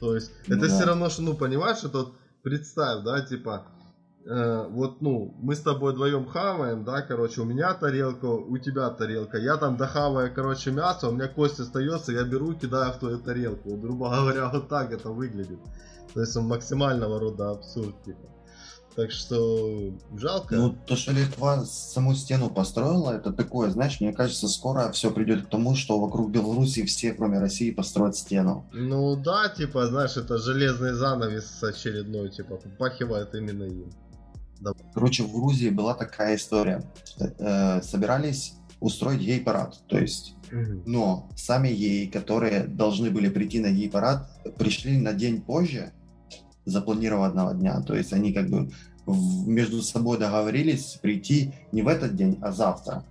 то есть Ну это да. все равно, что, ну понимаешь, это вот представь, да, типа, э, вот, ну, мы с тобой вдвоем хаваем, да, короче, у меня тарелка, у тебя тарелка, я там дохаваю, короче, мясо, у меня кость остается, я беру, кидаю в твою тарелку, грубо говоря, вот так это выглядит. То есть он максимального рода абсурд, типа. Так что жалко. Ну, то, что Литва саму стену построила, это такое, знаешь, мне кажется, скоро все придет к тому, что вокруг Беларуси все, кроме России, построят стену. Ну да, типа, знаешь, это железный занавес очередной, типа, попахивает именно им. Короче, в Грузии была такая история. Э, собирались устроить гей-парад, то есть Но сами геи, которые должны были прийти на гей-парад, пришли на день позже запланированного дня. То есть они как бы между собой договорились прийти не в этот день, а завтра.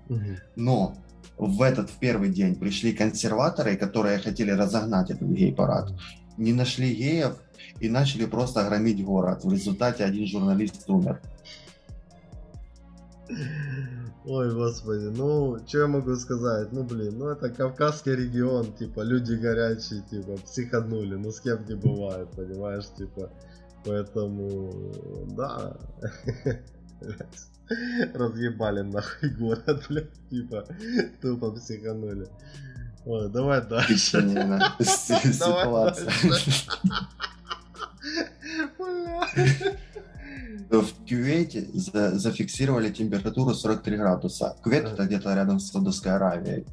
Но в этот, в первый день пришли консерваторы, которые хотели разогнать этот гей-парад. Не нашли геев и начали просто громить город. В результате один журналист умер. Ой, господи, ну, что я могу сказать? Ну, блин, ну это Кавказский регион, типа, люди горячие, типа, психанули, ну с кем не бывает, понимаешь, типа, поэтому, да, разъебали нахуй город, блядь, типа, тупо психанули. Ой, давай дальше. Давай дальше. В Кувейте за- зафиксировали температуру 43 градуса. Кувейт это где-то рядом с Саудовской Аравией.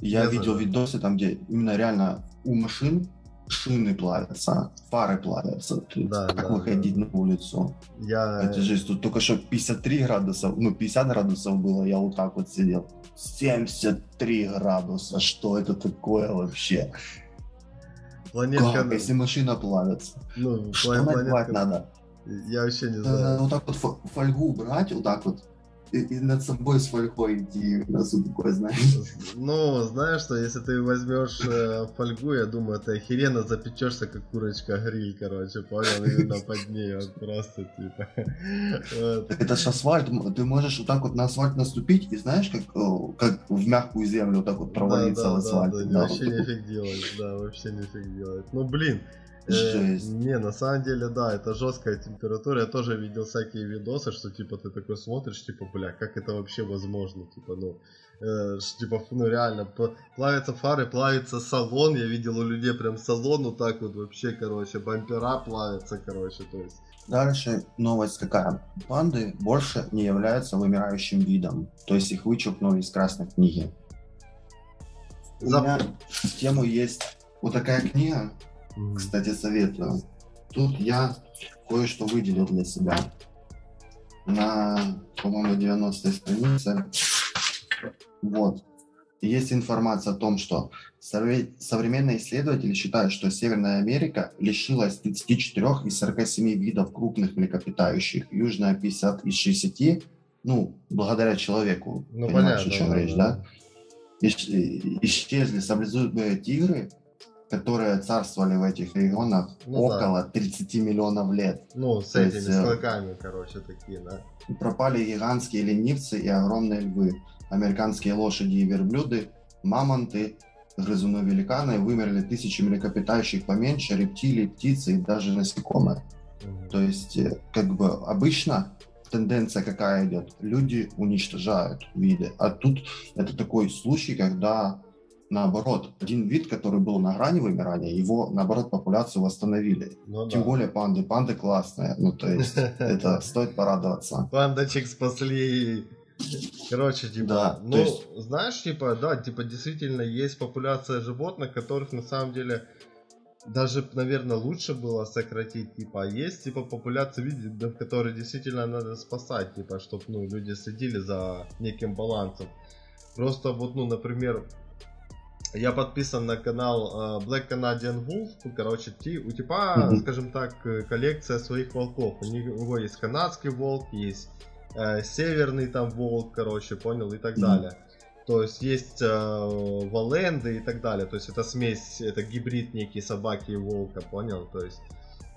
Я видел видосы там, где именно реально у машин шины плавятся, фары плавятся. Тут Да, как да, выходить да. на улицу? Я... Это жизнь. Тут только что 53 градуса, ну 50 градусов было, я вот так вот сидел. 73 градуса, что это такое вообще? Планетка... Как, если машина плавится? Ну, Что планетка... надо? Я вообще не Э, знаю. Вот так вот фо- фольгу брать, вот так вот, и, и над собой с фольгой идти, вот такое, знаешь. Ну, знаешь что, если ты возьмешь э, фольгу, я думаю, ты охеренно запечешься, как курочка гриль, короче, понял, именно под ней, вот просто, типа. Вот. Это ж асфальт, ты можешь вот так вот на асфальт наступить, и знаешь, как, как в мягкую землю вот так вот провалиться Да, в да, асфальт. да, да, Да, вообще вот нифиг делать, да, вообще нифиг делать. Ну, блин, Жесть. не, на самом деле, да, это жесткая температура. Я тоже видел всякие видосы, что типа ты такой смотришь, типа, бля, как это вообще возможно, типа, ну, э, типа, ну реально, плавятся фары, плавится салон, я видел у людей прям салон, вот так вот вообще, короче, бампера плавятся, короче, то есть. Дальше новость какая? Панды больше не являются вымирающим видом, то есть их вычеркнули из Красной книги. У За- меня в тему есть вот такая книга, кстати, советую. Тут я кое-что выделил для себя. На, по-моему, 90 странице. Вот. Есть информация о том, что совре- современные исследователи считают, что Северная Америка лишилась 34 из 47 видов крупных млекопитающих, Южная 50 из 60, ну, благодаря человеку. Ну, Понимаешь, понятно. о чем речь, да? Э, исчезли саблезубые тигры, которые царствовали в этих регионах Ну да. около 30 миллионов лет. Ну, с То этими, есть, э, клыками, короче, такие, да. Пропали гигантские ленивцы и огромные львы, американские лошади и верблюды, мамонты, грызуны-великаны, вымерли тысячи млекопитающих поменьше, рептилий, птицы и даже насекомые. Мгм. То есть, э, как бы обычно тенденция какая идет? Люди уничтожают виды. А тут это такой случай, когда наоборот, один вид, который был на грани вымирания, его, наоборот, популяцию восстановили. Ну, Тем да. более панды. Панды классные. Ну, то есть, это стоит порадоваться. Пандочек спасли. Короче, типа, Да, ну, есть- знаешь, типа, да, типа, действительно есть популяция животных, которых на самом деле даже, наверное, лучше было сократить, типа, а есть, типа, популяция видов, которые действительно надо спасать, типа, чтобы, ну, люди следили за неким балансом. Просто вот, ну, например, я подписан на канал э, Black Canadian Wolf, короче, ти- у типа, Мгм. скажем так, э, коллекция своих волков. У него есть канадский волк, есть э, северный там волк, короче, понял, и так Мгм. далее. То есть есть э, валенды и так далее. То есть это смесь, это гибрид некий собаки и волка, понял? То есть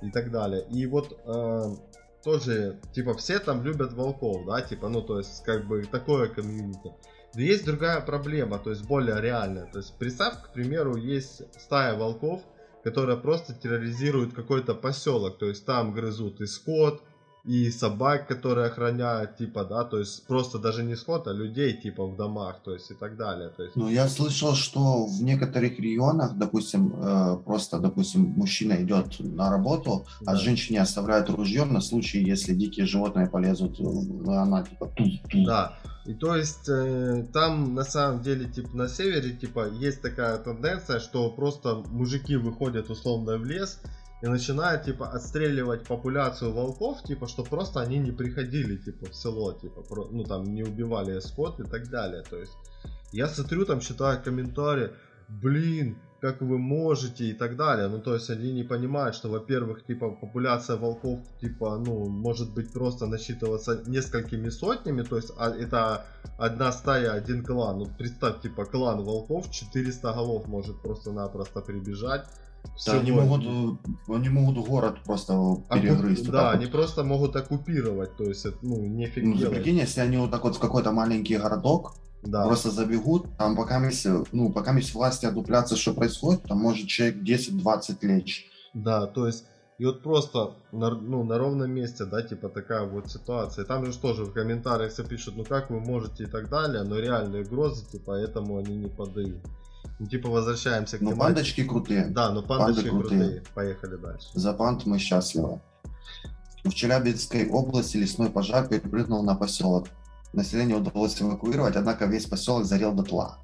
и так далее. И вот э, тоже, типа, все там любят волков, да, типа, ну, то есть, как бы, такое комьюнити. Но есть другая проблема, то есть, более реальная. То есть, представь, к примеру, есть стая волков, которая просто терроризирует какой-то поселок, то есть, там грызут и скот, и собак, которые охраняют, типа, да, то есть, просто даже не скот, а людей, типа, в домах, то есть, и так далее, то есть. Ну, я слышал, что в некоторых регионах, допустим, э, просто, допустим, мужчина идет на работу, Да. а женщине оставляют ружье на случай, если дикие животные полезут, она типа. Да. И то есть э, там на самом деле типа на севере типа есть такая тенденция, что просто мужики выходят условно в лес и начинают типа отстреливать популяцию волков, типа, что просто они не приходили типа в село, типа, про- ну там не убивали скот и так далее. То есть я смотрю там читаю комментарии, блин, как вы можете и так далее. Ну, то есть они не понимают, что, во-первых, типа, популяция волков, типа, ну, может быть просто насчитываться несколькими сотнями, то есть а, это одна стая, один клан. Ну, представь, типа, клан волков, 400 голов может просто-напросто прибежать. Да, они могут, э, они могут город просто Оку- перегрызть. вот Да, так они вот. просто могут оккупировать, то есть, это, ну, нефиг Ну, делать. прикинь, если они вот так вот в какой-то маленький городок Да. просто забегут, там пока мисс, ну, пока мисс власти одуплятся, что происходит, там может человек 10-20 лечь. Да, то есть, и вот просто на, ну, на ровном месте, да, типа такая вот ситуация. Там же тоже в комментариях все пишут, ну как вы можете и так далее, но реальные угрозы, типа, этому они не подают. Ну, типа, возвращаемся к Но тематике. пандочки крутые. Да, но пандочки панды крутые. крутые. Поехали дальше. За панд мы счастливы. В Челябинской области лесной пожар перепрыгнул на поселок. Население удалось эвакуировать, однако весь поселок зарел дотла.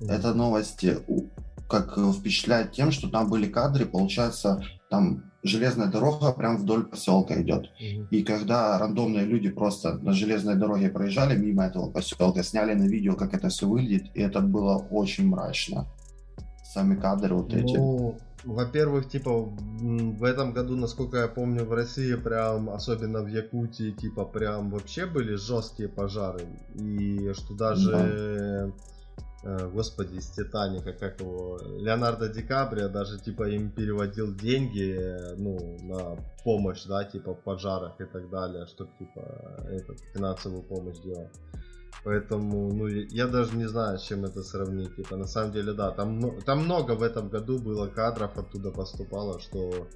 Это новости у- как впечатляет тем, что там были кадры, получается, там железная дорога прям вдоль поселка идет. Мгм. И когда рандомные люди просто на железной дороге проезжали мимо этого поселка, сняли на видео, как это все выглядит, и это было очень мрачно. Сами кадры вот эти. Ну, во-первых, типа, в этом году, насколько я помню, в России прям, особенно в Якутии, типа, прям вообще были жесткие пожары. И что даже, э, господи, из Титаника, как его, Леонардо Ди Каприо даже, типа, им переводил деньги, э, ну, на помощь, да, типа, в пожарах и так далее, чтобы, типа, этот, финансовую помощь делать. Поэтому, ну, я даже не знаю, с чем это сравнить. Типа, на самом деле, да, там, там много в этом году было кадров оттуда поступало, что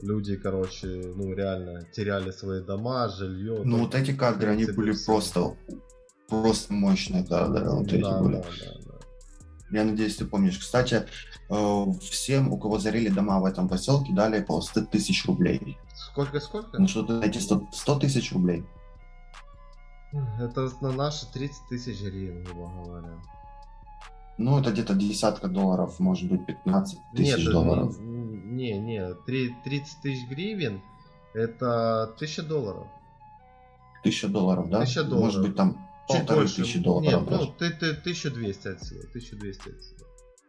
люди, короче, ну, реально теряли свои дома, жилье. Ну вот эти кадры, они были просто, просто мощные кадры. Вот эти да, были. да, да, да. Я надеюсь, ты помнишь. Кстати, э, всем, у кого зарили дома в этом поселке, дали по 100 тысяч рублей. Сколько, сколько? Ну что-то эти 100, 100 тысяч рублей. Это на наши 30 тысяч гривен, грубо говоря. Ну, это где-то десятка долларов, может быть, 15 Нет, тысяч долларов. Не, не, три- 30 тысяч гривен это 1000 долларов. Тысяча долларов, да? Тысяча Может долларов. быть, там Чуть полторы больше. тысячи долларов Нет, даже. ну, ты, ты 1200 от силы, 1200 от силы.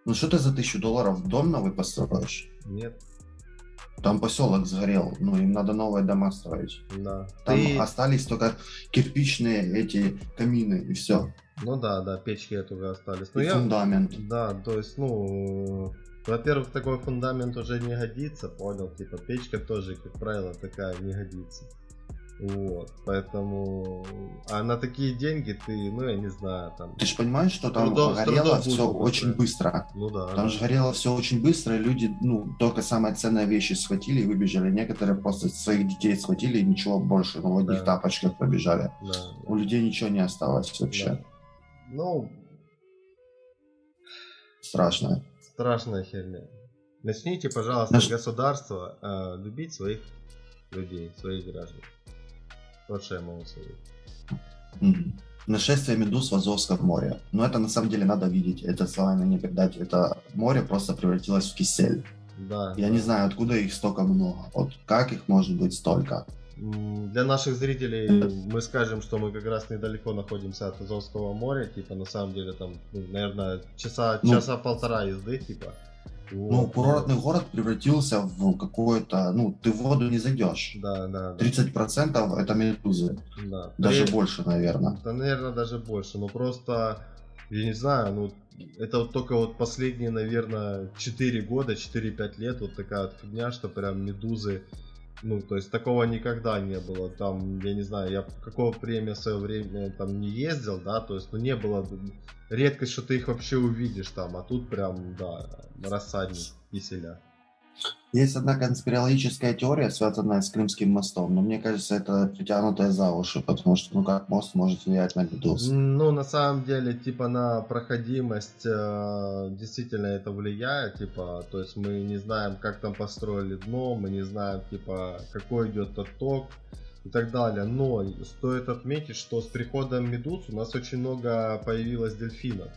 Ну, что ты за тысячу долларов дом новый построишь? Нет, Там поселок сгорел, ну, им надо новые дома строить. да. Там Ты- остались только кирпичные эти камины, и все. Ну да, да, печки оттуда остались. Ну и я, фундамент. да, то есть, ну, во-первых, такой фундамент уже не годится, понял? Типа печка тоже, как правило, такая не годится. Вот, поэтому, а на такие деньги ты, ну я не знаю, там, Ты же понимаешь, что там Трудом- горело трудом все будут очень построить. быстро. ну да. Там да. же горело все очень быстро, и люди, ну, только самые ценные вещи схватили и выбежали. Некоторые просто своих детей схватили и ничего больше, ну, в одних Да. тапочках побежали. Да, У людей ничего не осталось вообще. да. Ну, Страшно. страшная херня. Начните, пожалуйста, Наш- государство э, любить своих людей, своих граждан. Вот что я могу сказать. Мгм. Нашествие медуз в Азовском море. Но это на самом деле надо видеть. Это словами не передать. Это море просто превратилось в кисель. Да. Я да. не знаю, откуда их столько много. Вот как их может быть столько? Для наших зрителей мы скажем, что мы как раз недалеко находимся от Азовского моря, типа на самом деле там, ну, наверное, часа, Ну, часа полтора езды, типа. Ну, курортный город превратился в какое-то... Ну, ты в воду не зайдешь. Да, да, да. 30% это медузы. да. Даже При- больше, наверное. Да, наверное, даже больше. Но просто, я не знаю, ну, это вот только вот последние, наверное, 4 года, 4-5 лет вот такая вот фигня, что прям медузы, ну, то есть такого никогда не было. Там, я не знаю, я в какое время в свое время там не ездил, да, то есть, ну, не было редкость, что ты их вообще увидишь там, а тут прям, да, рассадник киселя. Есть одна конспирологическая теория, связанная с Крымским мостом, но мне кажется, это притянутая за уши, потому что, ну, как мост может влиять на медуз? Ну, на самом деле, типа, на проходимость э, действительно это влияет, типа, то есть мы не знаем, как там построили дно, мы не знаем, типа, какой идет отток и так далее. Но стоит отметить, что с приходом медуз у нас очень много появилось дельфинов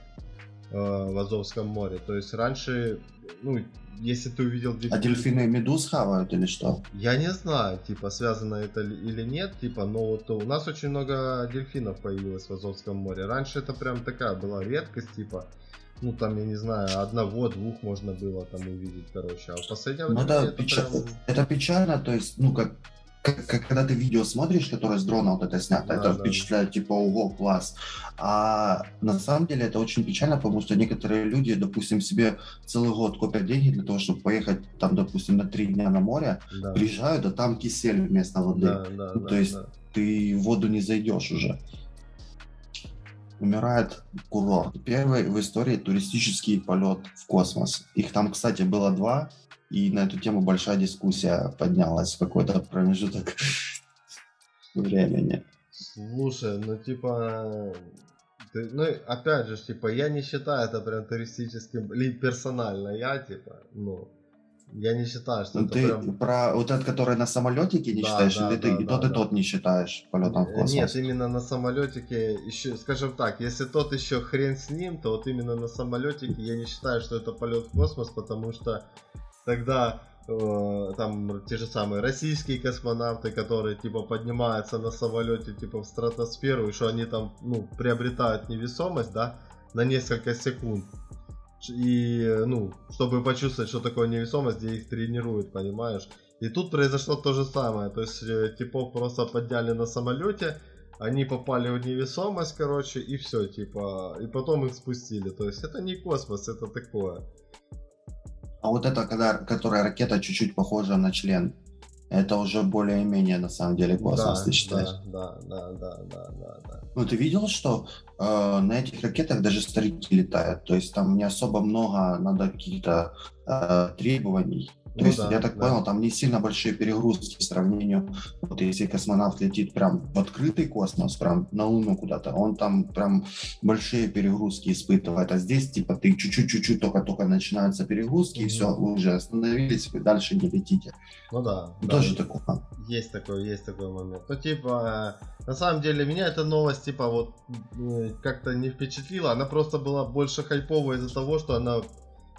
э, в Азовском море. То есть раньше, ну, если ты увидел А дельфины медуз хавают или что? я не знаю, типа, связано это ли- или нет, типа, но вот у нас очень много дельфинов появилось в Азовском море. Раньше это прям такая была редкость, типа, ну там, я не знаю, одного, двух можно было там увидеть, короче. А в последнее Ну, время это, это печа- прям... это печально, то есть, ну, как, как, как когда ты видео смотришь, которое с дрона вот это снято, Да, это да. впечатляет, типа, ого, класс. А на самом деле это очень печально, потому что некоторые люди, допустим, себе целый год копят деньги для того, чтобы поехать там, допустим, на три дня на море, Да, приезжают, а там кисель вместо воды. да, да, Ну, да, то есть да. ты в воду не зайдешь уже. Умирает курорт. Первый в истории туристический полет в космос. Их там, кстати, было два, и на эту тему большая дискуссия поднялась в какой-то промежуток времени. Слушай, ну типа, ты- ну опять же, типа, я не считаю это прям туристическим, или персонально я, типа, ну, Я не считаю, что Ну, это ты прям... про вот этот, который на самолетике не Да, считаешь, да, или ты да, и да, тот, и да. тот не считаешь полетом в Э, космос? Нет, именно на самолетике еще, скажем так, если тот еще хрен с ним, то вот именно на самолетике я не считаю, что это полет в космос, потому что тогда э, там те же самые российские космонавты, которые типа поднимаются на самолете типа в стратосферу, и что они там ну, приобретают невесомость, да, на несколько секунд. И, ну, чтобы почувствовать, что такое невесомость, где их тренируют, понимаешь? И тут произошло то же самое. То есть, э, типов просто подняли на самолете, они попали в невесомость, короче, и все, типа, и потом их спустили. То есть, это не космос, это такое. А вот это, когда, которая ракета чуть-чуть похожа на член, это уже более-менее на самом деле космос, да, ты считаешь? да, да, да, да, да, да, да. Ну, ты видел, что э, на этих ракетах даже старики летают, то есть там не особо много надо каких-то э, требований. То Ну есть, да, я так да. понял, там не сильно большие перегрузки в сравнению, вот если космонавт летит прям в открытый космос, прям на Луну куда-то, он там прям большие перегрузки испытывает, а здесь типа ты чуть-чуть-чуть только-только начинаются перегрузки, и Мгм. все, вы уже остановились, вы дальше не летите. Ну да. да. Тоже такое. Есть такой, есть такой момент. Ну, типа, на самом деле, меня эта новость, типа, вот, как-то не впечатлила. Она просто была больше хайповая из-за того, что она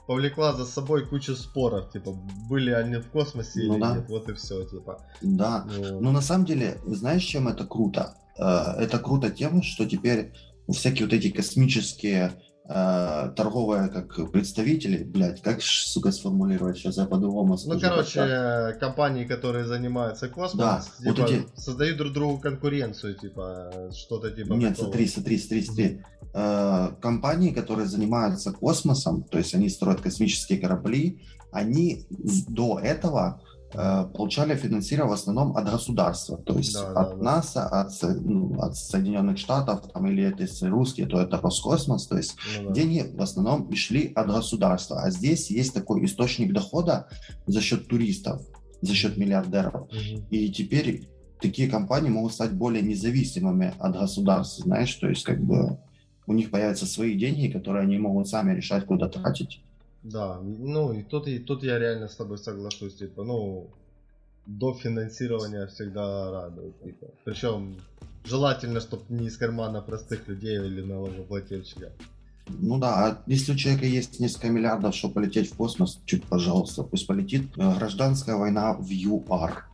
повлекла за собой кучу споров. Типа, были они в космосе Ну или да. нет. Вот и все, типа. Да, Ну, Но на самом деле, знаешь, чем это круто? Э, Это круто тем, что теперь всякие вот эти космические э, торговые как представители, блядь, как, сука, сформулировать, сейчас я по-другому Ну, скажу. короче, как-то. э, компании, которые занимаются космосом, Да, вот типа, эти- создают друг другу конкуренцию, типа, что-то типа Нет, такого. смотри, смотри, смотри, смотри. Э, Компании, которые занимаются космосом, то есть они строят космические корабли, они до этого получали финансирование в основном от государства, то есть Да, да, от да. НАСА, от, ну, от Соединенных Штатов, там, или это если русские, то это Роскосмос, то есть Ну да. деньги в основном и шли от государства, а здесь есть такой источник дохода за счет туристов, за счет миллиардеров. Мгм. И теперь такие компании могут стать более независимыми от государства, знаешь, то есть как бы у них появятся свои деньги, которые они могут сами решать, куда тратить. Да, ну и тут, и тут я реально с тобой соглашусь, типа, ну, до финансирования всегда радует, типа. Причем желательно, чтобы не из кармана простых людей или налогоплательщика. Ну да, а если у человека есть несколько миллиардов, чтобы полететь в космос, чуть, пожалуйста, пусть полетит. Э, Гражданская война в ЮАР.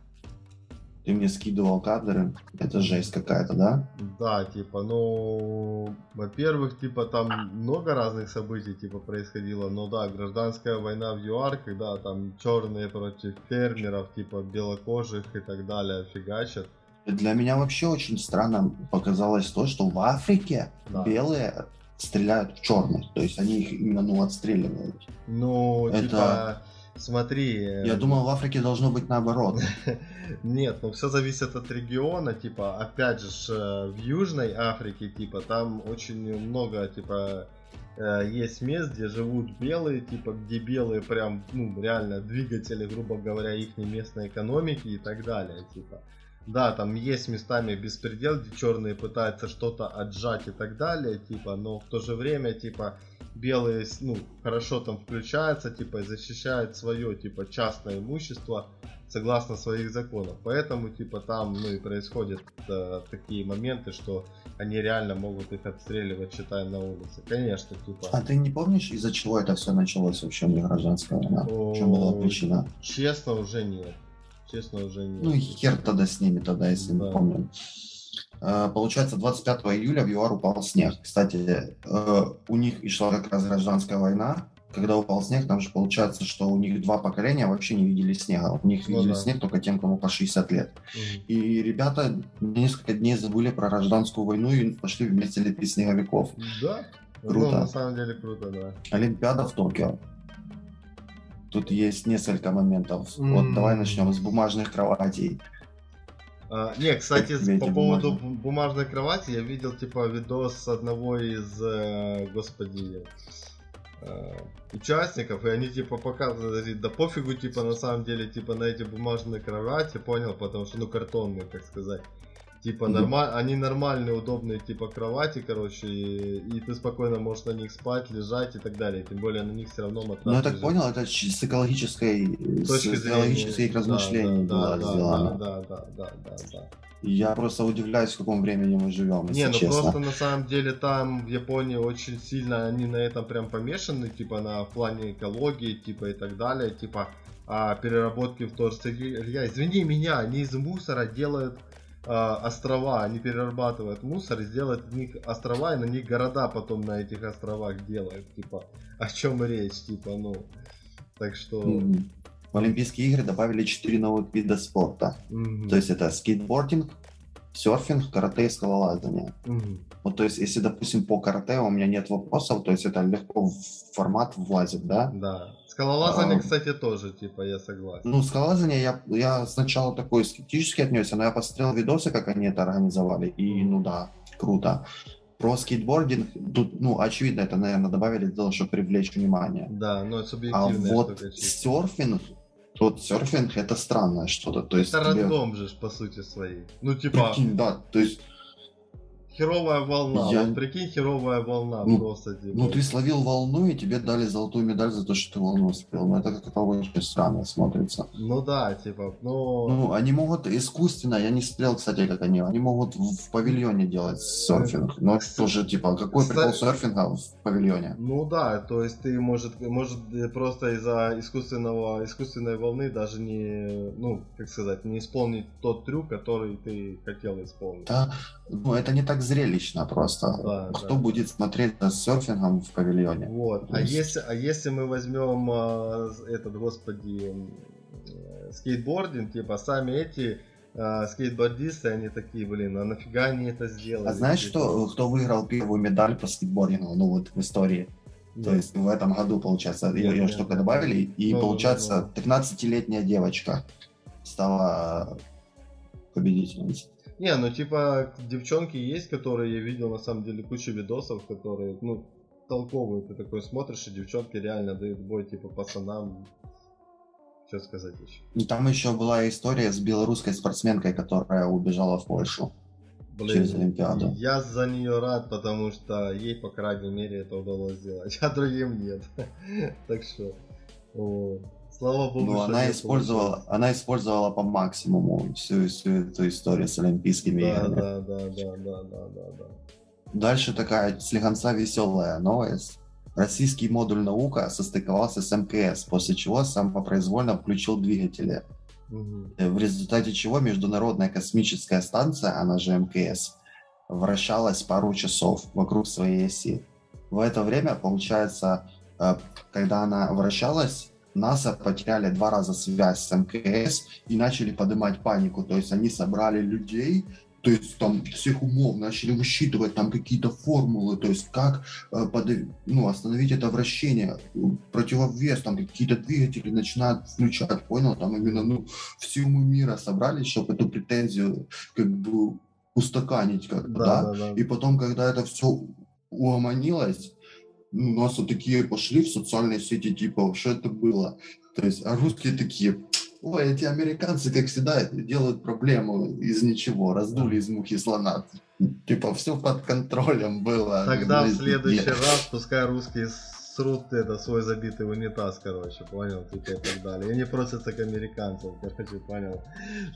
Ты мне скидывал кадры, это жесть какая-то, да? Да, типа, ну, во-первых, типа, там много разных событий, типа, происходило, но да, гражданская война в ЮАР, когда там черные против фермеров, типа, белокожих и так далее фигачат. Для меня вообще очень странно показалось то, что в Африке Да. белые стреляют в черных, то есть они их именно ну, отстреливают. Ну, Это- типа, смотри... э, Я думал, в Африке должно быть наоборот. Нет, ну все зависит от региона, типа, опять же, э, в Южной Африке, типа, там очень много, типа, э, есть мест, где живут белые, типа, где белые прям, ну, реально двигатели, грубо говоря, их местной экономики и так далее, типа. Да, там есть местами беспредел, где черные пытаются что-то отжать и так далее, типа, но в то же время, типа, белые, ну, хорошо там включаются, типа, и защищают свое, типа, частное имущество, согласно своих законов. Поэтому, типа, там, ну, и происходят э, такие моменты, что они реально могут их отстреливать, считая на улице. Конечно, типа. А ты не помнишь, из-за чего это все началось вообще, не гражданская война? В чем была О, причина? Честно, уже нет. Честно, уже нет. Ну и хер тогда с ними тогда, если Да. не помню. Э, Получается, 25 июля в ЮАР упал снег. Кстати, э, у них и шла как раз гражданская война. Когда упал снег, там же получается, что у них два поколения вообще не видели снега. У них Ну видели да. снег только тем, кому по 60 лет. Мгм. И ребята несколько дней забыли про гражданскую войну и пошли вместе лепить снеговиков. Да. Круто. Ну, на самом деле круто, да. Олимпиада в Токио. Тут есть несколько моментов. М. Вот давай начнем с бумажных кроватей. А, не, кстати, Как тебе по поводу бумажной кровати я видел типа видос одного из, э, господи, э, участников, и они типа показывают, говорит, да пофигу, типа на самом деле, типа на эти бумажные кровати, понял, потому что, ну, картонные, так сказать. Типа нормаль... они нормальные, удобные, типа кровати, короче, и, и ты спокойно можешь на них спать, лежать и так далее. Тем более на них все равно матрас. Ну я так понял, это с психологической, Точки с психологических размышлений да, была да, сделана. Да, да, да, да, да. Я просто удивляюсь, в каком времени мы живем. Не, ну честно. просто на самом деле там в Японии очень сильно они на этом прям помешаны, типа на плане экологии, типа и так далее, типа а, переработки в том Я, извини меня, они из мусора делают острова, они перерабатывают мусор и сделают из них острова, и на них города потом на этих островах делают, типа, о чем речь, типа, ну, так что... В Олимпийские игры добавили 4 новых вида спорта. Mm-hmm. То есть это скейтбординг, серфинг, карате и скалолазание. Mm-hmm. Вот, то есть, если, допустим, по карате у меня нет вопросов, то есть это легко в формат влазит, да? Да. Скалолазание, а, кстати, тоже, типа, я согласен. Ну, скалолазание я, я сначала такой скептически отнесся, но я посмотрел видосы, как они это организовали, и, ну да, круто. Про скейтбординг, тут, ну, очевидно, это, наверное, добавили для того, чтобы привлечь внимание. Да, но это субъективно. А вот серфинг, тот серфинг это странное что-то. То есть это тебе... рандом же, по сути своей. Ну, типа... Прикинь, да, то есть херовая волна. Я... Вот прикинь, херовая волна ну, просто. Типа. Ну, ты словил волну, и тебе дали золотую медаль за то, что ты волну успел. Ну, это как-то очень странно смотрится. Ну да, типа, ну... Ну, они могут искусственно, я не смотрел, кстати, как они, они могут в павильоне делать серфинг. Но это тоже, типа, какой кстати... прикол серфинга в павильоне? Ну да, то есть ты, может, может просто из-за искусственного, искусственной волны даже не, ну, как сказать, не исполнить тот трюк, который ты хотел исполнить. Да, ну, это не так зрелищно просто. Да, Кто да. будет смотреть за серфингом в павильоне? Вот. А если, а если мы возьмем а, этот, господи, скейтбординг, типа сами эти а, скейтбордисты, они такие, блин, а нафига они это сделали? А знаешь, типа? что, кто выиграл первую медаль по скейтбордингу, ну вот в истории? Нет. То есть в этом году, получается, ее, ее только добавили, и ну, получается ну. 13-летняя девочка стала победительницей. Не, ну типа девчонки есть, которые я видел на самом деле кучу видосов, которые, ну, толковые. Ты такой смотришь, и девчонки реально дают бой, типа, пацанам. Что сказать еще? И там еще была история с белорусской спортсменкой, которая убежала в Польшу. Блин, через Олимпиаду. Я за нее рад, потому что ей, по крайней мере, это удалось сделать, а другим нет. так что... Слава богу, ну, она использовала, она использовала по максимуму всю, всю эту историю с Олимпийскими да, играми. Да, да, да, да, да, да, да. Дальше такая слегонца веселая новость. Российский модуль наука состыковался с МКС, после чего самопроизвольно включил двигатели. Угу. В результате чего Международная космическая станция, она же МКС, вращалась пару часов вокруг своей оси. В это время, получается, э, когда она вращалась, НАСА потеряли два раза связь с МКС и начали поднимать панику. То есть они собрали людей, то есть там всех умов начали высчитывать там какие-то формулы, то есть как э, под, ну, остановить это вращение, противовес, там какие-то двигатели начинают включать, понял? Там именно ну, все умы мира собрались, чтобы эту претензию как бы устаканить как-то, да, да? Да, да. И потом, когда это все угомонилось, у нас вот такие пошли в социальные сети, типа, что это было? То есть, а русские такие, ой, эти американцы, как всегда, делают проблему из ничего, раздули из мухи слона. Типа, все под контролем было. Тогда в следующий раз пускай русские срут это свой забитый унитаз, короче, понял, типа и так далее. И они просятся к американцам, короче, понял.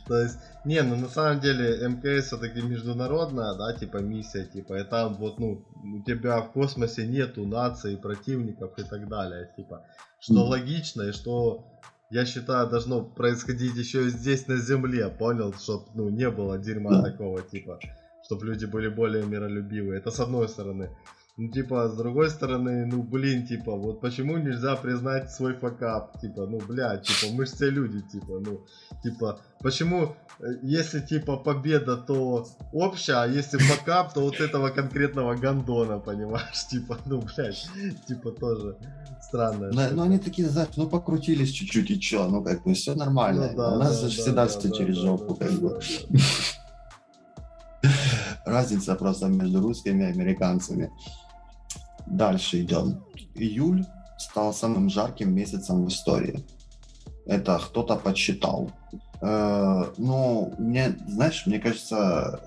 То есть, не, ну на самом деле МКС все-таки международная, да, типа миссия, типа, и там вот, ну, у тебя в космосе нету наций, противников и так далее, типа, что mm. логично и что я считаю, должно происходить еще и здесь на Земле, понял, чтобы ну, не было дерьма такого, типа, чтобы люди были более миролюбивые. Это с одной стороны. Ну, типа, с другой стороны, ну, блин, типа, вот почему нельзя признать свой факап? Типа, ну, блядь, типа, мы же все люди, типа, ну, типа, почему, э, если, типа, победа, то общая, а если факап, то вот этого конкретного гандона, понимаешь? Типа, ну, блядь, типа, тоже странно. Ну, ну, они такие, знаешь, ну, покрутились чуть-чуть и чё, ну, как бы, все нормально. Ну, да, У нас да, же да, всегда да, все да, через да, жопу, да, как да, бы. Да, Разница просто между русскими и американцами. Дальше идем. Июль стал самым жарким месяцем в истории. Это кто-то подсчитал. Э, ну, мне, знаешь, мне кажется,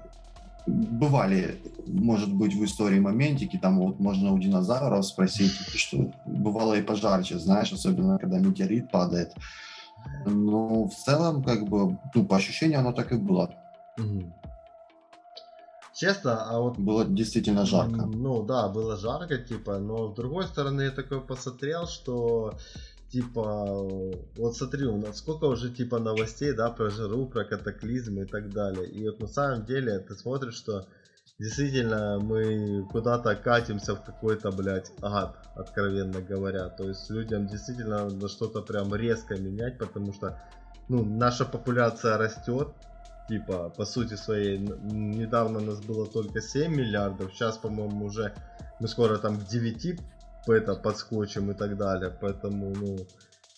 бывали, может быть, в истории моментики, там вот можно у динозавров спросить, что бывало и пожарче, знаешь, особенно когда метеорит падает. Но в целом, как бы, ну, по ощущениям оно так и было. Честно, а вот... Было действительно жарко. Ну да, было жарко, типа, но с другой стороны я такой посмотрел, что типа, вот смотри, у нас сколько уже типа новостей, да, про жару, про катаклизмы и так далее. И вот на самом деле ты смотришь, что действительно мы куда-то катимся в какой-то, блядь, ад, откровенно говоря. То есть людям действительно надо что-то прям резко менять, потому что, ну, наша популяция растет, типа, по сути своей, недавно у нас было только 7 миллиардов, сейчас, по-моему, уже мы скоро там к 9 это подскочим и так далее, поэтому, ну,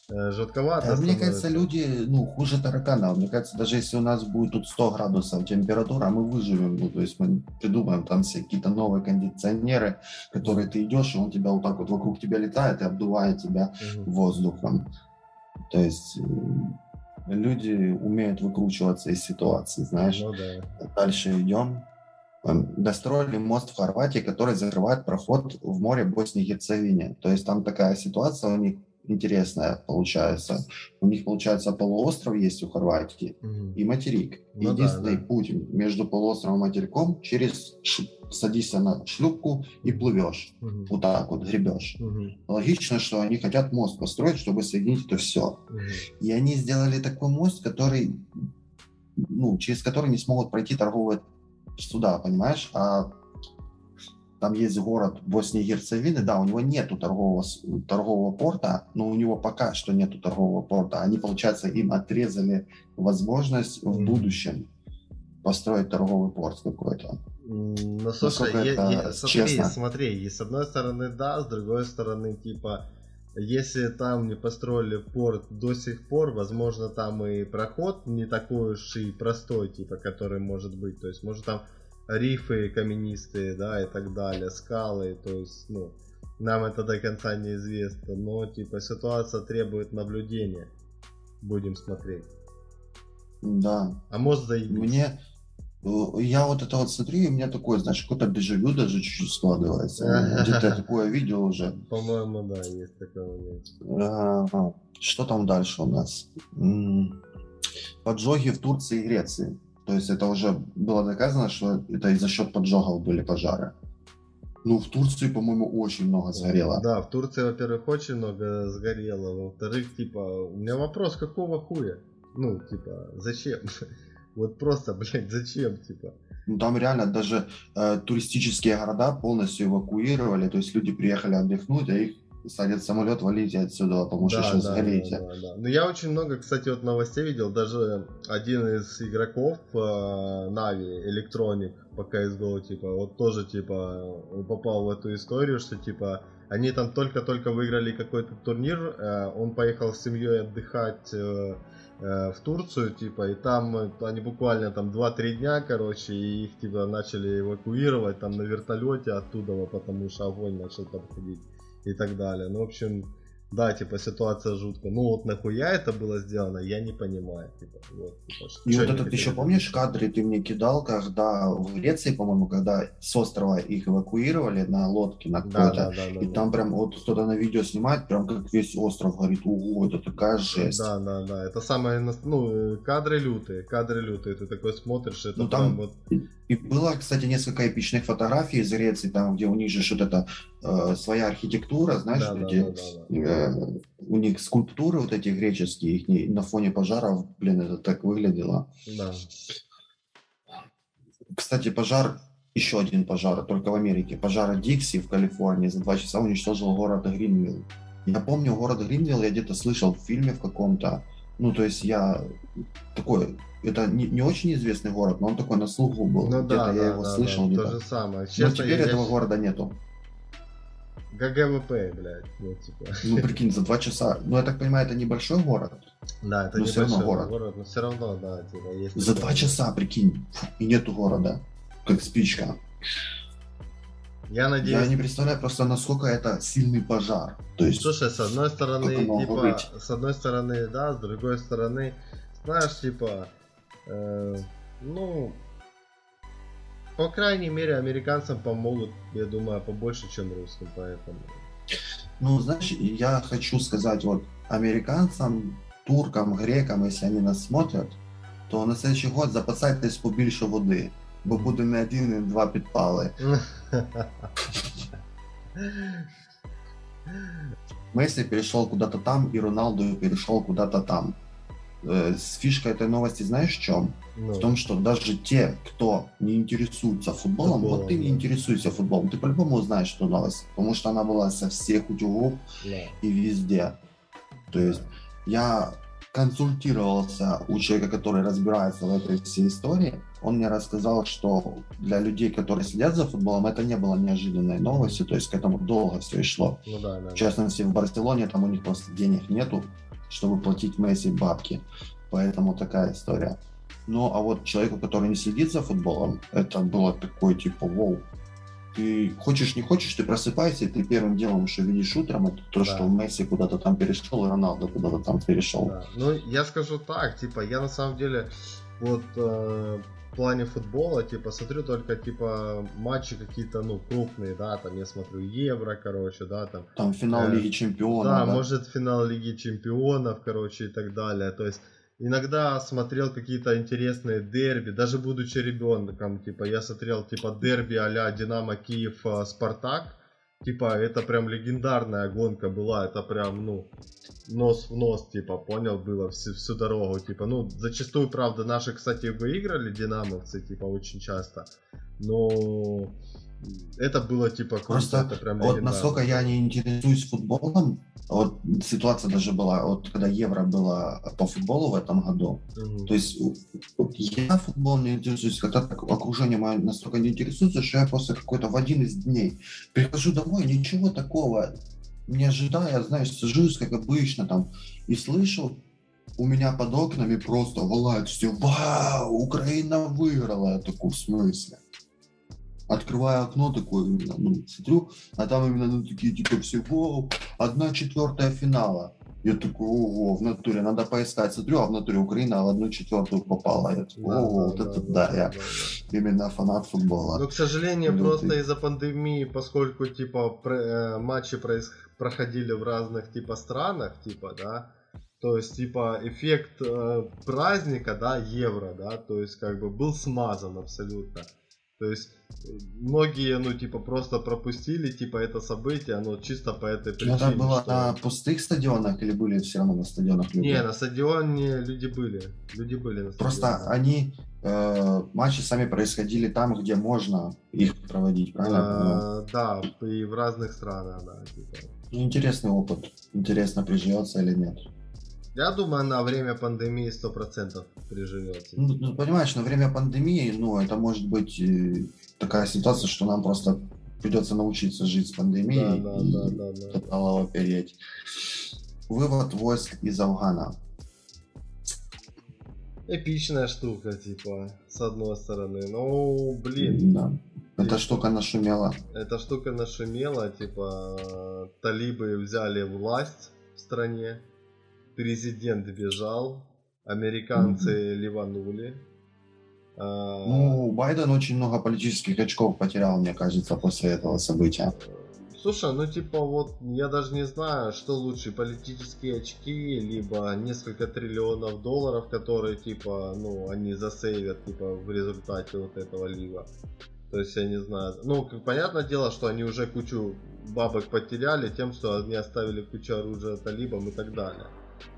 э, жутковато. А мне кажется, люди, ну, хуже тараканов. Мне кажется, даже если у нас будет тут 100 градусов температура, мы выживем. Ну, то есть мы придумаем там все какие-то новые кондиционеры, которые ты идешь, и он тебя вот так вот вокруг тебя летает и обдувает тебя угу. воздухом. То есть люди умеют выкручиваться из ситуации, знаешь. Ну, да. Дальше идем. Достроили мост в Хорватии, который закрывает проход в море Боснии и Герцевине. То есть там такая ситуация у них интересная получается. У них, получается, полуостров есть у Хорватии угу. и материк. Ну, Единственный да, да. путь между полуостровом и материком через садишься на шлюпку и плывешь. Угу. Вот так вот, гребешь. Угу. Логично, что они хотят мост построить, чтобы соединить это все. Угу. И они сделали такой мост, который, ну, через который не смогут пройти торговые суда, понимаешь? А там есть город Боснии и Герцевины, да, у него нету торгового, торгового порта, но у него пока что нету торгового порта. Они, получается, им отрезали возможность в будущем построить торговый порт какой-то. Ну, слушай, я, я, смотри, смотри, и с одной стороны да, с другой стороны, типа, если там не построили порт до сих пор, возможно, там и проход не такой уж и простой, типа, который может быть. То есть, может, там рифы каменистые, да, и так далее, скалы, то есть, ну, нам это до конца неизвестно, но, типа, ситуация требует наблюдения. Будем смотреть. Да. А может заебись. Мне, э, я вот это вот смотрю, и у меня такое, знаешь, какое-то дежавю даже чуть-чуть складывается. Где-то я такое видел уже. По-моему, да, есть такое. Что там дальше у нас? Поджоги в Турции и Греции. То есть это уже было доказано, что это из-за счет поджогов были пожары. Ну, в Турции, по-моему, очень много сгорело. Да, в Турции, во-первых, очень много сгорело. Во-вторых, типа, у меня вопрос, какого хуя? Ну, типа, зачем? Вот просто, блядь, зачем, типа? Ну, там реально даже э, туристические города полностью эвакуировали, то есть люди приехали отдохнуть, а их садят самолет, валите отсюда, потому что да, сейчас да, сгорите. Да, да, да. Ну, я очень много, кстати, вот новостей видел, даже один из игроков э, Нави, Electronic по CSGO, типа, вот тоже, типа, попал в эту историю, что, типа, они там только-только выиграли какой-то турнир, э, он поехал с семьей отдыхать э, э, в Турцию, типа, и там они буквально там 2-3 дня, короче, и их, типа, начали эвакуировать там на вертолете оттуда, потому что огонь начал там ходить и так далее. Ну, в общем, да, типа, ситуация жуткая. Ну, вот нахуя это было сделано, я не понимаю. Типа, вот, типа, и вот этот, еще помнишь кадры ты мне кидал, когда в Греции, по-моему, когда с острова их эвакуировали на лодке, на какой-то, да, да, да, и да, там да. прям вот кто-то на видео снимает, прям как весь остров говорит, ого, это такая жесть. Да, да, да, это самое, ну, кадры лютые, кадры лютые, ты такой смотришь, это ну, там вот... И было, кстати, несколько эпичных фотографий из Греции, там, где у них же что-то э, своя архитектура, знаешь, да, где да, да, да. Э, у них скульптуры вот эти греческие, их на фоне пожаров, блин, это так выглядело. Да. Кстати, пожар, еще один пожар, только в Америке. Пожар Дикси в Калифорнии за два часа уничтожил город Гринвилл. Я помню, город Гринвилл я где-то слышал в фильме в каком-то. Ну, то есть я такой, это не, не очень известный город, но он такой на слуху был. Ну, где-то да, я да, его да, слышал. Да, то же самое. Честно, но теперь я, этого я... города нету. GG WP, блядь. Ну, типа. ну, прикинь, за два часа. Ну, я так понимаю, это небольшой город. Да, это но все равно город. город. Но все равно, да, типа, есть. За два часа, прикинь, и нету города. Как спичка. Я надеюсь... Я не представляю просто, насколько это сильный пожар. То есть, Слушай, с одной стороны, типа, быть? с одной стороны, да, с другой стороны, знаешь, типа, э, ну, по крайней мере, американцам помогут, я думаю, побольше, чем русским, поэтому... Ну, знаешь, я хочу сказать, вот, американцам, туркам, грекам, если они нас смотрят, то на следующий год запасайтесь побільше води, бо буде не один, не два підпали. Месси перешел куда-то там, и Роналду перешел куда-то там. Э, фишка этой новости знаешь в чем? Ну, В том, что даже те, кто не интересуется футболом, Футболом, вот ты не да. интересуешься футболом, ты по-любому узнаешь эту новость, потому что она была со всех утюгов да. и везде. То есть я консультировался у человека, который разбирается в этой всей истории. Он мне рассказал, что для людей, которые следят за футболом, это не было неожиданной новостью, то есть к этому долго все и шло. Ну да, да. В частности, в Барселоне там у них просто денег нету, чтобы платить Месси бабки. Поэтому такая история. Ну, а вот человеку, который не следит за футболом, это было такое типа, вау, ты хочешь, не хочешь, ты просыпаешься, и ты первым делом, что видишь утром, это то, Да. что Месси куда-то там перешел, и Роналдо куда-то там перешел. Да. Ну, я скажу так, типа, я на самом деле вот э, в плане футбола, типа, смотрю только, типа, матчи какие-то, ну, крупные, да, там я смотрю Евро, короче, да, там. Там финал Э, Лиги Чемпионов. да, да. может, финал Лиги Чемпионов, короче, и так далее. То есть, иногда смотрел какие-то интересные дерби, даже будучи ребенком, типа, я смотрел, типа, дерби а-ля Динамо Киев э, Спартак, Типа, это прям легендарная гонка была, это прям, ну, нос в нос, типа, понял, было всю, всю дорогу, типа, ну, зачастую, правда, наши, кстати, выиграли, динамовцы, типа, очень часто, но это было, типа, круто, Просто это прям Вот насколько я не интересуюсь футболом, вот ситуация даже была, вот когда Евро было по футболу в этом году, Мгм. то есть вот я футболом не интересуюсь, когда так окружение мое настолько не интересуется, что я просто какой-то в один из дней прихожу домой, ничего такого не ожидая, знаешь, сажусь, как обычно там, и слышу, у меня под окнами просто волают все, вау, Украина выиграла, я такой, в смысле? Открываю окно такое, ну, смотрю, а там именно ну, такие типа все, вау, одна четвертая финала. Я такой, ого, в натуре, надо поискать. Смотрю, а в натуре Украина в одну четвертую попала. Я такой, ого, да, вот да, это да, да, я да, именно фанат футбола. Ну, к сожалению, Лютый. просто из-за пандемии, поскольку, типа, э, матчи проходили в разных, типа, странах, типа, да, то есть, типа, эффект э, праздника, да, евро, да, то есть, как бы, был смазан абсолютно. То есть, многие, ну, типа, просто пропустили, типа, это событие, оно чисто по этой причине. это было что- на пустых стадионах или были все равно на стадионах люди? Не, на стадионе люди были, люди были на Просто стадионе. они, э, матчи сами происходили там, где можно их проводить, правильно? А, да, и в разных странах, да, типа. Ну, интересный опыт. Интересно, приживется или нет. Я думаю, на время пандемии 100% приживется. Ну, ну, понимаешь, на время пандемии, ну, это может быть э, такая ситуация, что нам просто придется научиться жить с Да, пандемией да, и да, да, да. переть. Вывод войск из Афгана. Эпичная штука, типа, с одной стороны. Ну, блин, Да. Эта штука нашумела. эта штука нашумела, типа, талибы взяли власть в стране, президент бежал, американцы ливанули. А, Ну, Байден очень много политических очков потерял, мне кажется, после этого события. Слушай, ну типа вот я даже не знаю, что лучше, политические очки, либо несколько триллионов долларов, которые типа, ну, они засейвят типа в результате вот этого лива. То есть я не знаю. Ну, как понятное дело, что они уже кучу бабок потеряли тем, что они оставили кучу оружия талибам и так далее.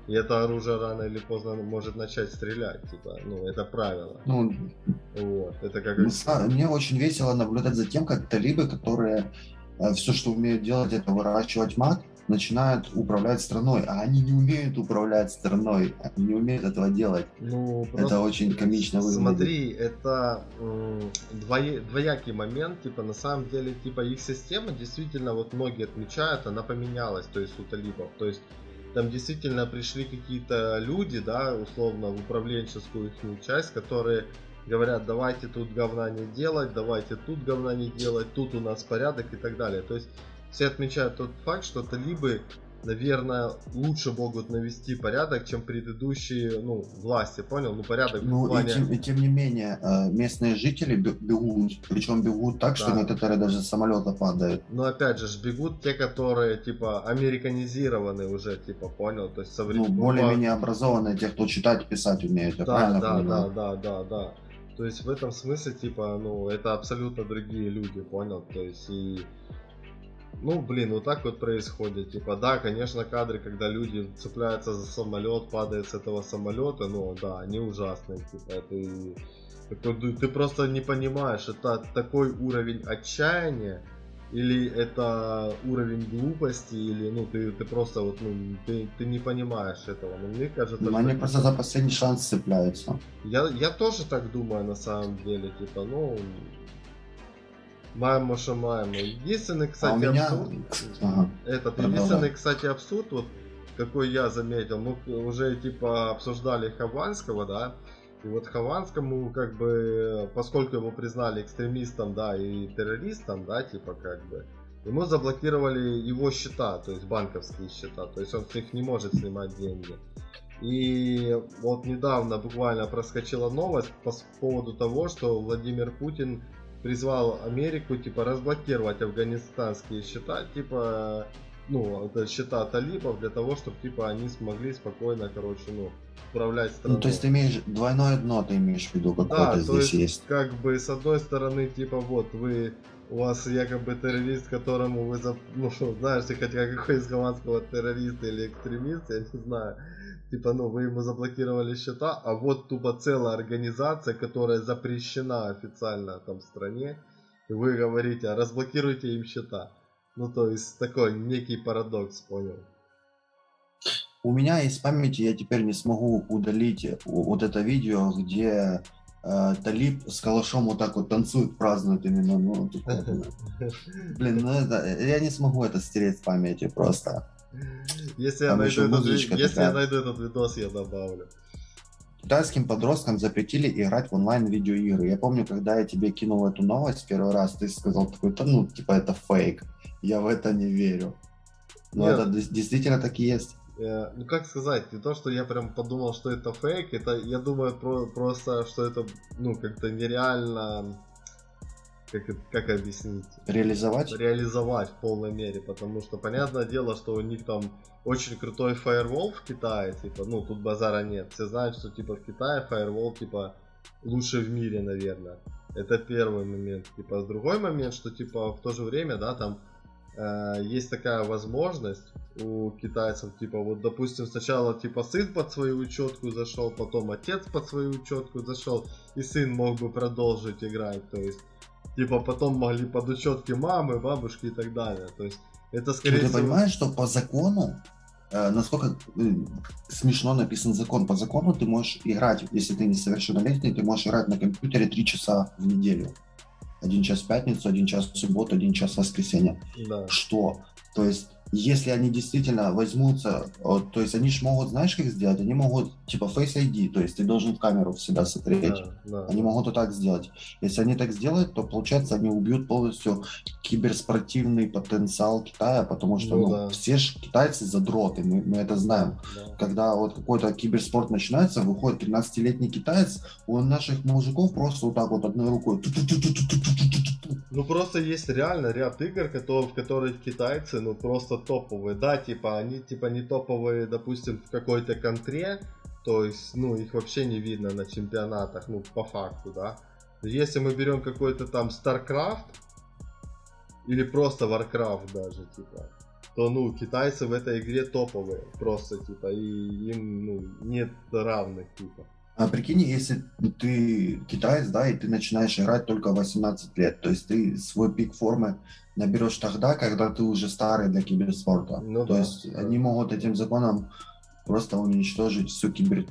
И это оружие рано или поздно может начать стрелять, типа, ну, это правило. Ну, Вот, это как... Ну, Мне очень весело наблюдать за тем, как талибы, которые все, что умеют делать, это выращивать мак, начинают управлять страной, а они не умеют управлять страной, они не умеют этого делать. Ну, Это очень комично выглядит. Смотри, это м, двое- двоякий момент, типа, на самом деле, типа, их система действительно, вот многие отмечают, она поменялась, то есть у талибов, то есть там действительно пришли какие-то люди, да, условно, в управленческую их часть, которые говорят, давайте тут говна не делать, давайте тут говна не делать, тут у нас порядок и так далее. То есть все отмечают тот факт, что талибы наверное, лучше могут навести порядок, чем предыдущие, ну, власти, понял? Ну, порядок ну, в плане... и, тем, и тем не менее, э, местные жители бегут, причем бегут так, да. что некоторые даже с самолета падают. Ну, опять же, бегут те, которые, типа, американизированы уже, типа, понял? То есть, соврем... Ну, более-менее образованные, те, кто читать писать умеют, да, правильно да, понимаю? Да, да, да, да. То есть, в этом смысле, типа, ну, это абсолютно другие люди, понял? То есть, и ну, блин, вот так вот происходит. Типа, да, конечно, кадры, когда люди цепляются за самолет, падают с этого самолета, ну, да, они ужасные. Типа, это, это, ты просто не понимаешь, это такой уровень отчаяния, или это уровень глупости, или, ну, ты, ты просто вот, ну, ты, ты не понимаешь этого. Но мне кажется... Ну, они просто за последний шанс цепляются. Я, я тоже так думаю, на самом деле, типа, ну, Маемо, что маемо. Единственный, кстати, а меня... абсурд... Ага. Этот, единственный, кстати, абсурд, вот, какой я заметил, мы уже, типа, обсуждали Хованского, да, и вот Хованскому, как бы, поскольку его признали экстремистом, да, и террористом, да, типа, как бы, ему заблокировали его счета, то есть банковские счета, то есть он с них не может снимать деньги. И вот недавно буквально проскочила новость по поводу того, что Владимир Путин призвал Америку, типа, разблокировать афганистанские счета, типа, ну, это счета талибов для того, чтобы, типа, они смогли спокойно, короче, ну, управлять страной. Ну, то есть ты имеешь двойное дно, ты имеешь в виду, какое-то да, здесь есть, есть. как бы, с одной стороны, типа, вот, вы у вас якобы террорист, которому вы, зап... ну, знаете, хотя какой из голландского террориста или экстремиста, я не знаю, типа, ну, вы ему заблокировали счета, а вот тупо целая организация, которая запрещена официально там в стране, и вы говорите, а разблокируйте им счета. Ну, то есть, такой некий парадокс, понял. У меня из памяти я теперь не смогу удалить вот это видео, где э, Талиб с калашом вот так вот танцует, празднует именно, ну, типа, блин, ну это, я не смогу это стереть с памяти просто. Если, я найду, этот, если я найду этот видос, я добавлю. Китайским подросткам запретили играть в онлайн видеоигры. Я помню, когда я тебе кинул эту новость первый раз, ты сказал такой, то ну, типа, это фейк. Я в это не верю. Но Нет. это действительно так и есть. Э, ну как сказать, не то, что я прям подумал, что это фейк, это я думаю про, просто, что это ну как-то нереально как, как объяснить? Реализовать? Реализовать в полной мере, потому что понятное дело, что у них там очень крутой фаервол в Китае, типа, ну тут базара нет. Все знают, что типа в Китае фаервол типа лучше в мире, наверное. Это первый момент. Типа, другой момент, что типа в то же время, да, там э, есть такая возможность у китайцев, типа, вот, допустим, сначала, типа, сын под свою учетку зашел, потом отец под свою учетку зашел, и сын мог бы продолжить играть, то есть типа потом могли под учетки мамы, бабушки и так далее. То есть это скорее Ты всего... понимаешь, что по закону, э, насколько э, смешно написан закон, по закону ты можешь играть, если ты несовершеннолетний, ты можешь играть на компьютере 3 часа в неделю. Один час в пятницу, один час в субботу, один час в воскресенье. Да. Что? То есть если они действительно возьмутся, то есть они же могут, знаешь, как сделать? Они могут, типа, Face ID, то есть ты должен в камеру всегда смотреть. Да, да. Они могут и так сделать. Если они так сделают, то, получается, они убьют полностью киберспортивный потенциал Китая, потому что, ну, ну да. все же китайцы задроты, мы, мы это знаем. Да. Когда вот какой-то киберспорт начинается, выходит 13-летний китаец, у наших мужиков просто вот так вот одной рукой ну просто есть реально ряд игр, которые, в которых китайцы, ну просто топовые. Да, типа они типа не топовые, допустим, в какой-то контре, то есть, ну, их вообще не видно на чемпионатах, ну, по факту, да. Если мы берем какой-то там StarCraft, или просто Warcraft даже, типа, то, ну, китайцы в этой игре топовые, просто, типа, и им, ну, нет равных, типа. А прикинь, если ты китаец, да, и ты начинаешь играть только 18 лет, то есть ты свой пик формы наберешь тогда, когда ты уже старый для киберспорта. Ну, то да, есть да. они могут этим законом просто уничтожить всю кибер...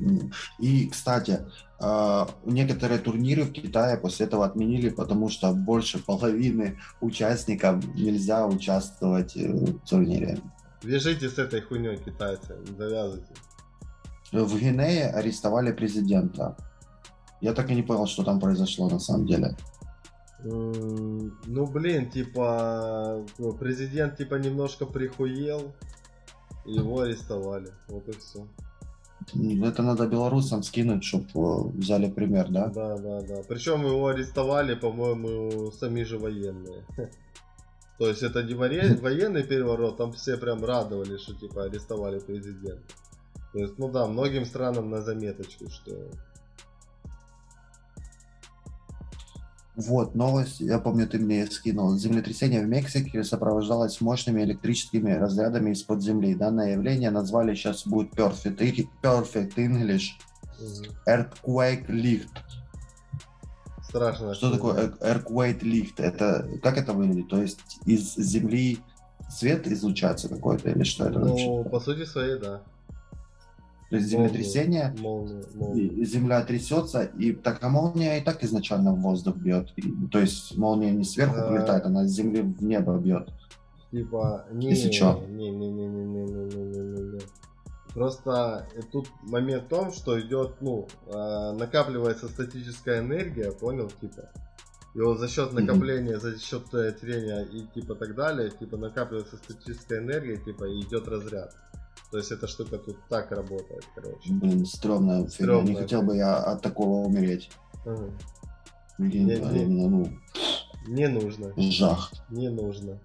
И, кстати, а, некоторые турниры в Китае после этого отменили, потому что больше половины участников нельзя участвовать э, в турнире. Вяжите с этой хуйней китайцы, завязывайте. В Гвинее арестовали президента. Я так и не понял, что там произошло на самом деле. Ну, блин, типа, ну, президент, типа, немножко прихуел. Его арестовали. Вот и все. Это надо белорусам скинуть, чтобы взяли пример, да? Да, да, да. Причем его арестовали, по-моему, сами же военные. То есть это не военный переворот, там все прям радовались, что типа арестовали президента. То есть, ну да, многим странам на заметочку, что Вот, новость, я помню, ты мне скинул. Землетрясение в Мексике сопровождалось мощными электрическими разрядами из-под земли. Данное явление назвали сейчас будет Perfect, Perfect English Earthquake Lift. Страшно. Что такое Earthquake Lift? Это, как это выглядит? То есть из земли свет излучается какой-то или что это ну, вообще? по сути своей, да. То есть землетрясение, молния, молния. земля трясется, и так а молния и так изначально в воздух бьет. И, то есть молния не сверху а... прилетает, она с земли в небо бьет. Типа, не, Если что. Не, не, не, не, не, не, не, не, не. Просто тут момент в том, что идет, ну, э, накапливается статическая энергия, понял, типа. И вот за счет накопления, mm-hmm. за счет трения и типа так далее, типа накапливается статическая энергия, типа и идет разряд. То есть эта штука тут так работает, короче. Блин, стрёмная фигня. Не хотел бы я от такого умереть. Ага. Блин, не, не, ну, не нужно. Жах. Не нужно.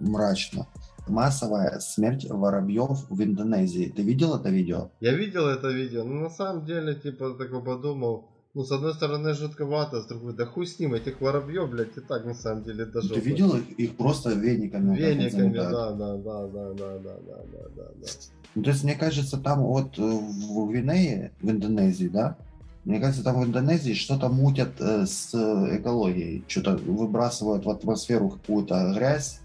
Мрачно. Массовая смерть воробьев в Индонезии. Ты видел это видео? Я видел это видео, но на самом деле, типа, такой подумал, ну, с одной стороны, жутковато, с другой, да хуй с ним, этих воробьев, блядь, и так, на самом деле, даже... Ты видел их, их просто вениками? Вениками, да, да, да, да, да, да, да, да, да, да. Ну, то есть, мне кажется, там вот э, в Гвинее, в Индонезии, да, мне кажется, там в Индонезии что-то мутят э, с экологией, что-то выбрасывают в атмосферу какую-то грязь.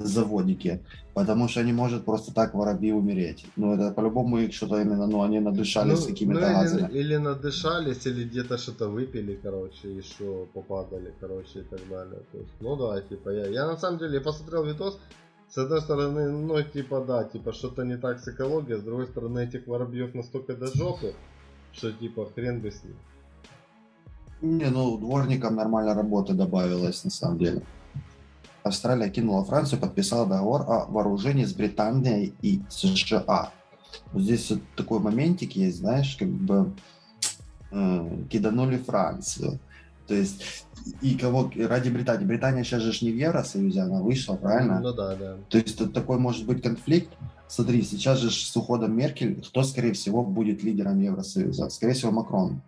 Заводики, потому что не может просто так воробьи умереть. Ну, это по-любому их что-то именно, ну, они надышались ну, какими-то ну, газами. Или, или надышались, или где-то что-то выпили, короче, еще попадали, короче, и так далее. То есть, ну да, типа, я, я на самом деле посмотрел видос, с одной стороны, ну, типа, да, типа, что-то не так с экологией, с другой стороны, этих воробьев настолько до жопы, что, типа, хрен бы с ним. Не, ну, дворникам нормально работы добавилось, на самом деле. Австралия кинула Францию, подписала договор о вооружении с Британией и США. Вот здесь вот такой моментик есть, знаешь, как бы э, киданули Францию. То есть и кого ради Британии. Британия сейчас же не в Евросоюзе, она вышла, правильно? Ну да, да. То есть тут такой может быть конфликт. Смотри, сейчас же с уходом Меркель, кто, скорее всего, будет лидером Евросоюза? Скорее всего, Макрон.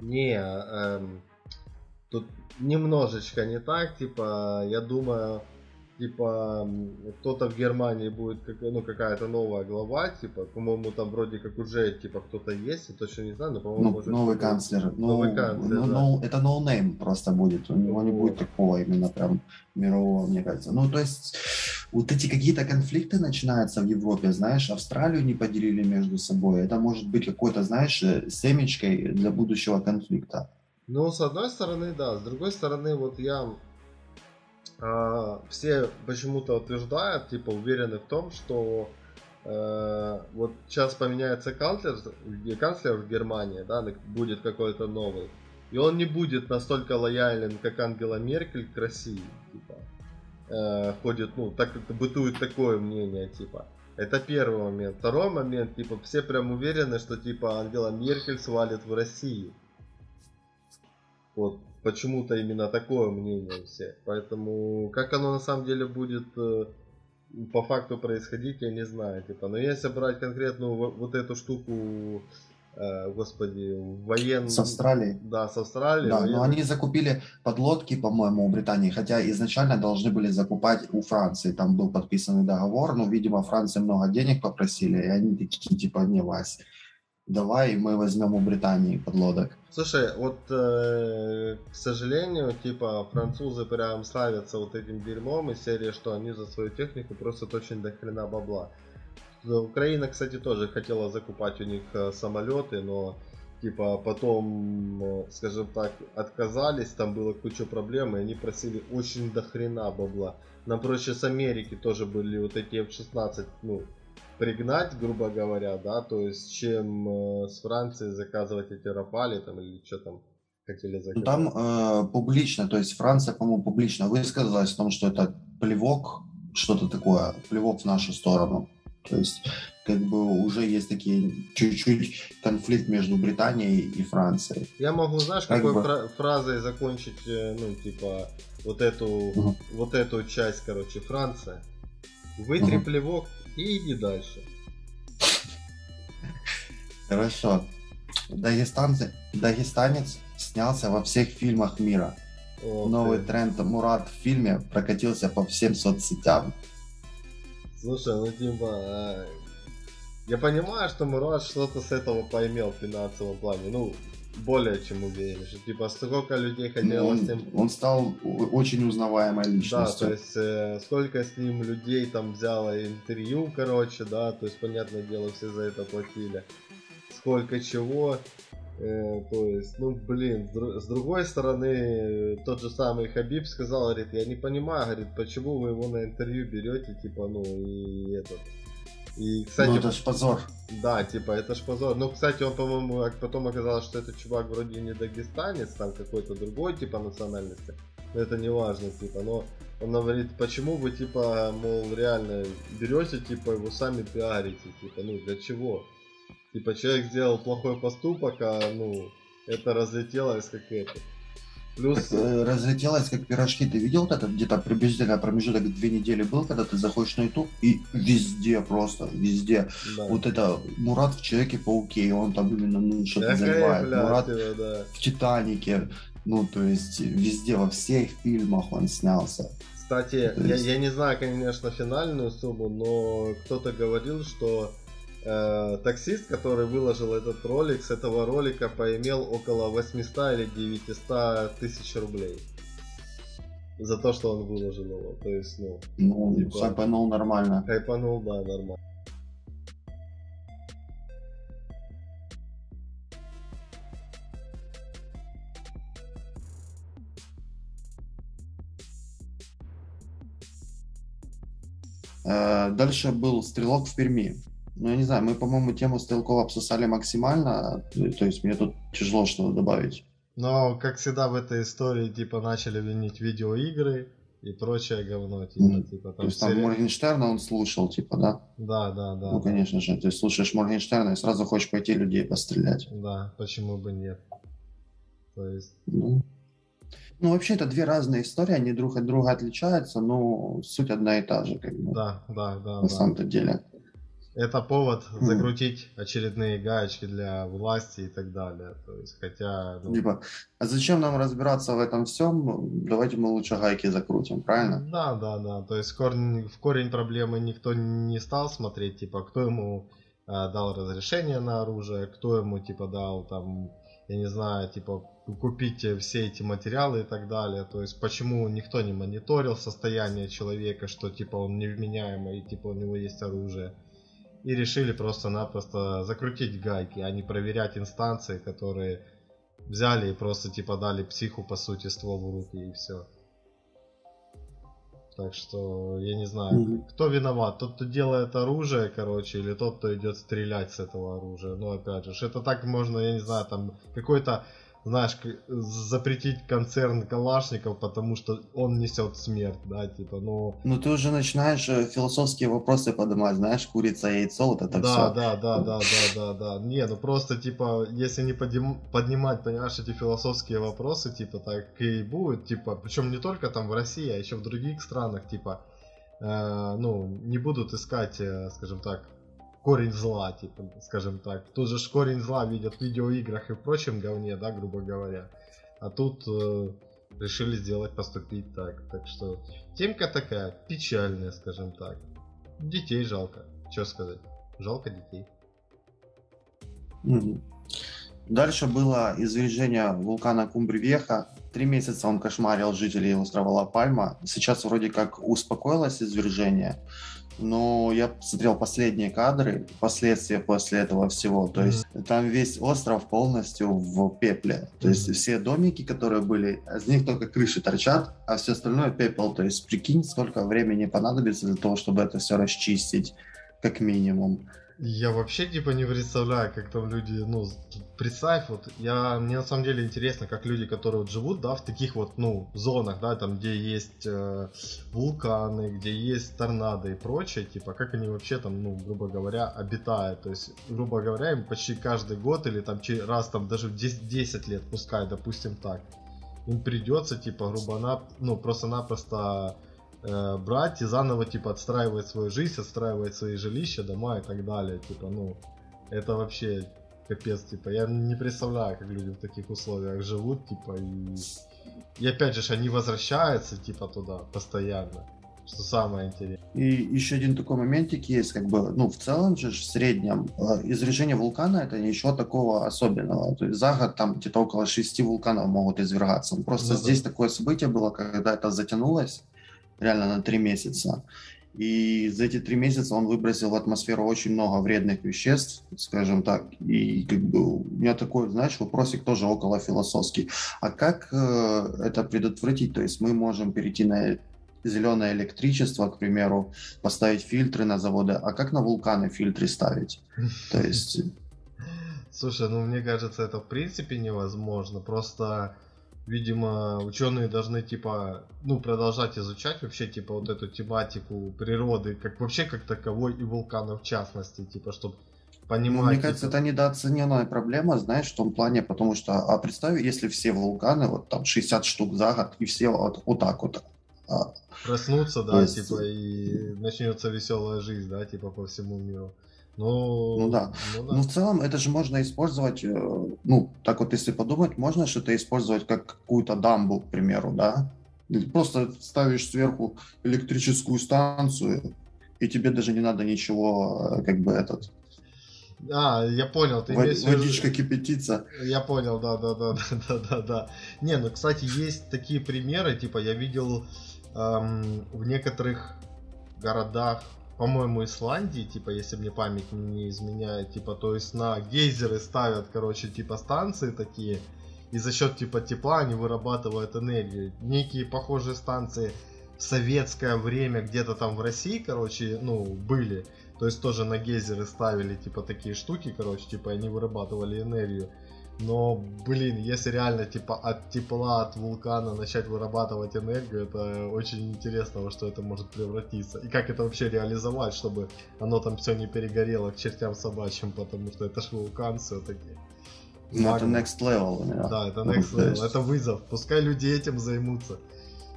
Не, эм, тут немножечко не так, типа, я думаю, типа, кто-то в Германии будет, как, ну, какая-то новая глава, типа, по-моему, там вроде как уже, типа, кто-то есть, я точно не знаю, но, по-моему, ну, может, новый канцлер. Ну, новый канцлер, ну, да. ну, это no name просто будет, у него не будет такого именно прям мирового, мне кажется. Ну, то есть, вот эти какие-то конфликты начинаются в Европе, знаешь, Австралию не поделили между собой, это может быть какой-то, знаешь, э, семечкой для будущего конфликта. Ну, с одной стороны, да. С другой стороны, вот я... Э, все почему-то утверждают, типа, уверены в том, что э, вот сейчас поменяется канцлер, канцлер в Германии, да, будет какой-то новый. И он не будет настолько лоялен, как Ангела Меркель к России, типа. Э, ходит, ну, так бытует такое мнение, типа. Это первый момент. Второй момент, типа, все прям уверены, что, типа, Ангела Меркель свалит в Россию. Вот почему-то именно такое мнение у всех. Поэтому как оно на самом деле будет э, по факту происходить, я не знаю. Типа, но если брать конкретную вот эту штуку, э, господи, военную... С Австралией. Да, с Австралией. Да, военной... но они закупили подлодки, по-моему, у Британии, хотя изначально должны были закупать у Франции. Там был подписанный договор, но, видимо, Франции много денег попросили, и они такие, типа, не, Вась, давай мы возьмем у Британии подлодок. Слушай, вот, э, к сожалению, типа, французы прям славятся вот этим дерьмом из серии, что они за свою технику просят очень до хрена бабла. Украина, кстати, тоже хотела закупать у них э, самолеты, но типа потом, э, скажем так, отказались, там было куча проблем, и они просили очень до хрена бабла. Нам проще с Америки тоже были вот эти F-16, ну, пригнать, грубо говоря, да, то есть чем э, с Франции заказывать эти Рафали там или что там хотели заказать? Ну, там э, публично, то есть Франция, по-моему, публично высказалась о том, что это плевок, что-то такое, плевок в нашу сторону. То есть как бы уже есть такие чуть-чуть конфликт между Британией и Францией. Я могу, знаешь, как какой бы... фра- фразой закончить, э, ну, типа, вот эту, угу. вот эту часть, короче, Франция. Вытри угу. плевок и иди дальше. Хорошо. Дагестанцы, дагестанец снялся во всех фильмах мира. О, Новый ты. тренд Мурат в фильме прокатился по всем соцсетям. Слушай, ну типа, а... я понимаю, что Мурат что-то с этого поймел в финансовом плане. Ну, более чем уверен, что типа сколько людей хотело ну, он, с ним... Он стал очень узнаваемой личностью. Да, то есть э, сколько с ним людей там взяло интервью, короче, да, то есть, понятное дело, все за это платили. Сколько чего, э, то есть, ну, блин, с другой стороны, тот же самый Хабиб сказал, говорит, я не понимаю, говорит, почему вы его на интервью берете, типа, ну, и этот и, кстати, ну, это ж позор. Да, типа, это ж позор. Ну, кстати, он, по-моему, потом оказалось, что этот чувак вроде не дагестанец, там какой-то другой, типа, национальности. Но это не важно, типа, но он говорит, почему вы, типа, мол, реально берете, типа, его сами пиарите, типа, ну, для чего? Типа, человек сделал плохой поступок, а, ну, это разлетелось как это. Плюс... Э, разлетелось как пирожки. Ты видел вот это где-то приблизительно промежуток две недели был, когда ты заходишь на YouTube и везде просто, везде. Да. Вот это Мурат в Человеке-пауке, он там именно ну, что-то заливает. Мурат его, да. в Титанике. Ну, то есть везде, во всех фильмах он снялся. Кстати, есть... я, я не знаю, конечно, финальную сумму, но кто-то говорил, что э, таксист, который выложил этот ролик, с этого ролика поимел около 800 или 900 тысяч рублей. За то, что он выложил его. То есть, ну... Ну, типа, хайпанул нормально. Хайпанул, да, нормально. Э, дальше был стрелок в Перми. Ну, я не знаю, мы, по-моему, тему Стрелкова обсосали максимально, то есть мне тут тяжело что-то добавить. Но, как всегда в этой истории, типа, начали винить видеоигры и прочее говно, типа, mm. типа там... То есть там серия... Моргенштерна он слушал, типа, да? Да, да, да. Ну, конечно же, ты слушаешь Моргенштерна и сразу хочешь пойти людей пострелять. Да, почему бы нет? То есть... Ну, ну, вообще, это две разные истории, они друг от друга отличаются, но суть одна и та же, как бы. Да, да, да. На да. самом-то деле. Это повод закрутить очередные гаечки для власти и так далее. То есть, хотя... Ну... Типа, а зачем нам разбираться в этом всем? Давайте мы лучше гайки закрутим, правильно? Да, да, да. То есть корень, в корень проблемы никто не стал смотреть, типа, кто ему э, дал разрешение на оружие, кто ему, типа, дал там, я не знаю, типа, купить все эти материалы и так далее. То есть, почему никто не мониторил состояние человека, что, типа, он невменяемый и, типа, у него есть оружие и решили просто-напросто закрутить гайки, а не проверять инстанции, которые взяли и просто типа дали психу по сути ствол в руки и все. Так что я не знаю, mm-hmm. кто виноват, тот, кто делает оружие, короче, или тот, кто идет стрелять с этого оружия. Ну опять же, это так можно, я не знаю, там какой-то знаешь, запретить концерн Калашников, потому что он несет смерть, да, типа, ну... Ну, ты уже начинаешь э, философские вопросы поднимать, знаешь, курица, яйцо, вот это да, все. Да, да, да, да, да, да, Не, ну просто, типа, если не подним... поднимать, понимаешь, эти философские вопросы, типа, так и будет, типа, причем не только там в России, а еще в других странах, типа, э, ну, не будут искать, э, скажем так, корень зла, типа, скажем так. Тут же корень зла видят в видеоиграх и прочем говне, да, грубо говоря. А тут э, решили сделать, поступить так. Так что темка такая, печальная, скажем так. Детей жалко. Что сказать? Жалко детей. Дальше было извержение вулкана Кумбривеха. Три месяца он кошмарил жителей острова Ла-Пальма. Сейчас вроде как успокоилось извержение но я смотрел последние кадры, последствия после этого всего. То есть там весь остров полностью в пепле. То есть все домики, которые были, из них только крыши торчат, а все остальное пепел. То есть прикинь, сколько времени понадобится для того, чтобы это все расчистить, как минимум. Я вообще типа не представляю, как там люди, ну, представь, вот, я, мне на самом деле интересно, как люди, которые вот живут, да, в таких вот, ну, зонах, да, там, где есть э, вулканы, где есть торнадо и прочее, типа, как они вообще там, ну, грубо говоря, обитают, то есть, грубо говоря, им почти каждый год или там раз там даже в 10, 10 лет, пускай, допустим так, им придется, типа, грубо, ну, просто-напросто э, брать и заново, типа, отстраивать свою жизнь, отстраивать свои жилища, дома и так далее. Типа, ну, это вообще капец, типа, я не представляю, как люди в таких условиях живут, типа, и... И опять же, они возвращаются, типа, туда постоянно. Что самое интересное. И еще один такой моментик есть, как бы, ну, в целом же, в среднем, э, извержение вулкана это ничего такого особенного. То есть за год там где-то около шести вулканов могут извергаться. Просто ну, здесь да. такое событие было, когда это затянулось, реально на три месяца. И за эти три месяца он выбросил в атмосферу очень много вредных веществ, скажем так. И как бы у меня такой, знаешь, вопросик тоже около философский. А как э, это предотвратить? То есть мы можем перейти на зеленое электричество, к примеру, поставить фильтры на заводы. А как на вулканы фильтры ставить? То есть... Слушай, ну мне кажется, это в принципе невозможно. Просто видимо, ученые должны, типа, ну, продолжать изучать вообще, типа, вот эту тематику природы, как вообще как таковой и вулканов в частности, типа, чтобы понимать... Ну, мне кажется, типа... это недооцененная проблема, знаешь, в том плане, потому что, а представь, если все вулканы, вот там 60 штук за год, и все вот, вот так вот а, проснуться, да, есть... типа, и начнется веселая жизнь, да, типа, по всему миру. Ну, ну да. Ну, да. Ну, в целом, это же можно использовать, э, ну, так вот, если подумать, можно что-то использовать как какую-то дамбу, к примеру, да? Просто ставишь сверху электрическую станцию, и тебе даже не надо ничего, э, как бы, этот... А, я понял, ты имеешь Водичка кипятится. Я понял, да, да, да, да, да, да. Не, ну, кстати, есть такие примеры, типа, я видел эм, в некоторых городах по-моему, Исландии, типа, если мне память не изменяет, типа, то есть на гейзеры ставят, короче, типа, станции такие, и за счет, типа, тепла они вырабатывают энергию. Некие похожие станции в советское время где-то там в России, короче, ну, были. То есть тоже на гейзеры ставили, типа, такие штуки, короче, типа, они вырабатывали энергию. Но, блин, если реально типа от тепла, от вулкана начать вырабатывать энергию, это очень интересно, во что это может превратиться. И как это вообще реализовать, чтобы оно там все не перегорело к чертям собачьим, потому что это ж вулкан все-таки. Ну, это next level. Yeah. Да, это next level. Это вызов. Пускай люди этим займутся.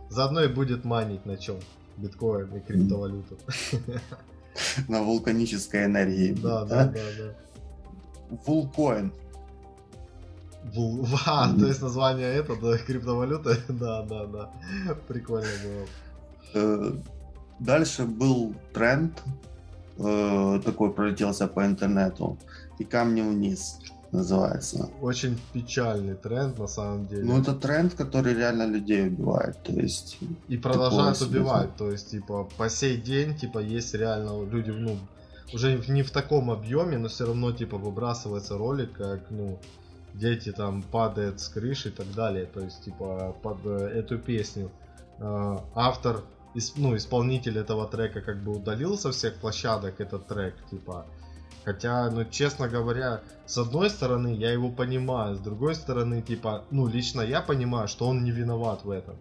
Заодно и будет манить на чем? Биткоин и криптовалюту. На вулканической энергии. Да, да, да, да. Вулкоин. А, то есть название это, да, криптовалюта? Да, да, да. Прикольно было. Э, дальше был тренд, э, такой пролетелся по интернету, и камни вниз называется. Очень печальный тренд на самом деле. Ну это тренд, который реально людей убивает, то есть. И продолжает убивать, то есть типа по сей день типа есть реально люди, ну уже не в таком объеме, но все равно типа выбрасывается ролик, как ну дети там падают с крыши и так далее. То есть, типа, под э, эту песню э, автор, ну, исполнитель этого трека как бы удалил со всех площадок этот трек, типа. Хотя, ну, честно говоря, с одной стороны, я его понимаю, с другой стороны, типа, ну, лично я понимаю, что он не виноват в этом.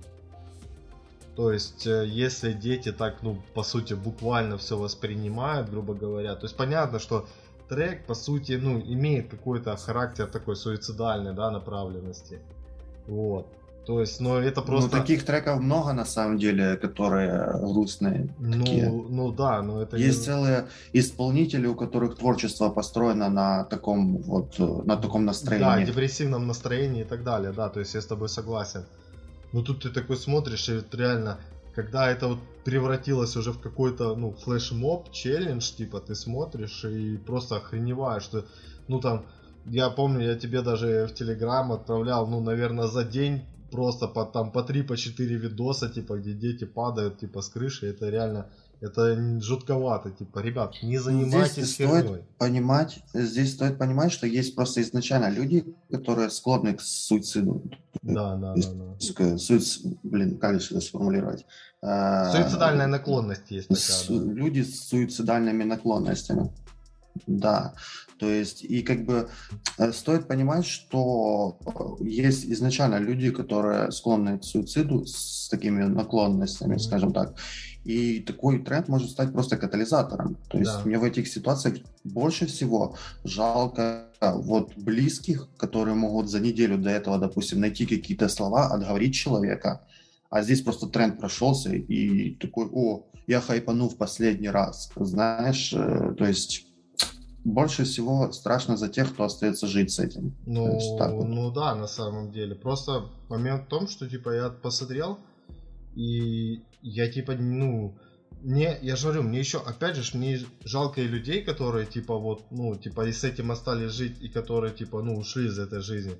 То есть, э, если дети так, ну, по сути, буквально все воспринимают, грубо говоря, то есть понятно, что трек, по сути, ну, имеет какой-то характер такой суицидальной, да, направленности. Вот. То есть, но это ну, просто... Ну, таких треков много, на самом деле, которые грустные. Ну, такие. ну да, но это... Есть не... целые исполнители, у которых творчество построено на таком вот, на таком настроении. Да, депрессивном настроении и так далее, да, то есть я с тобой согласен. Но тут ты такой смотришь, и реально когда это вот превратилось уже в какой-то, ну, флешмоб, челлендж, типа, ты смотришь и просто охреневаешь, что, ну, там, я помню, я тебе даже в Телеграм отправлял, ну, наверное, за день просто по, там, по 3, по 4 видоса, типа, где дети падают, типа, с крыши, это реально, это жутковато, типа, ребят, не занимайтесь здесь херней. стоит понимать, здесь стоит понимать, что есть просто изначально люди, которые склонны к суициду. Да, да, да. да. Суиц... Блин, как же это сформулировать? А, Суицидальная наклонность есть такая. Да. Люди с суицидальными наклонностями. Да, то есть и как бы э, стоит понимать, что э, есть изначально люди, которые склонны к суициду с такими наклонностями, mm-hmm. скажем так, и такой тренд может стать просто катализатором. То есть да. мне в этих ситуациях больше всего жалко вот близких, которые могут за неделю до этого, допустим, найти какие-то слова, отговорить человека, а здесь просто тренд прошелся и такой, о, я хайпану в последний раз, знаешь, э, то есть больше всего страшно за тех, кто остается жить с этим. Ну, вот. ну да, на самом деле. Просто момент в том, что типа я посмотрел, и я типа, ну, мне, я же говорю, мне еще, опять же, мне жалко и людей, которые, типа, вот, ну, типа, и с этим остались жить, и которые, типа, ну, ушли из этой жизни.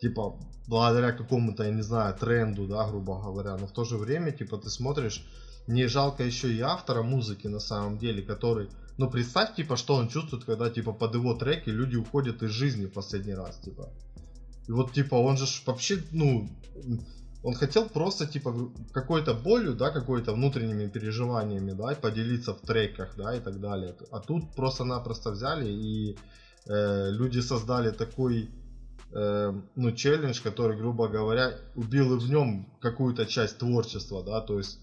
Типа, благодаря какому-то, я не знаю, тренду, да, грубо говоря. Но в то же время, типа, ты смотришь, мне жалко еще и автора музыки, на самом деле, который, ну, представь, типа, что он чувствует, когда, типа, под его треки люди уходят из жизни в последний раз, типа. И вот, типа, он же вообще, ну, он хотел просто, типа, какой-то болью, да, какой-то внутренними переживаниями, да, поделиться в треках, да, и так далее. А тут просто-напросто взяли и э, люди создали такой, э, ну, челлендж, который, грубо говоря, убил и в нем какую-то часть творчества, да, то есть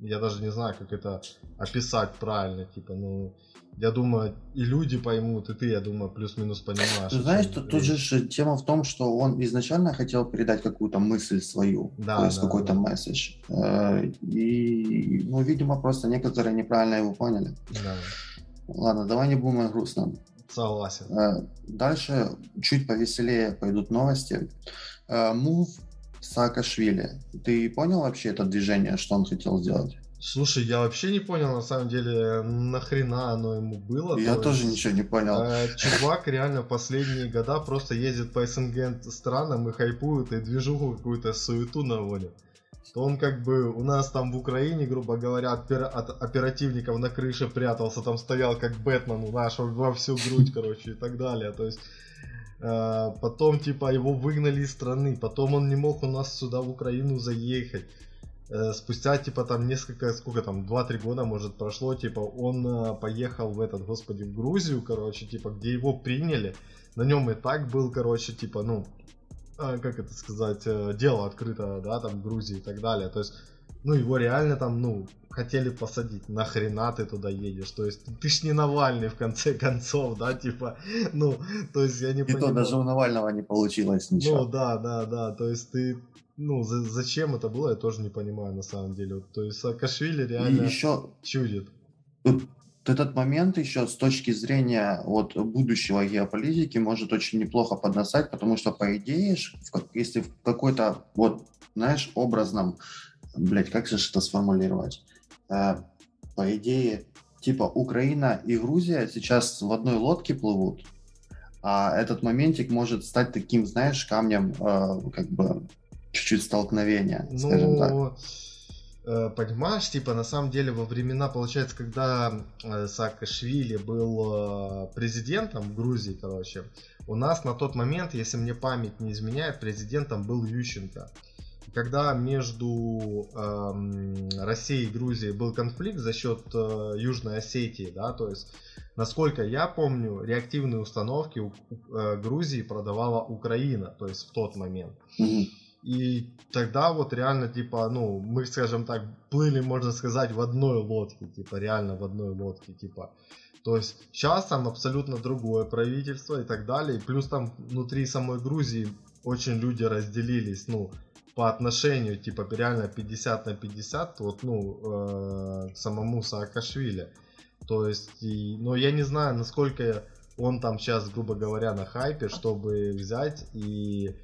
я даже не знаю, как это описать правильно, типа, ну, я думаю, и люди поймут, и ты, я думаю, плюс-минус понимаешь. Ты знаешь, тут, тут же тема в том, что он изначально хотел передать какую-то мысль свою, да, то есть да, какой-то да. месседж. Э, и, ну, видимо, просто некоторые неправильно его поняли. Да. Ладно, давай не будем о грустном. Согласен. Э, дальше чуть повеселее пойдут новости. Мув э, Саакашвили. Ты понял вообще это движение, что он хотел сделать? Слушай, я вообще не понял, на самом деле, нахрена оно ему было. Я то тоже есть, ничего не понял. Э, чувак реально последние года просто ездит по СНГ странам и хайпует, и движуху какую-то суету наводит. То он как бы у нас там в Украине, грубо говоря, от, от оперативников на крыше прятался, там стоял как Бэтмен, у наш во всю грудь, короче, и так далее. То есть э, потом типа его выгнали из страны, потом он не мог у нас сюда в Украину заехать. Э, спустя, типа, там несколько, сколько там, 2-3 года, может, прошло, типа, он э, поехал в этот, господи, в Грузию, короче, типа, где его приняли, на нем и так был, короче, типа, ну, как это сказать, дело открыто, да, там, в Грузии и так далее, то есть, ну, его реально там, ну, хотели посадить, нахрена ты туда едешь, то есть, ты ж не Навальный, в конце концов, да, типа, ну, то есть, я не понимаю. И то даже у Навального не получилось ничего. Ну, да, да, да, то есть, ты ну, за, зачем это было, я тоже не понимаю на самом деле. То есть Саакашвили реально и еще чудит. Этот момент еще с точки зрения вот, будущего геополитики может очень неплохо подносать, потому что, по идее, если в какой-то, вот, знаешь, образном, блять, как же это сформулировать? Э, по идее, типа Украина и Грузия сейчас в одной лодке плывут, а этот моментик может стать таким, знаешь, камнем, э, как бы чуть-чуть столкновения, ну, скажем так. Э, понимаешь, типа, на самом деле, во времена, получается, когда э, Саакашвили был э, президентом в Грузии, короче, у нас на тот момент, если мне память не изменяет, президентом был Ющенко. Когда между э, Россией и Грузией был конфликт за счет э, Южной Осетии, да, то есть, насколько я помню, реактивные установки у э, Грузии продавала Украина, то есть в тот момент. Mm-hmm. И тогда вот реально, типа, ну, мы, скажем так, плыли, можно сказать, в одной лодке, типа, реально в одной лодке, типа. То есть сейчас там абсолютно другое правительство и так далее. И плюс там внутри самой Грузии очень люди разделились, ну, по отношению, типа, реально 50 на 50, вот, ну, э, к самому Саакашвили. То есть, и, но я не знаю, насколько он там сейчас, грубо говоря, на хайпе, чтобы взять и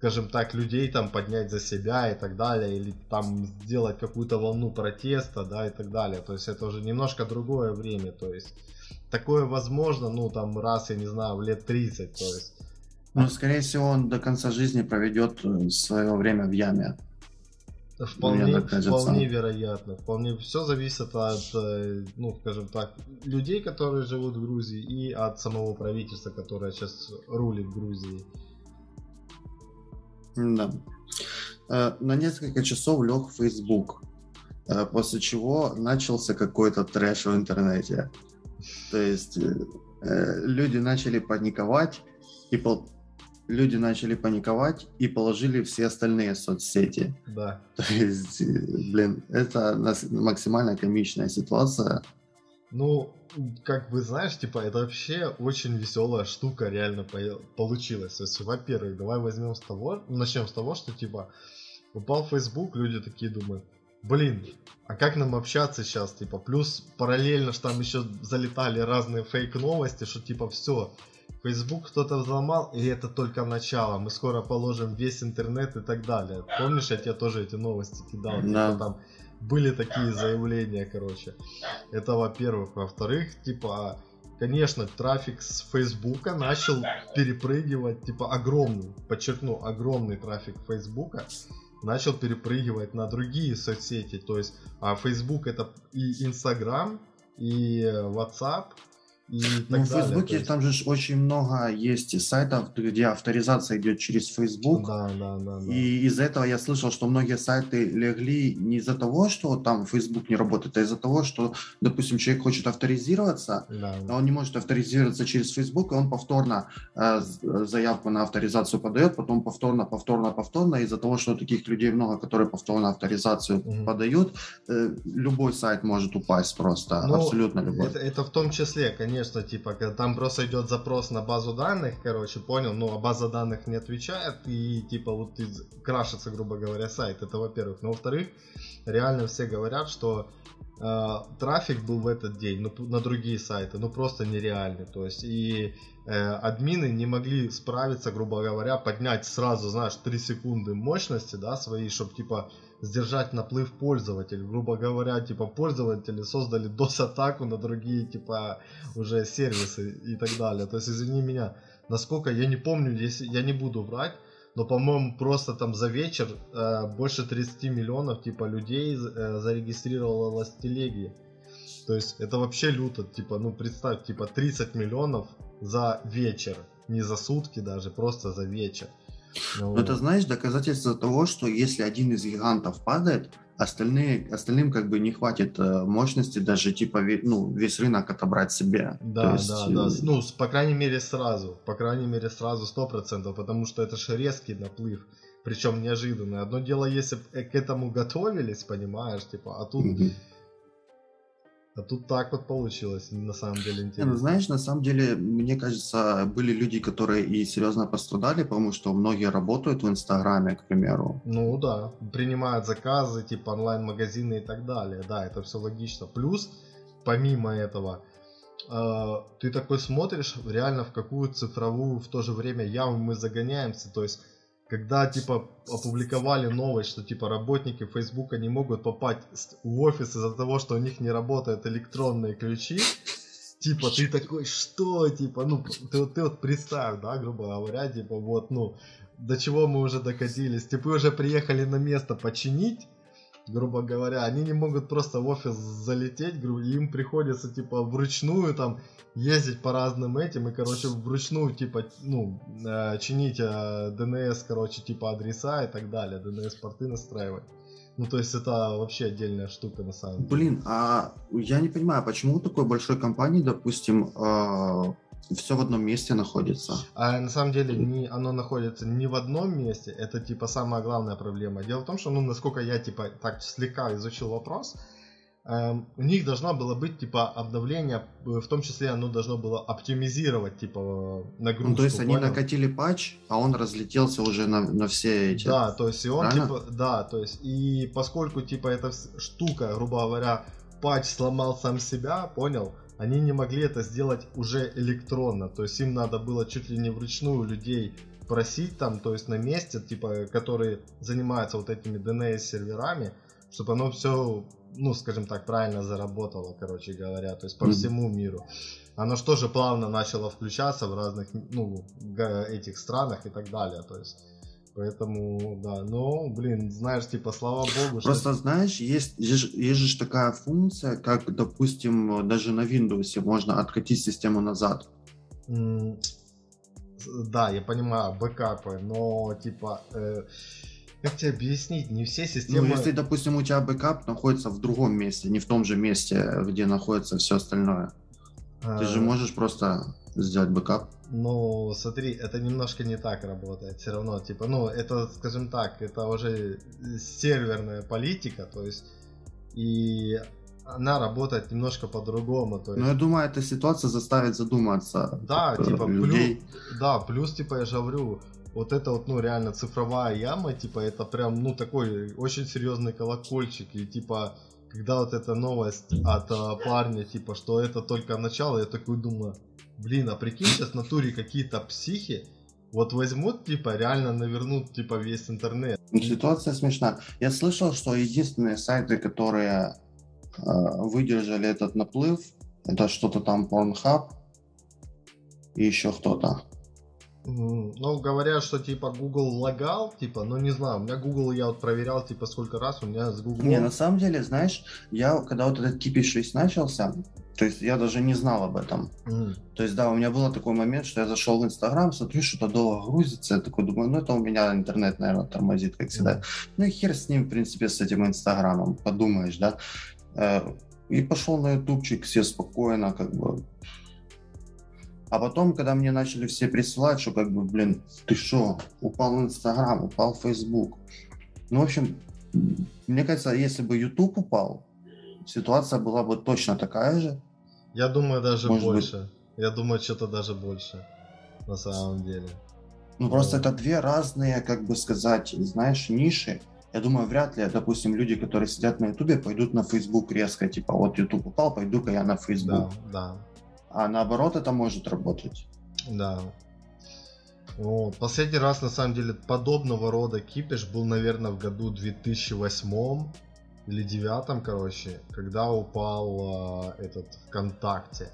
скажем так, людей там поднять за себя и так далее, или там сделать какую-то волну протеста, да, и так далее. То есть это уже немножко другое время, то есть такое возможно, ну, там, раз, я не знаю, в лет 30, то есть. Ну, скорее всего, он до конца жизни проведет э, свое время в яме. Вполне, вполне вероятно. Вполне все зависит от, э, ну, скажем так, людей, которые живут в Грузии, и от самого правительства, которое сейчас рулит Грузией. Да. Э, на несколько часов лег в Facebook, э, после чего начался какой-то трэш в интернете. То есть, э, люди начали паниковать, и пол... люди начали паниковать и положили все остальные соцсети. Да. То есть, блин, это максимально комичная ситуация. Ну, как бы, знаешь, типа, это вообще очень веселая штука реально по- получилась. То есть, во-первых, давай возьмем с того, начнем с того, что, типа, упал Facebook, люди такие думают, блин, а как нам общаться сейчас, типа, плюс параллельно, что там еще залетали разные фейк-новости, что, типа, все, Facebook кто-то взломал, и это только начало, мы скоро положим весь интернет и так далее. Помнишь, я тебе тоже эти новости кидал, Да. типа, там были такие заявления, короче. Это во-первых. Во-вторых, типа, конечно, трафик с Фейсбука начал перепрыгивать, типа, огромный, подчеркну, огромный трафик Фейсбука начал перепрыгивать на другие соцсети. То есть, а Facebook это и Инстаграм, и э, WhatsApp, так Ну, в. Фейсбуке есть- там же очень много есть сайтов, где авторизация идет через Facebook. Да, да, да, да. И из-за этого я слышал, что многие сайты легли не из-за того, что там Facebook не работает, а из-за того, что, допустим, человек хочет авторизироваться, Да, но он не может авторизироваться через Facebook, и он повторно э, заявку на авторизацию подает, потом повторно, повторно, повторно. Из-за того, что таких людей много, которые повторно авторизацию Мгм. подают, э, любой сайт может упасть просто, Ну, абсолютно любой. Это, это в том числе, конечно, типа, когда там просто идет запрос на базу данных, короче, понял, ну, а база данных не отвечает, и, типа, вот из- крашится, грубо говоря, сайт, это во-первых. Но, во-вторых, реально все говорят, что э, трафик был в этот день, ну, на другие сайты, ну, просто нереальный, то есть, и э, админы не могли справиться, грубо говоря, поднять сразу, знаешь, 3 секунды мощности, да, свои, чтобы, типа, сдержать наплыв пользователей. Грубо говоря, типа пользователи создали DOS-атаку на другие, типа, уже сервисы и так далее. То есть, извини меня, насколько, я не помню, если я не буду врать, но, по-моему, просто там за вечер э, больше 30 миллионов, типа, людей э, зарегистрировалось в телеге. То есть, это вообще люто, типа, ну, представь, типа, 30 миллионов за вечер, не за сутки даже, просто за вечер. Ну, Но это, знаешь, доказательство того, что если один из гигантов падает, остальные, остальным как бы не хватит э, мощности даже типа ну, весь рынок отобрать себе. Да, То есть, да, э, да. С- Ну, по крайней мере, сразу. По крайней мере, сразу 100%, потому что это же резкий наплыв. Причем неожиданный. Одно дело, если э, к этому готовились, понимаешь, типа, а тут, мгм. А тут так вот получилось, на самом деле Не, ну, интересно. знаешь, на самом деле, мне кажется, были люди, которые и серьезно пострадали, потому что многие работают в Инстаграме, к примеру. Ну да, принимают заказы, типа онлайн-магазины и так далее. Да, это все логично. Плюс, помимо этого, э, ты такой смотришь реально в какую цифровую в то же время яму мы загоняемся. То есть, когда типа опубликовали новость, что типа работники Фейсбука не могут попасть в офис из-за того, что у них не работают электронные ключи, типа ты такой, что, типа, ну, ты, вот- ты вот представь, да, грубо говоря, типа, вот, ну, до чего мы уже докатились, типа, вы уже приехали на место починить, грубо говоря, они не могут просто в офис залететь, грубо, им приходится, типа, вручную там ездить по разным этим, и, короче, вручную, типа, ну, э, чинить э, DNS, короче, типа, адреса и так далее, DNS-порты настраивать. Ну, то есть, это вообще отдельная штука, на самом деле. Блин, а я не понимаю, почему у такой большой компании, допустим, все в одном месте находится? А на самом деле не, оно находится не в одном месте, это типа самая главная проблема. Дело в том, что, ну, насколько я типа так слегка изучил вопрос, эм, у них должно было быть типа обновление, э, в том числе оно должно было оптимизировать типа нагрузку. Ну, то есть они понял? накатили патч, а он разлетелся уже на, на все эти... Да, то есть и он Правильно? типа, да, то есть и поскольку типа эта штука, грубо говоря, патч сломал сам себя, понял? Они не могли это сделать уже электронно, то есть им надо было чуть ли не вручную людей просить там, то есть на месте, типа, которые занимаются вот этими DNS серверами, чтобы оно все, ну, скажем так, правильно заработало, короче говоря, то есть по всему миру. Оно что же плавно начало включаться в разных, ну, этих странах и так далее, то есть Поэтому, да, но, блин, знаешь, типа, слава богу, Просто знаешь, есть, есть, есть же такая функция, как, допустим, даже на Windows можно откатить систему назад. М, Да, я понимаю, бэкапы, но, типа, э, как тебе объяснить, не все Ну, системы... если, допустим, у тебя бэкап находится в другом месте, не в том же месте, где находится все остальное. Ты же А, можешь просто сделать бэкап. Ну, смотри, это немножко не так работает. Все равно, типа, ну, это, скажем так, это уже серверная политика, то есть, и она работает немножко по-другому. То есть, Но я думаю, эта ситуация заставит задуматься Да, э, типа, людей. Да, плюс, типа, я же говорю, вот это вот, ну, реально цифровая яма, типа, это прям, ну, такой очень серьезный колокольчик, и, типа, когда вот эта новость от а, парня, типа, что это только начало, я такой думаю, блин, а прикинь, сейчас в натуре какие-то психи, вот возьмут, типа, реально навернут, типа, весь интернет. Ситуация смешна. Я слышал, что единственные сайты, которые э, выдержали этот наплыв, это что-то там Pornhub и еще кто-то. Ну, говорят, что, типа, Google лагал, типа, ну, не знаю, у меня Google, я вот проверял, типа, сколько раз, у меня с Google... Не, на самом деле, знаешь, я когда вот этот кипиш весь начался, то есть я даже не знал об этом. М, То есть, да, у меня был такой момент, что я зашел в Инстаграм, смотрю, что-то долго грузится, я такой думаю, ну это у меня интернет, наверное, тормозит, как всегда. Ну и хер с ним, в принципе, с этим Инстаграмом, подумаешь, да. Э, И пошел на ютубчик, все спокойно, как бы. А потом, когда мне начали все присылать, что как бы, блин, ты что, упал Инстаграм, упал Фейсбук. Ну, в общем, мне кажется, если бы Ютуб упал, ситуация была бы точно такая же. Я думаю, даже Может быть. больше. Я думаю, что-то даже больше. На самом деле. Ну, просто Да. это две разные, как бы сказать, знаешь, ниши. Я думаю, вряд ли, допустим, люди, которые сидят на Ютубе, пойдут на Фейсбук резко, типа, вот Ютуб упал, пойду-ка я на Фейсбук. Да, да, А наоборот, это может работать. да. Вот. Последний раз, на самом деле, подобного рода кипиш был, наверное, в году 2008 или 2009, короче, когда упал а, этот ВКонтакте.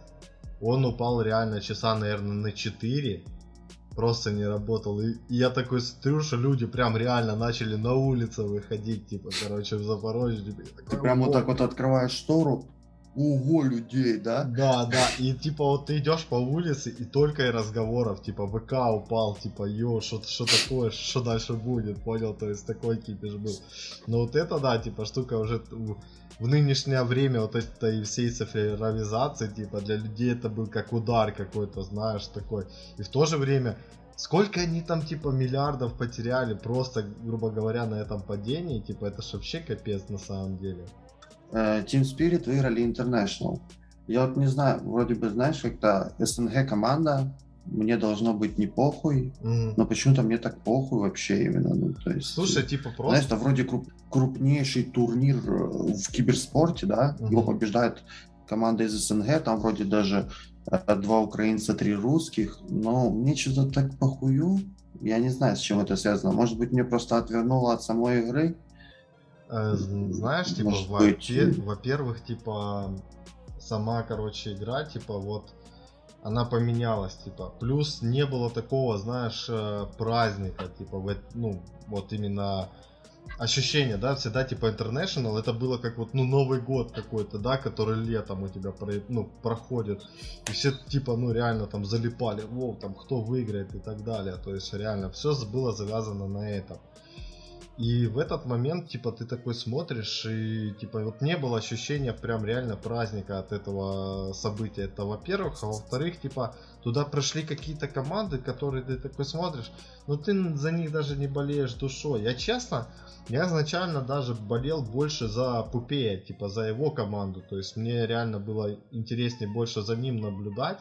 Он упал реально часа, наверное, на 4. Просто не работал. И, и я такой смотрю, что люди прям реально начали на улице выходить, типа, короче, в Запорожье. типа, такой, Ты прям вот так вот открываешь штору, ого, людей, да? Да, да, и типа вот ты идешь по улице, и только и разговоров, типа ВК упал, типа ё, что что такое, что дальше будет, понял, то есть такой кипиш был. Но вот это, да, типа штука уже в, нынешнее время вот этой всей цифровизации, типа для людей это был как удар какой-то, знаешь, такой. И в то же время, сколько они там типа миллиардов потеряли просто, грубо говоря, на этом падении, типа это ж вообще капец на самом деле. Э, Team Spirit выиграли International. Я вот не знаю, вроде бы, знаешь, как-то СНГ команда, мне должно быть не похуй, Мгм. но почему-то мне так похуй вообще именно. Ну, то есть, Слушай, типа просто... Знаешь, это вроде круп- крупнейший турнир э, в киберспорте, да, Мгм. его побеждает команда из СНГ, там вроде даже э, два украинца, три русских, но мне что-то так похую, я не знаю, с чем это связано. Может быть, мне просто отвернуло от самой игры? Э, Знаешь, типа, во-первых, типа, сама, короче, игра, типа, вот, она поменялась, типа. Плюс не было такого, знаешь, э, праздника, типа, в ну, вот именно ощущение, да, всегда, типа, International, это было как вот, ну, Новый год какой-то, да, который летом у тебя, про- ну, проходит. И все, типа, ну, реально там залипали, вов, там, кто выиграет и так далее. То есть, реально, все было завязано на этом. И в этот момент, типа, ты такой смотришь, и, типа, вот не было ощущения прям реально праздника от этого события. Это, во-первых. А во-вторых, типа, туда пришли какие-то команды, которые ты такой смотришь, но ты за них даже не болеешь душой. Я честно, я изначально даже болел больше за Пупея, типа, за его команду. То есть, мне реально было интереснее больше за ним наблюдать.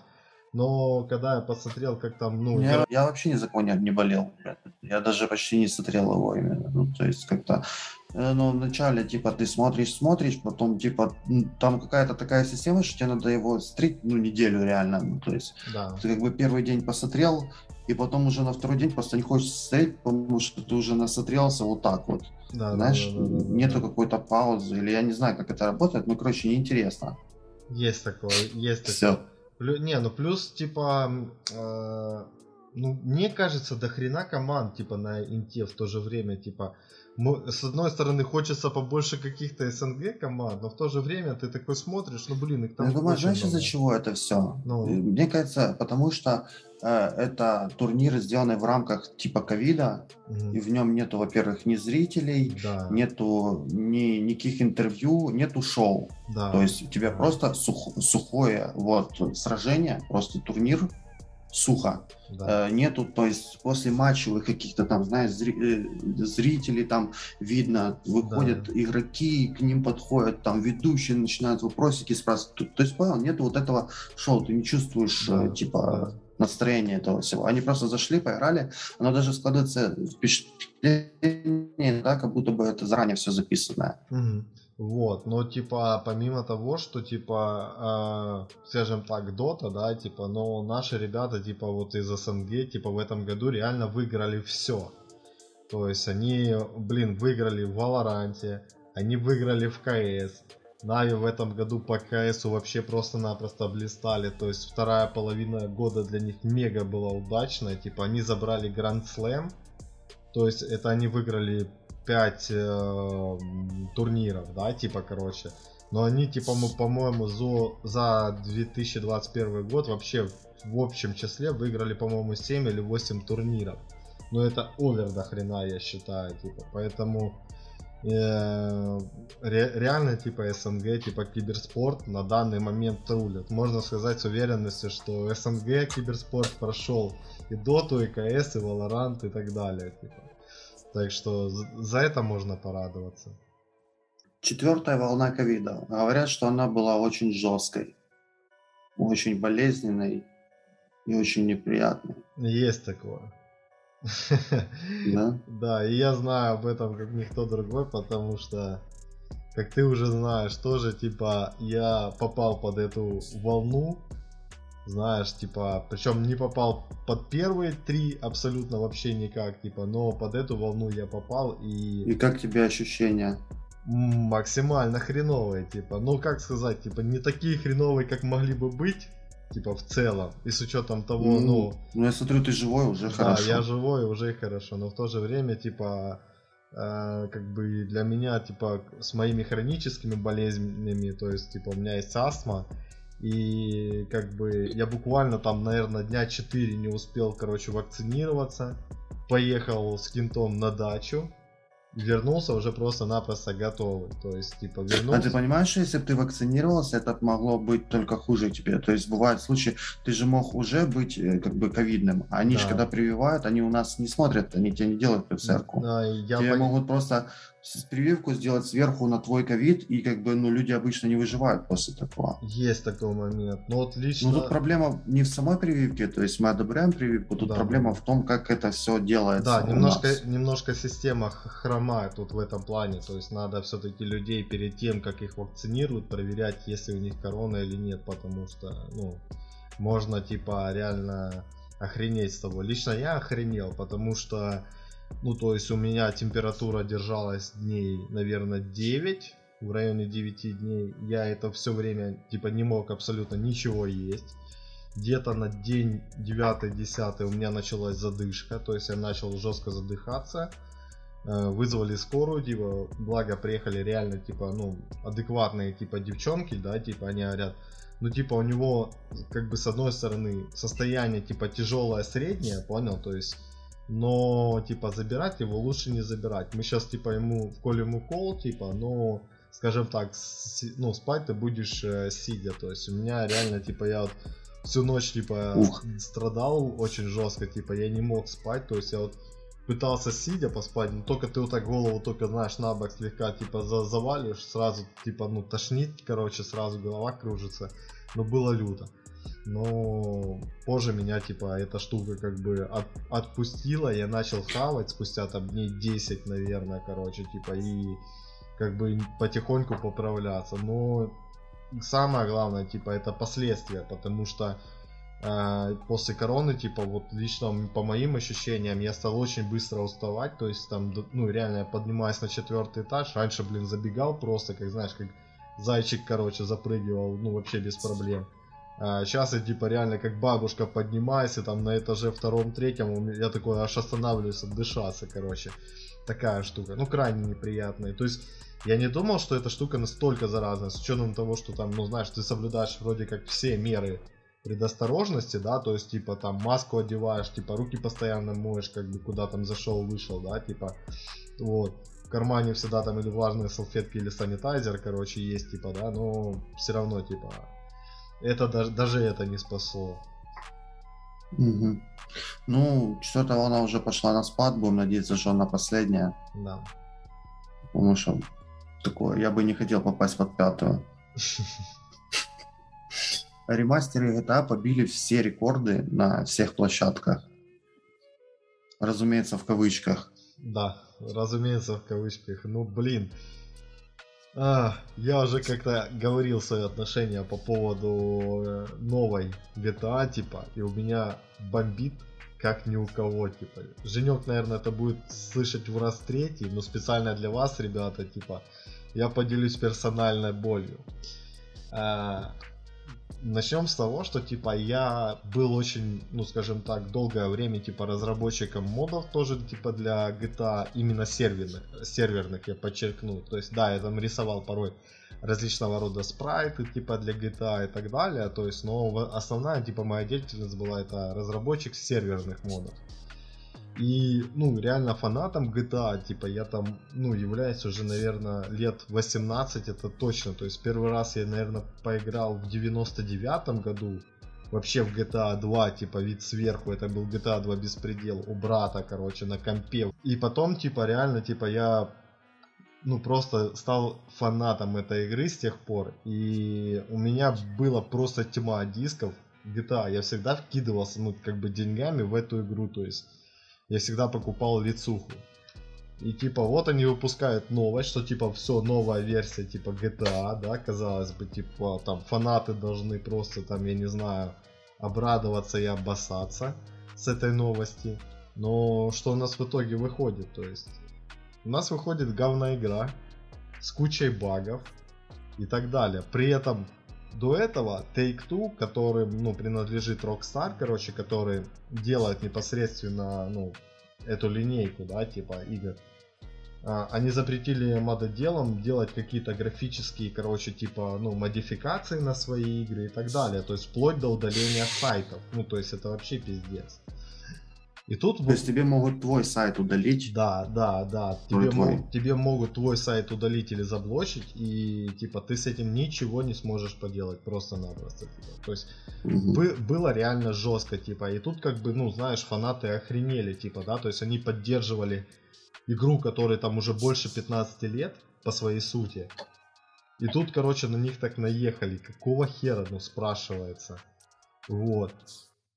Но когда я посмотрел, как там, ну, Я, я вообще ни за кого не, не болел. блядь. Я даже почти не смотрел его именно. Ну, то есть как-то, э, ну, вначале, типа, ты смотришь, смотришь, потом, типа, там какая-то такая система, что тебе надо его стрить, ну, неделю реально. Ну, то есть да. ты как бы первый день посмотрел, и потом уже на второй день просто не хочешь смотреть, потому что ты уже насмотрелся вот так вот. Да, Знаешь, да, да, да, да, нету да. какой-то паузы, или я не знаю, как это работает, ну, короче, неинтересно. Есть такое, есть такое. Все. Не, ну плюс, типа, э, ну, мне кажется, до хрена команд, типа, на Инте в то же время, типа, с одной стороны, хочется побольше каких-то СНГ команд, но в то же время ты такой смотришь, ну блин, их там. Я думаю, знаешь, из-за чего это все? Ну. Мне кажется, потому что э, это турниры, сделаны в рамках типа ковида, угу. и в нем нету, во-первых, ни зрителей, да. нету ни никаких интервью, нету шоу. Да. То есть у тебя да. просто сух, сухое вот сражение, просто турнир сухо. Да. Э, нету, то есть после матчевых каких-то там, знаешь, зри, э, зрителей там видно, выходят да. игроки, к ним подходят, там ведущие начинают вопросики спрашивать. То, то есть, понял, нету вот этого шоу, ты не чувствуешь, да. э, типа, да настроение этого всего. Они просто зашли, поиграли, оно даже складывается впечатление, да, как будто бы это заранее все записанное. Угу. Вот, но типа помимо того, что типа, э, скажем так, Дота, да, типа, но наши ребята типа вот из СНГ, типа в этом году реально выиграли все. То есть они, блин, выиграли в Валоранте, они выиграли в КС. Нави в этом году по КСу вообще просто-напросто блистали. То есть вторая половина года для них мега была удачная. Типа они забрали Гранд Слэм. То есть это они выиграли 5 э, турниров, да, типа, короче. Но они, типа, мы, по-моему, за, за 2021 год вообще в общем числе выиграли, по-моему, 7 или 8 турниров. Но это овер до хрена, я считаю, типа. Поэтому э, ре, реально, типа, СНГ, типа, киберспорт на данный момент рулит. Можно сказать с уверенностью, что СНГ киберспорт прошел и Доту, и КС, и Valorant, и так далее, типа. Так что за это можно порадоваться. Четвертая волна ковида. Говорят, что она была очень жесткой, очень болезненной и очень неприятной. Есть такое. Да? Да, и я знаю об этом как никто другой, потому что, как ты уже знаешь, тоже, типа, я попал под эту волну, знаешь, типа, причем не попал под первые три абсолютно вообще никак, типа, но под эту волну я попал и... И как тебе ощущения? Максимально хреновые, типа, ну как сказать, типа, не такие хреновые, как могли бы быть, типа, в целом, и с учетом того, ну... Ну, ну я смотрю, ты живой, уже да, хорошо. Да, я живой, уже хорошо, но в то же время, типа, э, как бы для меня, типа, с моими хроническими болезнями, то есть, типа, у меня есть астма, и как бы я буквально там, наверное, дня 4 не успел, короче, вакцинироваться. Поехал с кентом на дачу вернулся уже просто-напросто готовый. То есть, типа, вернулся... А ты понимаешь, что если бы ты вакцинировался, это могло быть только хуже тебе? То есть, бывают случаи, ты же мог уже быть э, как бы ковидным, они да. же когда прививают, они у нас не смотрят, они тебе не делают ПЦРку. Да, я тебе пон... могут просто прививку сделать сверху на твой ковид, и как бы, ну, люди обычно не выживают после такого. Есть такой момент. Но вот лично... Ну, тут проблема не в самой прививке, то есть мы одобряем прививку, тут да. проблема в том, как это все делается. Да, немножко, немножко система хромает тут в этом плане, то есть надо все-таки людей перед тем, как их вакцинируют, проверять, если у них корона или нет, потому что, ну, можно, типа, реально охренеть с того. Лично я охренел, потому что ну, то есть у меня температура держалась дней, наверное, 9, в районе 9 дней. Я это все время, типа, не мог абсолютно ничего есть. Где-то на день 9-10 у меня началась задышка, то есть я начал жестко задыхаться. Э, вызвали скорую, типа, благо приехали реально, типа, ну, адекватные, типа, девчонки, да, типа, они говорят, ну, типа, у него, как бы, с одной стороны, состояние, типа, тяжелое, среднее, понял, то есть но типа забирать его лучше не забирать. Мы сейчас типа ему вколем укол, типа, но скажем так, с, ну спать ты будешь э, сидя. То есть у меня реально типа я вот всю ночь типа Ух. страдал очень жестко, типа я не мог спать, то есть я вот пытался сидя поспать, но только ты вот так голову только знаешь на бок слегка типа за завалишь, сразу типа ну тошнит, короче, сразу голова кружится, но было люто но позже меня типа эта штука как бы от, отпустила, я начал хавать спустя там дней 10, наверное, короче, типа и как бы потихоньку поправляться. Но самое главное, типа, это последствия, потому что после короны, типа, вот лично по моим ощущениям, я стал очень быстро уставать, то есть там, ну, реально я поднимаюсь на четвертый этаж, раньше, блин, забегал просто, как знаешь, как зайчик, короче, запрыгивал, ну, вообще без проблем. А, сейчас я типа реально как бабушка поднимаюсь, и там на этаже втором, третьем, я такой аж останавливаюсь отдышаться, короче. Такая штука. Ну, крайне неприятная. То есть, я не думал, что эта штука настолько заразная, с учетом того, что там, ну, знаешь, ты соблюдаешь вроде как все меры предосторожности, да, то есть, типа, там, маску одеваешь, типа, руки постоянно моешь, как бы, куда там зашел, вышел, да, типа, вот, в кармане всегда там или влажные салфетки, или санитайзер, короче, есть, типа, да, но все равно, типа, это даже, даже это не спасло. Угу. Ну, что-то она уже пошла на спад, будем надеяться, что она последняя. Да. Потому что такое, я бы не хотел попасть под пятую. Ремастеры GTA побили все рекорды на всех площадках. Разумеется, в кавычках. Да, разумеется, в кавычках. Ну, блин. А, я уже как-то говорил свое отношение по поводу э, новой GTA, типа, и у меня бомбит как ни у кого, типа. Женек, наверное, это будет слышать в раз третий, но специально для вас, ребята, типа, я поделюсь персональной болью. А, начнем с того, что типа я был очень, ну скажем так, долгое время типа разработчиком модов тоже типа для GTA именно серверных, серверных я подчеркну. То есть да, я там рисовал порой различного рода спрайты типа для GTA и так далее. То есть, но основная типа моя деятельность была это разработчик серверных модов. И, ну, реально фанатом GTA, типа, я там, ну, являюсь уже, наверное, лет 18, это точно. То есть, первый раз я, наверное, поиграл в 99 году, вообще в GTA 2, типа, вид сверху, это был GTA 2 Беспредел, у брата, короче, на компе. И потом, типа, реально, типа, я, ну, просто стал фанатом этой игры с тех пор. И у меня было просто тьма дисков GTA. Я всегда вкидывался, ну, как бы деньгами в эту игру, то есть я всегда покупал лицуху. И типа вот они выпускают новость, что типа все, новая версия типа GTA, да, казалось бы, типа там фанаты должны просто там, я не знаю, обрадоваться и обоссаться с этой новости. Но что у нас в итоге выходит, то есть у нас выходит говная игра с кучей багов и так далее. При этом до этого Take-Two, который, ну, принадлежит Rockstar, короче, который делает непосредственно, ну, эту линейку, да, типа игр, а, они запретили мододелам делать какие-то графические, короче, типа, ну, модификации на свои игры и так далее. То есть вплоть до удаления сайтов. Ну, то есть это вообще пиздец. И тут... То есть тебе могут твой сайт удалить? Да, да, да. Тебе, мог, тебе могут твой сайт удалить или заблочить, и типа ты с этим ничего не сможешь поделать просто-напросто. Типа. То есть угу. бы, было реально жестко, типа. И тут как бы, ну, знаешь, фанаты охренели, типа, да, то есть они поддерживали игру, которой там уже больше 15 лет по своей сути. И тут, короче, на них так наехали. Какого хера, ну, спрашивается. Вот.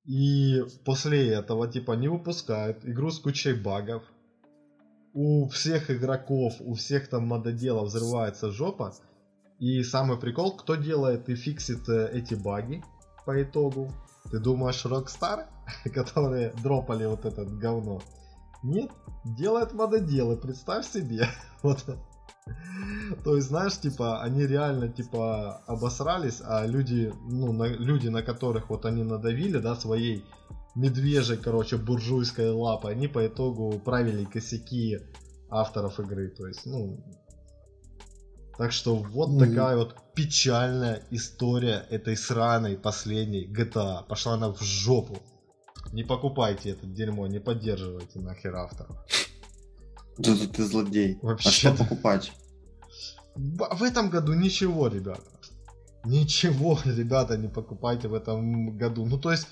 И после этого, типа, не выпускают игру с кучей багов. У всех игроков, у всех там мододелов взрывается жопа. И самый прикол, кто делает и фиксит э, эти баги по итогу? Ты думаешь, Rockstar, которые дропали вот этот говно? Нет, делает мододелы, представь себе. Вот то есть, знаешь, типа, они реально, типа, обосрались, а люди, ну, на, люди, на которых вот они надавили, да, своей медвежьей, короче, буржуйской лапой, они по итогу правили косяки авторов игры, то есть, ну... Так что вот mm-hmm. такая вот печальная история этой сраной последней GTA. Пошла она в жопу. Не покупайте это дерьмо, не поддерживайте нахер авторов. Да ты, ты злодей. Вообще. А что покупать? В этом году ничего, ребята. Ничего, ребята, не покупайте в этом году. Ну, то есть,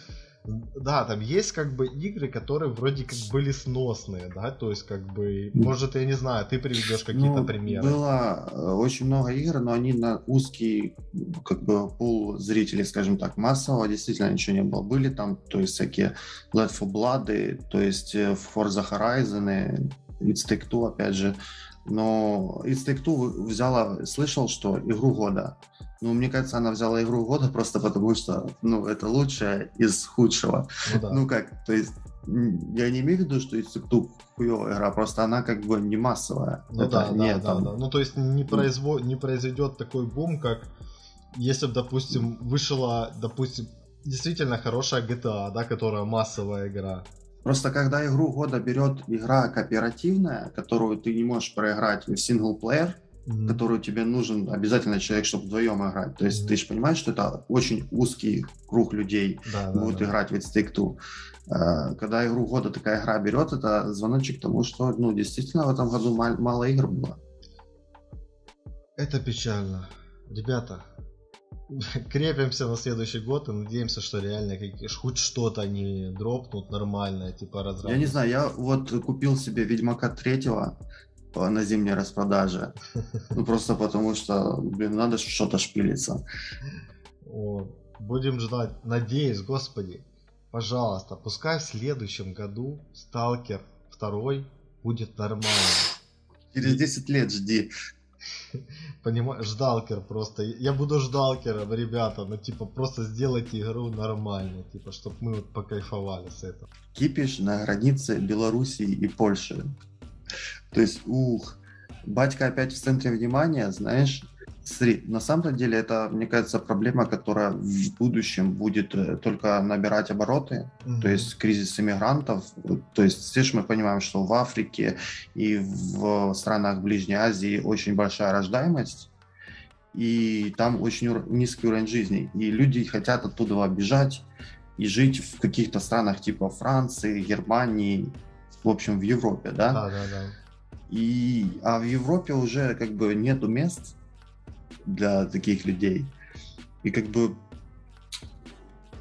да, там есть как бы игры, которые вроде как были сносные, да, то есть как бы, может, я не знаю, ты приведешь какие-то ну, примеры. Было э, очень много игр, но они на узкий как бы пул зрителей, скажем так, массового действительно ничего не было. Были там, то есть всякие Left 4 Blood, то есть э, Forza Horizon, It's Take Two, опять же. Но It's Take Two взяла, слышал, что игру года. Ну, мне кажется, она взяла игру года просто потому, что, ну, это лучшее из худшего. Ну, да. ну как, то есть, я не имею в виду, что It's Take Two хуевая игра, просто она как бы не массовая. Ну это да, не да, там... да, да. Ну, то есть, не, произво... не произойдет такой бум, как если бы, допустим, вышла, допустим, действительно хорошая GTA, да, которая массовая игра. Просто когда игру года берет игра кооперативная, которую ты не можешь проиграть в синглплеер, mm-hmm. которую тебе нужен обязательно человек, чтобы вдвоем играть. То есть ты же понимаешь, что это очень узкий круг людей да, будет да, играть в Take Two. А, когда игру года такая игра берет, это звоночек тому, что ну, действительно в этом году мало игр было. Это печально. Ребята, крепимся на следующий год и надеемся, что реально хоть что-то они дропнут нормальное, типа разработки. Я не знаю, я вот купил себе Ведьмака третьего на зимней распродаже. Ну просто потому что, блин, надо что-то шпилиться. Будем ждать. Надеюсь, господи, пожалуйста, пускай в следующем году Сталкер второй будет нормальным. Через 10 лет жди. Понимаешь, ждалкер просто. Я буду ждалкером, ребята, ну типа просто сделайте игру нормально, типа, чтобы мы вот покайфовали с этого. Кипиш на границе Белоруссии и Польши. То есть, ух, батька опять в центре внимания, знаешь, Смотри, на самом деле это, мне кажется, проблема, которая в будущем будет э, только набирать обороты, mm-hmm. то есть кризис иммигрантов. То есть здесь мы понимаем, что в Африке и в странах Ближней Азии очень большая рождаемость, и там очень низкий уровень жизни. И люди хотят оттуда бежать и жить в каких-то странах типа Франции, Германии, в общем, в Европе, да? Да, да, да. И, а в Европе уже как бы нету мест, для таких людей. И как бы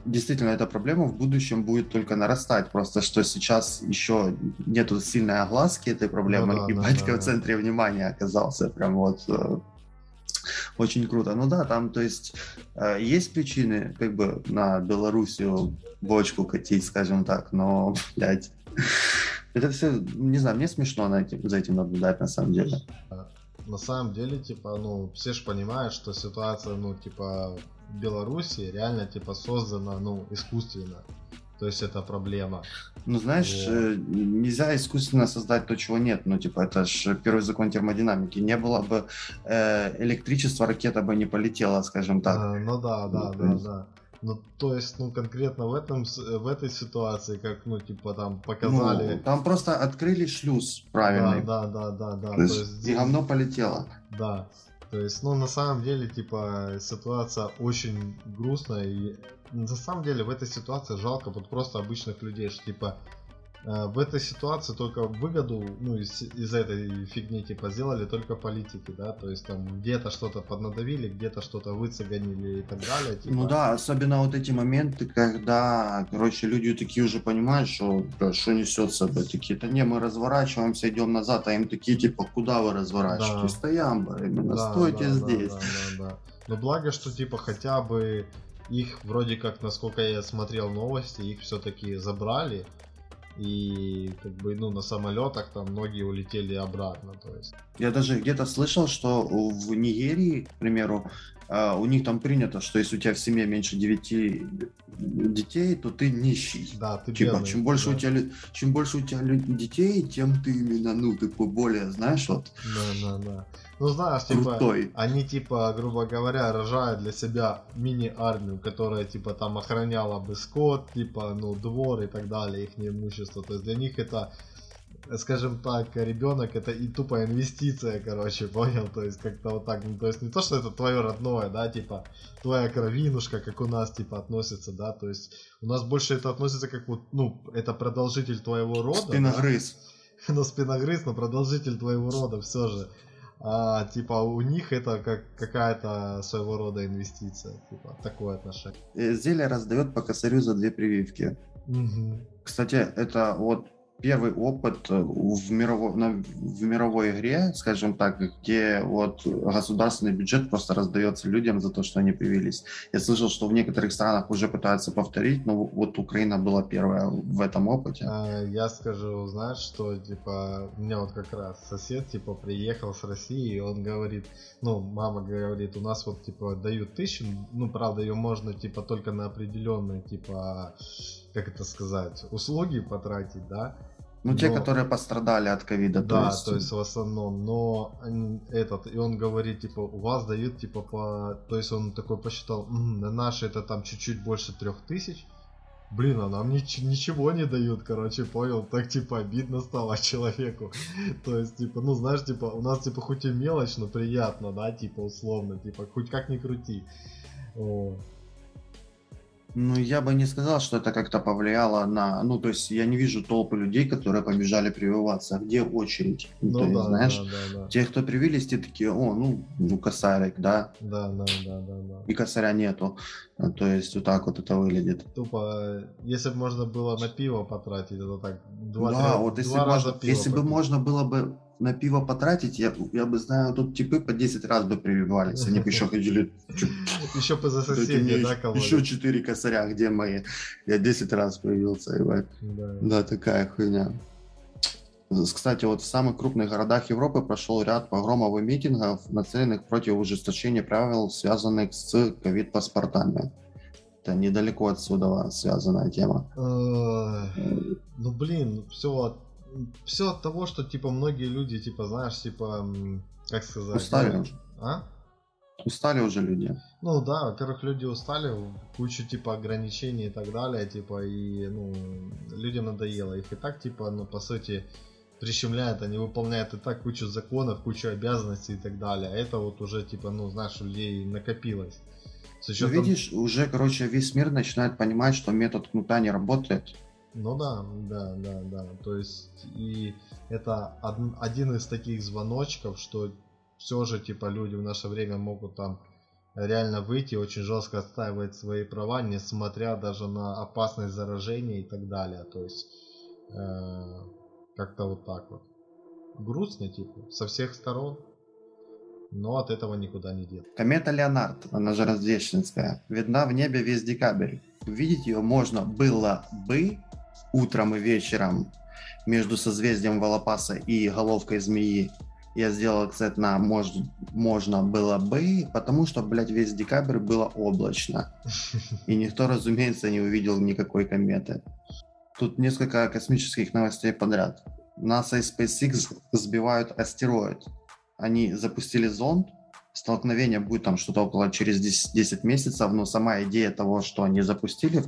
действительно эта проблема в будущем будет только нарастать. Просто что сейчас еще нету сильной огласки этой проблемы, ну, да, и да, батька да, в центре да. внимания оказался. Прям вот э, очень круто. Ну да, там, то есть, э, есть причины, как бы, на Белоруссию бочку катить, скажем так, но, блядь, это все, не знаю, мне смешно на этим, за этим наблюдать, на самом деле на самом деле, типа, ну, все же понимают, что ситуация, ну, типа, в Беларуси реально, типа, создана, ну, искусственно. То есть это проблема. Ну, знаешь, вот. Э, нельзя искусственно создать то, чего нет. Ну, типа, это же первый закон термодинамики. Не было бы э, электричества, ракета бы не полетела, скажем так. А, ну да, да, ну, да, да. Ну, то есть, ну, конкретно в этом, в этой ситуации, как, ну, типа, там показали... Ну, там просто открыли шлюз правильный. Да, да, да, да. да. То есть, и говно полетело. Да. То есть, ну, на самом деле, типа, ситуация очень грустная, и на самом деле в этой ситуации жалко вот просто обычных людей, что, типа, Э, в этой ситуации только выгоду, ну, из, из этой фигни, типа, сделали только политики, да, то есть там где-то что-то поднадавили, где-то что-то выцеганили и так далее. Типа. Ну да, особенно вот эти моменты, когда, короче, люди такие уже понимают, что, что несется, бы, такие, то не, мы разворачиваемся, идем назад, а им такие, типа, куда вы разворачиваетесь? Да. Стоям, именно да, стойте да, здесь. Да, да, да, да. Но благо, что, типа, хотя бы их вроде как, насколько я смотрел новости, их все-таки забрали, и как бы ну на самолетах там многие улетели обратно то есть. Я даже где-то слышал что в Нигерии к примеру а, у них там принято что если у тебя в семье меньше 9 детей то ты нищий. Да ты типа бедный, чем больше да. у тебя чем больше у тебя детей тем ты именно ну такой более знаешь вот. Да да да ну знаешь, типа, они типа, грубо говоря, рожают для себя мини-армию, которая типа там охраняла бы скот, типа, ну, двор и так далее, их имущество. То есть для них это, скажем так, ребенок это и тупая инвестиция, короче, понял? То есть как-то вот так, ну, то есть не то, что это твое родное, да, типа, твоя кровинушка, как у нас, типа, относится, да, то есть у нас больше это относится как вот, ну, это продолжитель твоего рода. Спиногрыз. Да? Ну, спиногрыз, но продолжитель твоего рода все же а, типа у них это как какая-то своего рода инвестиция, типа такое отношение. Зелье раздает по косарю за две прививки. Угу. Кстати, это вот первый опыт э, в мировой, в мировой игре, скажем так, где вот государственный бюджет просто раздается людям за то, что они появились. Я слышал, что в некоторых странах уже пытаются повторить, но вот Украина была первая в этом опыте. А, я скажу, знаешь, что типа у меня вот как раз сосед типа приехал с России, и он говорит, ну мама говорит, у нас вот типа дают тысячу, ну правда ее можно типа только на определенные типа как это сказать, услуги потратить, да, Ну, те, Но- которые пострадали от ковида, то Да, есть... то есть в основном, но этот, и он говорит, типа, у вас дают, типа, по, то есть он такой посчитал, «М, на наши это там чуть-чуть больше трех тысяч, блин, а нам нич- ничего не дают, короче, понял, так, типа, обидно стало человеку, то есть, типа, ну, знаешь, типа, у нас, типа, хоть и мелочь, но приятно, да, типа, условно, типа, хоть как ни крути, Вот. Ну, я бы не сказал, что это как-то повлияло на... Ну, то есть я не вижу толпы людей, которые побежали прививаться. А Где очередь? Ну, ну, то есть, да, знаешь, да, да, те, кто привились, те такие, о, ну, ну, косарик, да, да, да, да, да, да. и косаря нету. А, То есть вот так вот это выглядит. Тупо, если бы можно было на пиво потратить, это так, два, да, три- вот если, два бы раза можно, пиво если бы можно было бы на пиво потратить, я, я бы знаю, тут типы по 10 раз бы прививались, они бы еще ходили, Еще мне соседей, да, кололи. еще 4 косаря, где мои? Я 10 раз привился, ебать. Да. Такая хуйня. Кстати, вот в самых крупных городах Европы прошел ряд погромов и митингов, нацеленных против ужесточения правил, связанных с ковид-паспортами. Это недалеко отсюда связанная тема. Ну блин, все, все от того, что типа многие люди, типа, знаешь, типа, как сказать, Устали уже. а? Устали уже люди. Ну да, во-первых, люди устали, кучу типа ограничений и так далее, типа, и ну, людям надоело. Их и так, типа, ну, по сути, прищемляют, они выполняют и так кучу законов, кучу обязанностей и так далее. А это вот уже, типа, ну, знаешь, у людей накопилось. С Ну, учетом... видишь, уже, короче, весь мир начинает понимать, что метод кнута не работает. Ну да, да, да, да. То есть, и это од- один из таких звоночков, что все же, типа, люди в наше время могут там реально выйти, очень жестко отстаивать свои права, несмотря даже на опасность заражения и так далее. То есть, э, как-то вот так вот. Грустно, типа, со всех сторон, но от этого никуда не деться. Комета Леонард, она же Рождественская, видна в небе весь декабрь. Увидеть ее можно было бы утром и вечером между созвездием Волопаса и головкой змеи. Я сделал акцент на мож- можно было бы, потому что, блядь, весь декабрь было облачно. И никто, разумеется, не увидел никакой кометы. Тут несколько космических новостей подряд. НАСА и SpaceX сбивают астероид. Они запустили зонд, столкновение будет там что-то около через 10, 10 месяцев, но сама идея того, что они запустили,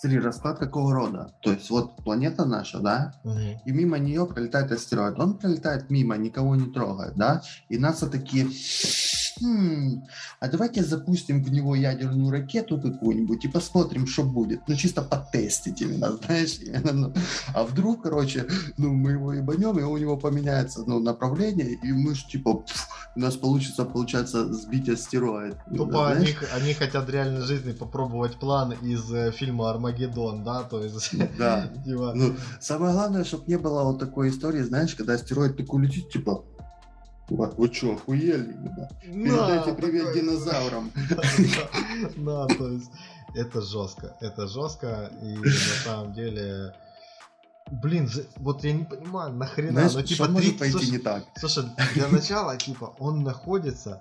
смотри, расклад какого рода. То есть вот планета наша, да, Мгм. и мимо нее пролетает астероид. Он пролетает мимо, никого не трогает, да? И НАСА такие, «Хм, а давайте запустим в него ядерную ракету какую-нибудь и посмотрим, что будет. Ну, чисто потестить именно, знаешь. именно, ну. А вдруг, короче, ну, мы его ебанем, и у него поменяется ну, направление, и мы ж типа, пф, у нас получится, получается, сбить астероид. Тупо Знаешь? они, они хотят в реальной жизни попробовать план из э, фильма Армагеддон, да, то есть, Да. типа, Ну, самое главное, чтобы не было вот такой истории, знаешь, когда астероид такой летит, типа, «Вы- что, охуели? Да? Передайте привет такой- динозаврам. Да, то есть это жестко, это жестко, и на самом деле, блин, вот я не понимаю, нахрена, Знаешь, ну типа что может 30, пойти не так? слушай, для начала, типа, он находится,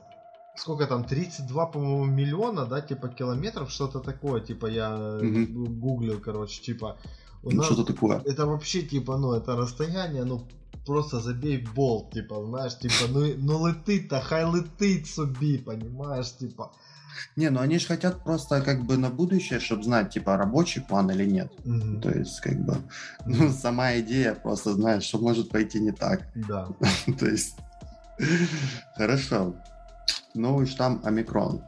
сколько там, 32, по-моему, миллиона, да, типа, километров, что-то такое, типа, я гуглил, короче, типа, у Ну, нас- что-то такое. это вообще, типа, ну, это расстояние, ну, просто забей болт, типа, знаешь, типа, ну, ну летить-то, хай летить собі, понимаешь, типа. Не, ну они же хотят просто как бы на будущее, чтобы знать, типа, рабочий план или нет. Мгм. То есть, как бы, ну, сама идея просто, знаешь, что может пойти не так. Да. То есть, хорошо. Новый штамм Омикрон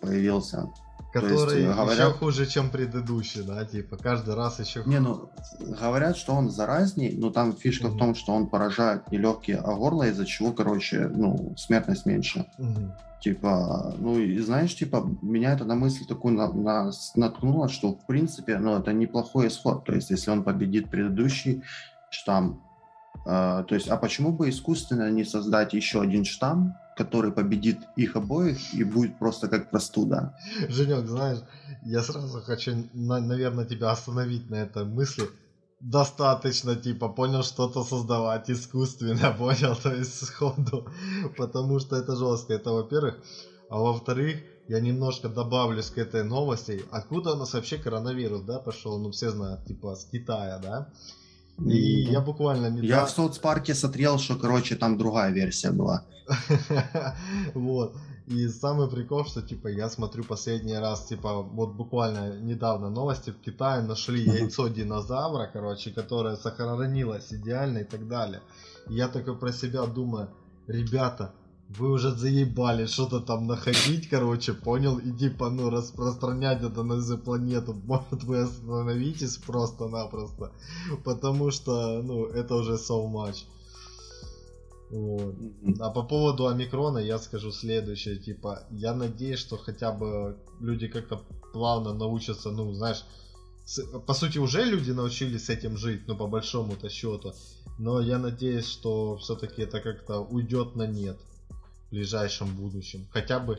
появился. Который э, говорят- еще хуже, чем предыдущий, да, типа, каждый раз еще Не, ну, говорят, что он заразней, но там фишка в Мгм. том, что он поражает не легкие, а горло, из-за чего, короче, ну, смертность меньше. Мгм. Типа, ну и знаешь, типа, меня это на мысль такую на, на- наткнуло, что в принципе, ну, это неплохой исход. То есть, если он победит предыдущий штамм, э, то есть, а почему бы искусственно не создать еще один штамм, который победит их обоих и будет просто как простуда? Женек, знаешь, я сразу хочу, на- наверное, тебя остановить на этой мысли. Достаточно, типа, понял, что-то создавать искусственно, понял, то есть сходу, потому что это жестко, это во-первых. А во-вторых, я немножко добавлюсь к этой новости. Откуда у нас вообще коронавирус, да, пошел? Ну, все знают, типа, с Китая, да? И я буквально не Я в соцпарке смотрел, что, короче, там другая версия была. Вот. И самый прикол, что, типа, я смотрю последний раз, типа, вот буквально недавно новости в Китае нашли яйцо динозавра, короче, которое сохранилось идеально и так далее. я такой про себя думаю, ребята, вы уже заебали что-то там находить, короче, понял, и типа, ну, распространять это на всю планету, может вы остановитесь просто-напросто, потому что, ну, это уже so much. Вот. А по поводу омикрона я скажу следующее, типа, я надеюсь, что хотя бы люди как-то плавно научатся, ну, знаешь, с, по сути уже люди научились с этим жить, ну, по большому-то счету, но я надеюсь, что все-таки это как-то уйдет на нет в ближайшем будущем. Хотя бы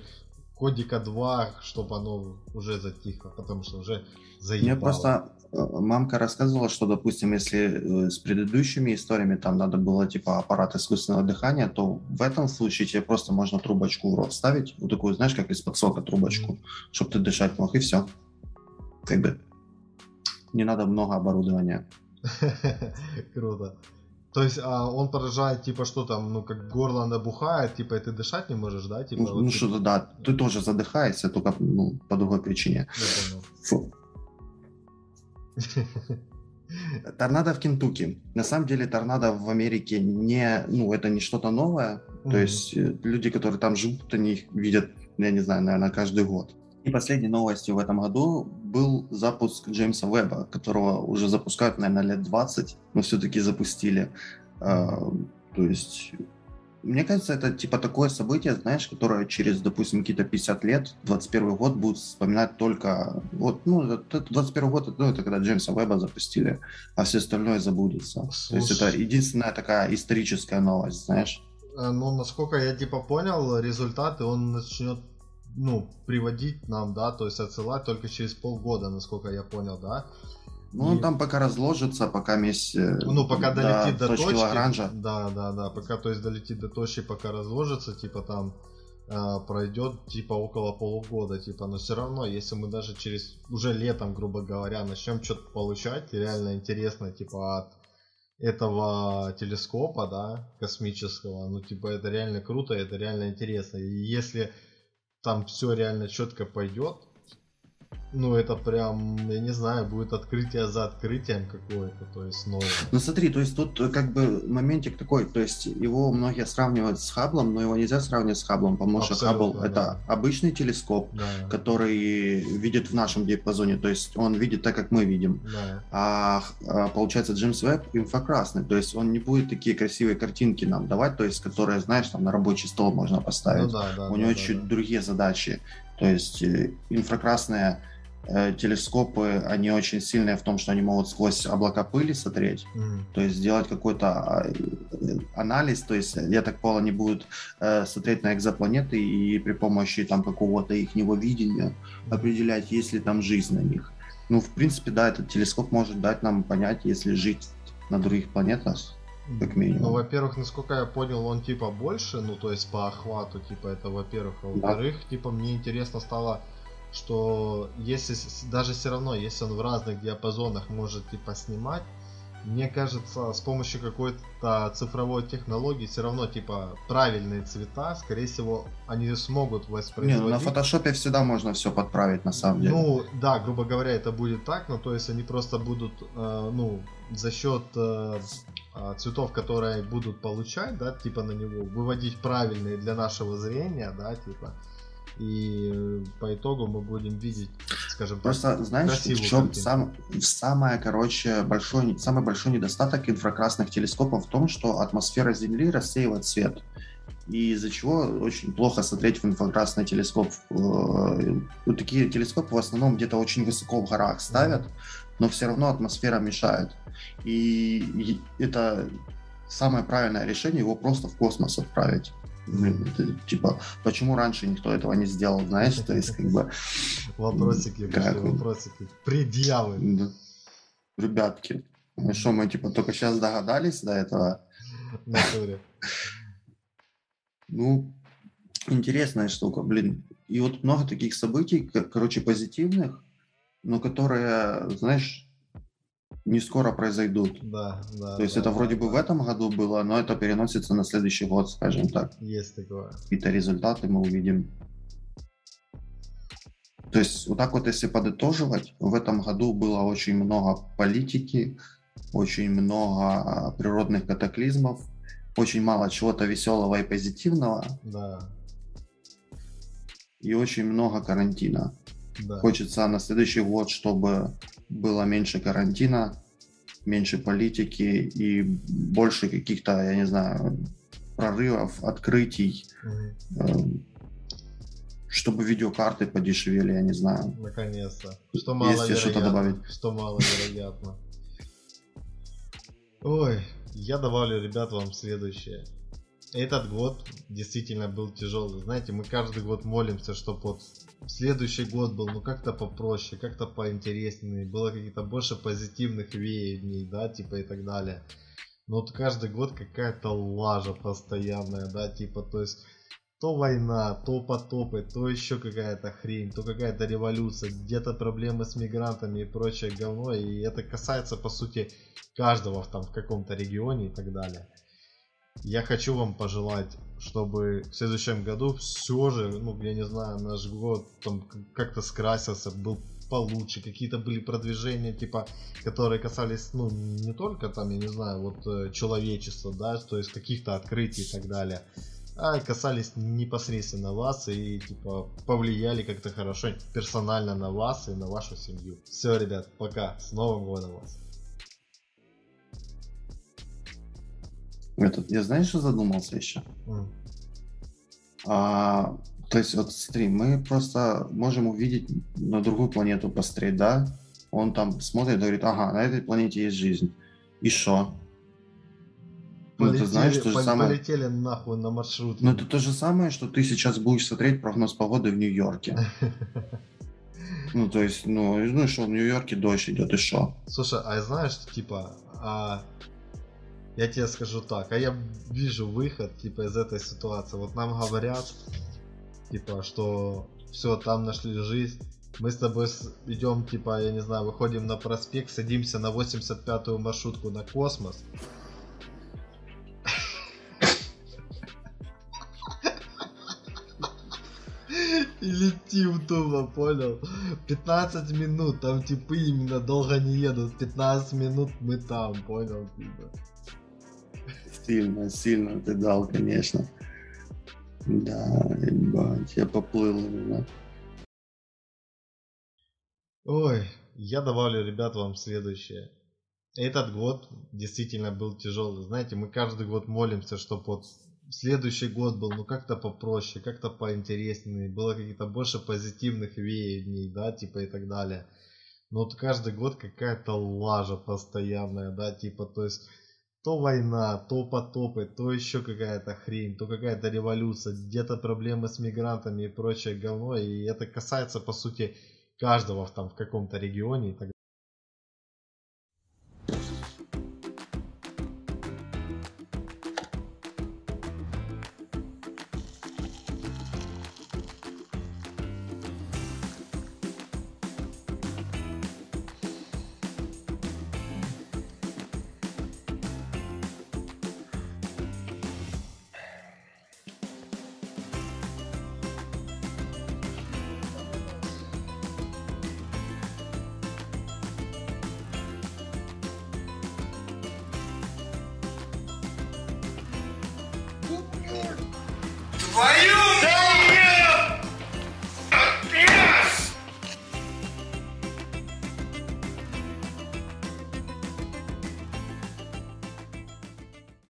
кодика 2, чтобы оно уже затихло, потому что уже заебало. Мне просто э, мамка рассказывала, что, допустим, если э, с предыдущими историями там надо было типа аппарат искусственного дыхания, то в этом случае тебе просто можно трубочку в рот ставить, вот такую, знаешь, как из-под сока трубочку, mm-hmm. чтобы ты дышать мог, и все. Как бы не надо много оборудования. Круто. То есть а он поражает, типа, что там, ну, как горло набухает, типа, и ты дышать не можешь, да? Типа, ну, вот ну что-то, да, ты тоже задыхаешься, только ну, по другой причине. Фу. Торнадо в Кентукки. На самом деле торнадо в Америке не, ну, это не что-то новое. Mm-hmm. То есть э, люди, которые там живут, они их видят, я не знаю, наверное, каждый год. И последней новостью в этом году был запуск Джеймса Веба, которого уже запускают, наверное, лет 20, но все-таки запустили. А, то есть, мне кажется, это типа такое событие, знаешь, которое через, допустим, какие-то 50 лет, 21 год будут вспоминать только... Вот, ну, это 21 год, ну, это когда Джеймса Веба запустили, а все остальное забудется. Слушай. То есть это единственная такая историческая новость, знаешь. Э, ну, насколько я типа понял, результаты он начнет ну, приводить нам, да, то есть отсылать только через полгода, насколько я понял, да. Ну, и... он там пока разложится, пока месть... Э, ну, пока долетит до, до точки. Лагранжа. Да, да, да, пока, то есть, долетит до точки, пока разложится, типа, там, э, пройдет, типа, около полугода, типа, но все равно, если мы даже через, уже летом, грубо говоря, начнем что-то получать, реально интересно, типа, от этого телескопа, да, космического, ну, типа, это реально круто, это реально интересно, и если там все реально четко пойдет, ну, это прям, я не знаю, будет открытие за открытием какое-то, то есть новое. Ну, смотри, то есть тут э, как бы моментик такой, то есть его многие сравнивают с Хаблом, но его нельзя сравнивать с Хаблом, потому что Хаббл да. это обычный телескоп, да. который видит в нашем диапазоне, то есть он видит так, как мы видим. Да. А, а получается Джеймс Веб инфракрасный, то есть он не будет такие красивые картинки нам давать, то есть которые, знаешь, там на рабочий стол можно поставить. Ну, да, да, У да, него да, чуть да. другие задачи. То есть э, инфракрасная телескопы, они очень сильные в том, что они могут сквозь облака пыли смотреть, mm. то есть сделать какой-то а, э, анализ, то есть, я так понял, они будут э, смотреть на экзопланеты и при помощи там какого-то их видения определять, есть ли там жизнь на них. Ну, в принципе, да, этот телескоп может дать нам понять, если жить на других планетах, как минимум. Ну, во-первых, насколько я понял, он типа больше, ну, то есть по охвату, типа, это во-первых. А во-вторых, да. типа, мне интересно стало, что если даже все равно, если он в разных диапазонах может типа снимать, мне кажется, с помощью какой-то цифровой технологии все равно типа правильные цвета, скорее всего, они смогут воспроизводить. Не, ну на фотошопе всегда можно все подправить на самом деле. Ну да, грубо говоря, это будет так, но то есть они просто будут, э, ну, за счет э, а, цветов, которые будут получать, да, типа на него, выводить правильные для нашего зрения, да, типа и по итогу мы будем видеть, скажем Просто, так, знаешь, в чем сам, самое, короче, большой, самый большой недостаток инфракрасных телескопов в том, что атмосфера Земли рассеивает свет. И из-за чего очень плохо смотреть в инфракрасный телескоп. Вот э, такие телескопы в основном где-то очень высоко в горах ставят, но все равно атмосфера мешает. И это самое правильное решение его просто в космос отправить типа, почему раньше никто этого не сделал, знаешь, то есть как бы... Вопросики, как... вопросики, предъявы. Ребятки, ну что, мы типа только сейчас догадались до этого? Ну, интересная штука, блин. И вот много таких событий, короче, позитивных, но которые, знаешь, не скоро произойдут. Да, да. То есть да, это да, вроде бы да. в этом году было, но это переносится на следующий год, скажем так. Есть такое. Какие-то результаты мы увидим. То есть вот так вот, если подытоживать, в этом году было очень много политики, очень много а, природных катаклизмов, очень мало чего-то веселого и позитивного, Да, и очень много карантина. да. Хочется на следующий год, чтобы было меньше карантина, меньше политики и больше каких-то, я не знаю, прорывов, открытий, э, чтобы видеокарты подешевели, я не знаю. Наконец-то. Что Есть ли что-то добавить? Что маловероятно. Ой, я добавлю, ребят, вам следующее. Этот год действительно был тяжелый. Знаете, мы каждый год молимся, чтобы вот следующий год был ну как-то попроще, как-то поинтереснее, было какие-то больше позитивных веяний, да, типа и так далее. Но вот каждый год какая-то лажа постоянная, да, типа, то есть то война, то потопы, то еще какая-то хрень, то какая-то революция, где-то проблемы с мигрантами и прочее говно, и это касается, по сути, каждого там, в каком-то регионе и так далее. Я хочу вам пожелать, чтобы в следующем году все же, ну, я не знаю, наш год там как-то скрасился, был получше, какие-то были продвижения, типа, которые касались, ну, не только там, я не знаю, вот э, человечества, да, то есть каких-то открытий и так далее, а касались непосредственно вас и, типа, повлияли как-то хорошо персонально на вас и на вашу семью. Все, ребят, пока, с Новым годом вас. Этот, я знаешь, что задумался еще? М. А, то есть, вот смотри, мы просто можем увидеть на другую планету посмотреть, да? Он там смотрит и говорит, ага, на этой планете есть жизнь. И что? Ну, ты знаешь, то же самое... полетели нахуй на маршрутке. Ну, это то же самое, что ты сейчас будешь смотреть прогноз погоды в Нью-Йорке. Ну, то есть, ну, ну и что, в Нью-Йорке дождь идет, и что? Слушай, а знаешь, типа, а, я тебе скажу так, а я вижу выход, типа, из этой ситуации. Вот нам говорят, типа, что все, там нашли жизнь. Мы с тобой идем, типа, я не знаю, выходим на проспект, садимся на 85-ю маршрутку на космос. И летим тупо, понял? 15 минут, там типы именно долго не едут. 15 минут мы там, понял? Типа. Сильно, сильно ты дал, конечно. Да, ебать, я поплыл именно. Ой, я добавлю, ребят, вам следующее. Этот год действительно был тяжелый. Знаете, мы каждый год молимся, чтобы вот следующий год был ну как-то попроще, как-то поинтереснее, было какие-то больше позитивных веяний, да, типа и так далее. Но вот каждый год какая-то лажа постоянная, да, типа, то есть то война, то потопы, то еще какая-то хрень, то какая-то революция, где-то проблемы с мигрантами и прочее говно, и это касается, по сути, каждого в, там, в каком-то регионе и так